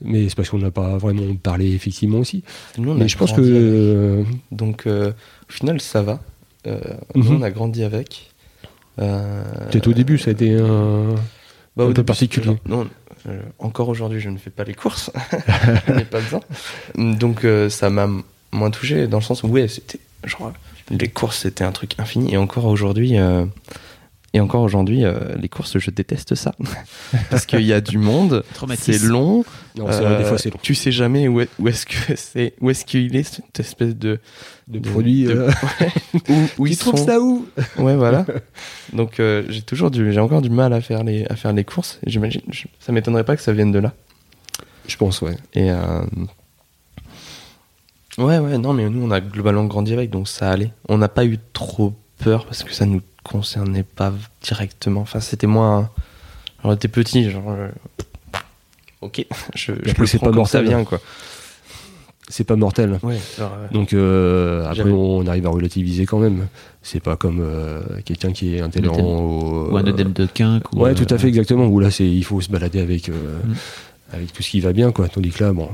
mais c'est parce qu'on n'a pas vraiment parlé effectivement aussi. Nous, mais je pense que. avec. Donc euh, au final ça va. Euh, Mhm. Nous on a grandi avec. Euh, Peut-être au début, ça a été un. bah, un au peu début, particulier. Non, euh, encore aujourd'hui je ne fais pas les courses. (laughs) je n'ai pas besoin. Donc ça m'a moins touché dans le sens où ouais c'était genre les courses c'était un truc infini et encore aujourd'hui. Et encore aujourd'hui, euh, les courses, je déteste ça. (laughs) Parce qu'il y a du monde, (laughs) c'est long, Non, c'est vrai, des Euh, fois, c'est long. Tu sais jamais où est, où est-ce que c'est, où est-ce qu'il est cette espèce de De produits. de- euh, (laughs) où, où tu ils trouves sont. ça où Ouais, voilà. Donc euh, j'ai toujours du, j'ai encore du mal à faire les, à faire les courses. J'imagine, je- ça m'étonnerait pas que ça vienne de là. Je pense, ouais. Et euh, Ouais, ouais, non, mais nous, on a globalement grandi avec, donc ça allait. On n'a pas eu trop peur parce que ça nous concernait pas directement. Enfin, c'était moins. On était petit, genre. euh, Ok, (laughs) je, je le prends pas comme ça mortel. vient, quoi. C'est pas mortel. Ouais, euh, Donc euh, après, on arrive à relativiser quand même. C'est pas comme euh, quelqu'un qui est intolérant au, Ou un œdème de quinque. ou, Ouais, euh, tout à fait, exactement. Où là, c'est il faut se balader avec euh, Mm. avec tout ce qui va bien, quoi. Tandis que là, bon,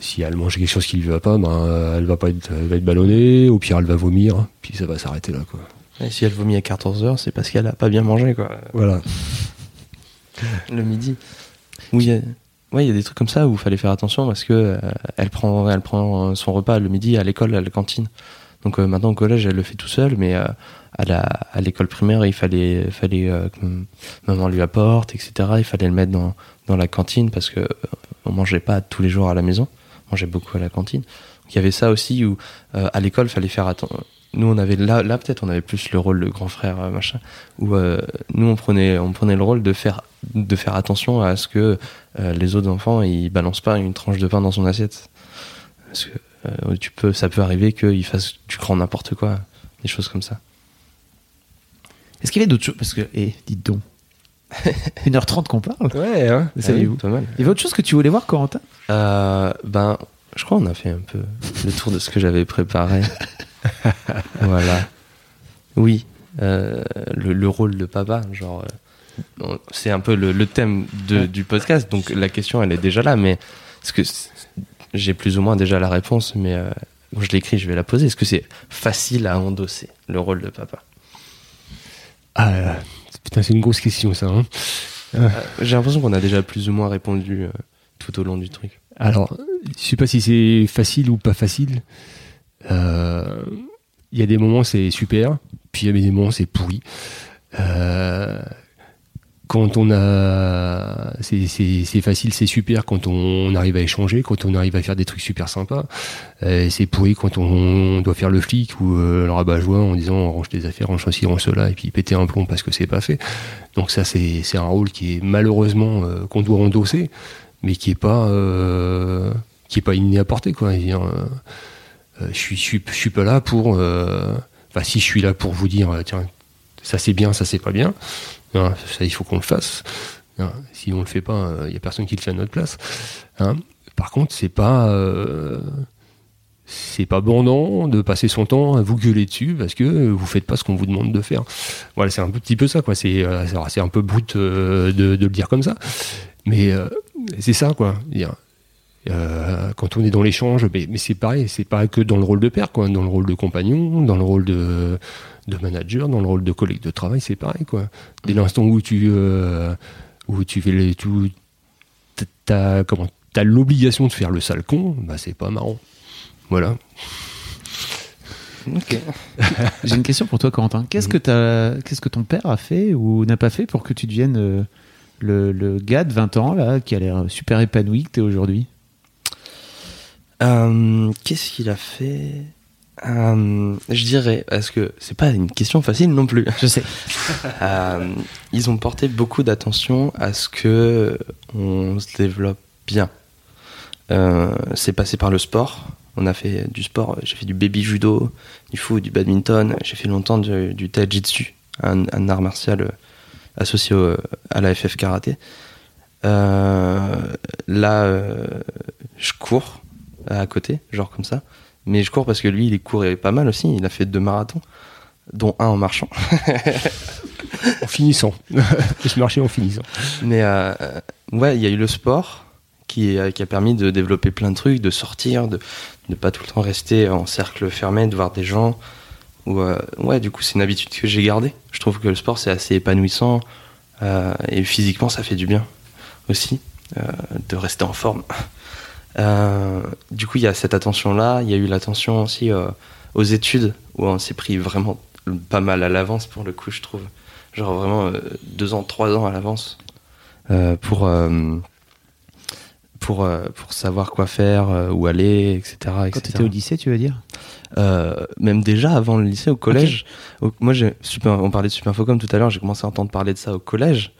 si elle mange quelque chose qui lui va pas, ben, elle va pas être, elle va être ballonnée. Au pire, elle va vomir, puis ça va s'arrêter là, quoi. Et si elle vomit à 14h, c'est parce qu'elle a pas bien mangé, quoi. Voilà. (laughs) Le midi. Oui, il y a- ouais, il y a des trucs comme ça où il fallait faire attention parce que euh, elle prend, elle prend son repas le midi à l'école, à la cantine. Donc euh, maintenant au collège, elle le fait tout seul, mais euh, à la, à l'école primaire, il fallait, fallait euh, que maman lui apporte, etc. Il fallait le mettre dans, dans la cantine parce que euh, on mangeait pas tous les jours à la maison, on mangeait beaucoup à la cantine. Il y avait ça aussi où euh, à l'école, fallait faire attention. Nous, on avait là, là peut-être, on avait plus le rôle de grand frère, euh, machin, où euh, nous, on prenait, on prenait le rôle de faire, de faire attention à ce que euh, les autres enfants, ils balancent pas une tranche de pain dans son assiette. Parce que euh, tu peux, ça peut arriver qu'ils fassent du grand n'importe quoi, des choses comme ça. Est-ce qu'il y avait d'autres choses? Parce que, eh, dites donc. (laughs) 1h30 qu'on parle. Ouais, hein. Savez-vous Pas mal. Il y avait autre chose que tu voulais voir, Corentin? Ben, je crois qu'on a fait un peu le tour de ce que j'avais préparé. (laughs) voilà. Oui, euh, le, le rôle de papa, genre, euh, c'est un peu le, le thème de- du podcast, donc la question elle est déjà là, mais est-ce que j'ai plus ou moins déjà la réponse, mais euh, quand je l'écris, je vais la poser. Est-ce que c'est facile à endosser le rôle de papa? Ah, putain, c'est une grosse question, ça. hein. Euh, J'ai l'impression qu'on a déjà plus ou moins répondu tout au long du truc. Alors, je sais pas si c'est facile ou pas facile. Euh, Il y a des moments c'est super, puis il y a des moments c'est pourri. Euh, quand on a, c'est- facile, c'est super quand on arrive à échanger, quand on arrive à faire des trucs super sympas. Euh, c'est pourri quand on doit faire le flic ou le rabat-joie en disant range tes affaires, range ceci, range cela, et puis péter un plomb parce que c'est pas fait. Donc ça c'est un rôle qui est malheureusement qu'on doit endosser mais qui est pas euh, qui est pas inné à porter quoi. Je euh, euh, suis je suis pas là pour enfin si je suis là pour vous dire tiens ça c'est bien ça c'est pas bien hein, ça il faut qu'on le fasse hein. si on le fait pas il y a personne qui le fait à notre place hein. par contre c'est pas c'est pas bandant de passer son temps à vous gueuler dessus parce que vous faites pas ce qu'on vous demande de faire. Voilà, c'est un petit peu ça, quoi. C'est un peu brut de, le dire comme ça, mais c'est ça, quoi. Euh, quand on est dans l'échange, mais, mais c'est pareil, c'est pas que dans le rôle de père, quoi. Dans le rôle de compagnon, dans le rôle de, de manager, dans le rôle de collègue de travail, c'est pareil, quoi. Dès l'instant où tu euh, où tu fais les, tout, t'as comment, t'as l'obligation de faire le sale con, bah c'est pas marrant. Voilà. Ok. J'ai une question pour toi, Corentin. Qu'est-ce que, t'as- qu'est-ce que ton père a fait ou n'a pas fait pour que tu deviennes euh, le, le gars de 20 ans, là, qui a l'air super épanoui que t'es aujourd'hui Euh, Qu'est-ce qu'il a fait? Euh, Je dirais, parce que c'est pas une question facile non plus. Je sais. (laughs) Euh, ils ont porté beaucoup d'attention à ce que on se développe bien. Euh, c'est passé par le sport. On a fait du sport. J'ai fait du baby judo, du foot, du badminton. J'ai fait longtemps du, du taijitsu, un, un art martial associé au- à la FF karaté. Euh, là, euh, je cours à côté, genre comme ça. Mais je cours parce que lui, il courait pas mal aussi. Il a fait deux marathons, dont un en marchant. (laughs) En finissant. (laughs) je marchais en finissant. Mais euh, ouais, il y a eu le sport qui, qui a permis de développer plein de trucs, de sortir, de ne pas tout le temps rester en cercle fermé, de voir des gens. Ou, euh, ouais, du coup, c'est une habitude que j'ai gardée. Je trouve que le sport, c'est assez épanouissant. euh, et physiquement, ça fait du bien aussi, euh, de rester en forme. Du coup, il y a cette attention-là. Il y a eu l'attention aussi aux études, où on s'est pris vraiment pas mal à l'avance, pour le coup, je trouve. Genre vraiment euh, deux ans, trois ans à l'avance. euh, pour, euh, pour, pour savoir quoi faire, où aller, etc. Quand etc. t'étais au lycée, tu veux dire? Euh, même déjà avant le lycée, au collège. Au- moi, j'ai super, on parlait de Superfocom tout à l'heure, j'ai commencé à entendre parler de ça au collège,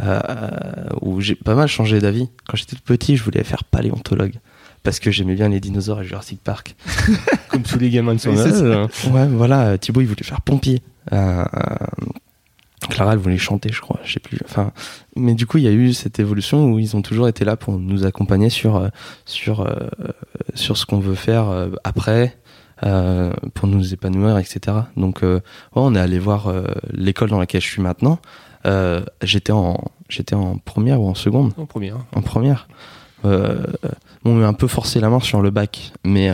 euh, où j'ai pas mal changé d'avis. Quand j'étais tout petit, je voulais faire paléontologue. parce que j'aimais bien les dinosaures et Jurassic Park. (laughs) Comme tous les gamins de son âge. Ouais, voilà, Thibaut il voulait faire pompier. Euh, euh, Clara elle voulait chanter, je crois, je sais plus. Enfin, mais du coup il y a eu cette évolution où ils ont toujours été là pour nous accompagner sur euh, sur euh, sur ce qu'on veut faire après, euh, pour nous épanouir, etc. Donc euh, ouais, on est allé voir euh, l'école dans laquelle je suis maintenant. J'étais en j'étais en première ou en seconde? En première. en première. On m'a un peu forcé la main sur le bac, mais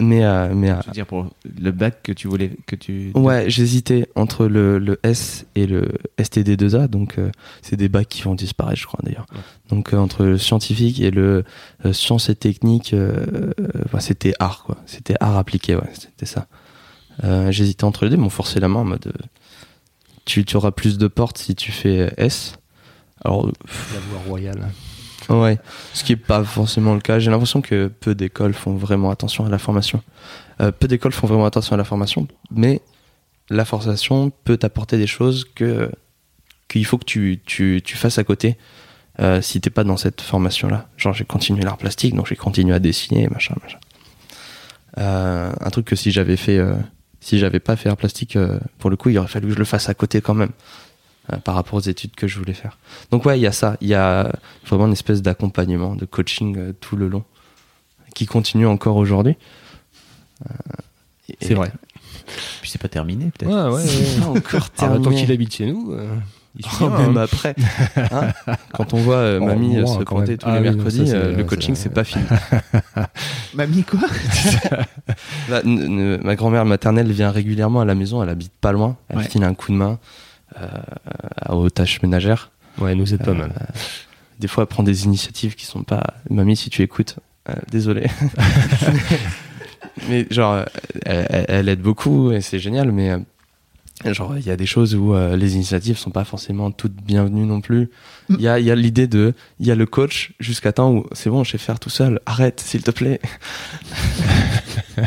mais euh, mais euh, Je veux dire, pour le bac que tu voulais. Que tu... ouais, j'hésitais entre le, le S et le STD2A, donc euh, c'est des bacs qui vont disparaître, je crois d'ailleurs. Ouais. Donc euh, entre le scientifique et le euh, sciences et techniques, enfin, c'était art quoi, c'était art appliqué, ouais, c'était ça. Euh, j'hésitais entre les deux, m'ont forcé la main en mode euh, tu, tu auras plus de portes si tu fais S. Alors La voie royale. Ouais, ce qui est pas forcément le cas. J'ai l'impression que peu d'écoles font vraiment attention à la formation. Euh, peu d'écoles font vraiment attention à la formation, mais la formation peut t'apporter des choses que qu'il faut que tu, tu, tu fasses à côté euh, si t'es pas dans cette formation-là. Genre j'ai continué l'art plastique, donc j'ai continué à dessiner, machin, machin. Euh, un truc que si j'avais fait, euh, si j'avais pas fait art plastique, pour le coup, il aurait fallu que je le fasse à côté quand même, par rapport aux études que je voulais faire. Donc ouais, il y a ça, il y a vraiment une espèce d'accompagnement, de coaching euh, tout le long, qui continue encore aujourd'hui. Euh, C'est vrai. Puis c'est pas terminé, peut-être. Ouais, ouais, ouais. Pas encore tant terminé. qu'il habite chez nous, euh, Oh, (laughs) hein. même après. Hein Quand on voit euh, Oh, mamie euh, moi, se quand pointer tous Ah les oui, non, mercredis, ça, euh, le coaching c'est pas fini. (laughs) Mamie, quoi? (laughs) Bah, ma grand-mère maternelle vient régulièrement à la maison, elle habite pas loin, elle Ouais. file un coup de main euh, aux tâches ménagères. Ouais, nous c'est pas mal. Des fois, elle prend des initiatives qui sont pas. Mamie, si tu écoutes, euh, désolé. (laughs) mais genre, euh, elle, aide beaucoup et c'est génial, mais euh, genre, il y a des choses où euh, les initiatives sont pas forcément toutes bienvenues non plus. Il y a, il y a l'idée de. Il y a le coach jusqu'à temps où c'est bon, je sais faire tout seul, arrête, s'il te plaît. (laughs)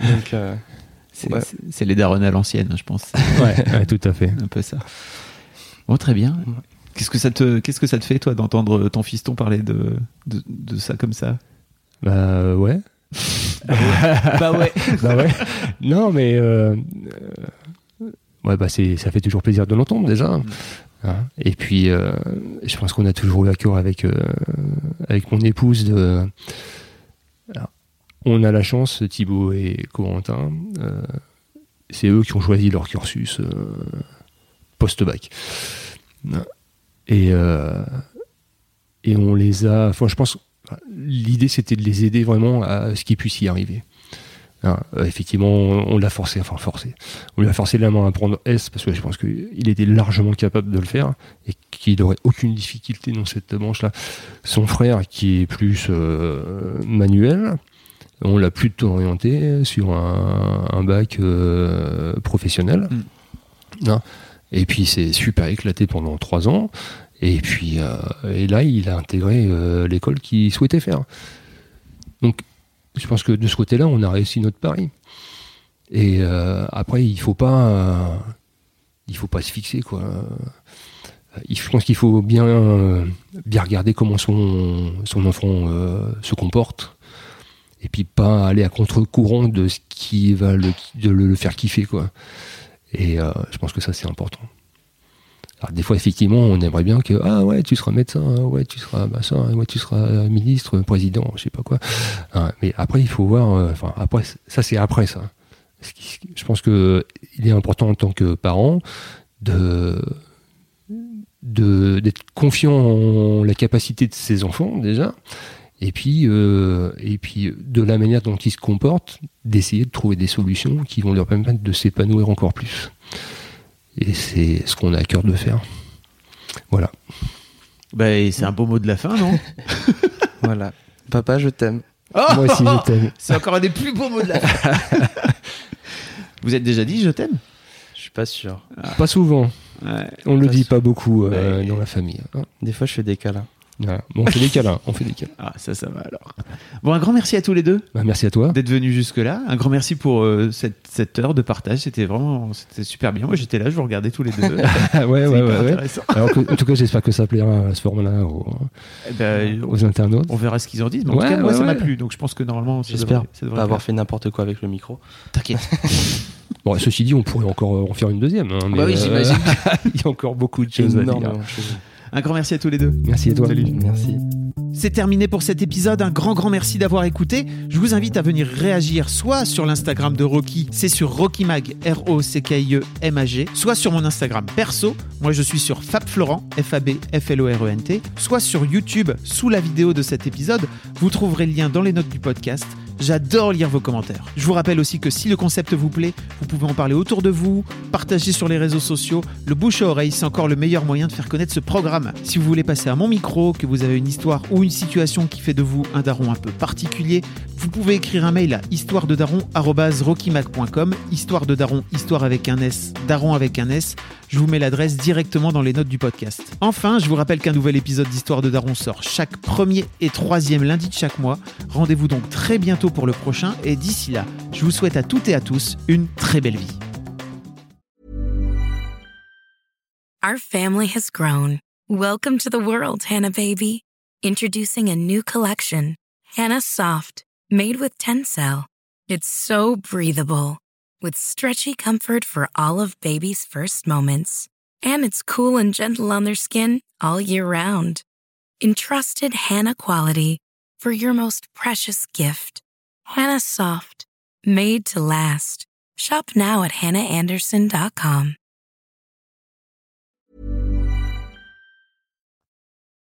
Donc, euh, C'est Ouais. les darons à l'ancienne, je pense. Ouais, ouais, tout à fait. (laughs) un peu ça. Bon, très bien. Qu'est-ce que ça te, qu'est-ce que ça te fait, toi, d'entendre ton fiston parler de, de, de ça comme ça? Bah euh, ouais? Bah ouais. (laughs) (laughs) bah ouais. Non, mais euh, euh, ouais, bah c'est, ça fait toujours plaisir de l'entendre déjà. Hein? Et puis, euh, je pense qu'on a toujours eu à cœur avec euh, avec mon épouse de. Alors, on a la chance, Thibaut et Corentin, euh, c'est eux qui ont choisi leur cursus euh, post-bac. Et euh, et on les a. Enfin, je pense. L'idée, c'était de les aider vraiment à ce qu'ils puissent y arriver. Hein, effectivement, on, l'a forcé, enfin forcé. On lui a forcé la main à prendre S parce que je pense qu'il était largement capable de le faire et qu'il n'aurait aucune difficulté dans cette branche-là. Son frère, qui est plus manuel, on l'a plutôt orienté sur un, un bac euh, professionnel. Hein, et puis c'est super éclaté pendant trois ans. Et puis euh, et là, il a intégré euh, l'école qu'il souhaitait faire. Donc, je pense que de ce côté-là, on a réussi notre pari. Et après, il faut pas, il faut pas se fixer quoi. Je pense qu'il faut bien, bien regarder comment son, son enfant euh, se comporte, et puis pas aller à contre-courant de ce qui va le, de le, faire kiffer quoi. Et euh, je pense que ça c'est important. Alors, des fois, effectivement, on aimerait bien que ah ouais, tu seras médecin, ah ouais, tu seras machin, ah ouais, tu seras ministre, président, je sais pas quoi. Hein, mais après, il faut voir. euh, Enfin, après, ça c'est après ça. Je pense que il est important en tant que parent de- d'être confiant en la capacité de ses enfants déjà, et puis euh, et puis de la manière dont ils se comportent, d'essayer de trouver des solutions qui vont leur permettre de s'épanouir encore plus. Et c'est ce qu'on a à cœur de faire. Voilà. Bah, c'est un beau mot de la fin, non (laughs) voilà. Papa, je t'aime. Moi aussi, je t'aime. (laughs) C'est encore un des plus beaux mots de la fin. (laughs) Vous êtes déjà dit je t'aime Je suis pas sûr. Pas souvent. Ouais. On le dit sûr. pas beaucoup euh, Ouais. dans la famille. hein. Des fois, je fais des câlins. Voilà. Bon, on fait des câlins, on fait des câlins. (laughs) Ah, ça, ça va alors. Bon, un grand merci à tous les deux Bah, merci à toi. d'être venus jusque-là. Un grand merci pour euh, cette, cette heure de partage. C'était vraiment c'était super bien. Moi, j'étais là, je vous regardais tous les deux. (laughs) ouais, ouais, ouais, ouais. intéressant. Alors, que- en tout cas, j'espère que ça plaira à ce format-là aux, Eh ben, aux internautes. on verra ce qu'ils en disent. Mais en Ouais, tout cas, moi, ouais, ça m'a plu. Donc, je pense que normalement, ça J'espère devrait- ça devrait pas avoir fait n'importe quoi avec le micro. T'inquiète. (laughs) Bon, ceci dit, on pourrait encore euh, en faire une deuxième. hein, mais, bah oui, j'imagine. il y a encore beaucoup de choses à dire. Un grand merci à tous les deux. Merci à toi. Salut. Merci. C'est terminé pour cet épisode. Un grand, grand merci d'avoir écouté. Je vous invite à venir réagir soit sur l'Instagram de Rocky, c'est sur RockyMag, R-O-C-K-I-E-M-A-G, soit sur mon Instagram perso. Moi, je suis sur FabFlorent, F-A-B-F-L-O-R-E-N-T, soit sur YouTube, sous la vidéo de cet épisode. Vous trouverez le lien dans les notes du podcast. J'adore lire vos commentaires. Je vous rappelle aussi que si le concept vous plaît, vous pouvez en parler autour de vous, partager sur les réseaux sociaux. Le bouche à oreille, c'est encore le meilleur moyen de faire connaître ce programme. Si vous voulez passer à mon micro, que vous avez une histoire ou une situation qui fait de vous un daron un peu particulier, vous pouvez écrire un mail à histoirededaron@rockymac.com, histoire de daron, histoire avec un S, daron avec un S. Je vous mets l'adresse directement dans les notes du podcast. Enfin, je vous rappelle qu'un nouvel épisode d'Histoire de Daron sort chaque premier et troisième lundi de chaque mois. Rendez-vous donc très bientôt pour le prochain et d'ici là, je vous souhaite à toutes et à tous une très belle vie. Our family has grown. Welcome to the world, Hannah baby. Introducing a new collection, Hannah Soft, made with Tencel. It's so breathable, with stretchy comfort for all of baby's first moments. And it's cool and gentle on their skin all year round. Entrusted Hannah quality for your most precious gift. Hannah Soft, made to last. Shop now at hannahanderson.com.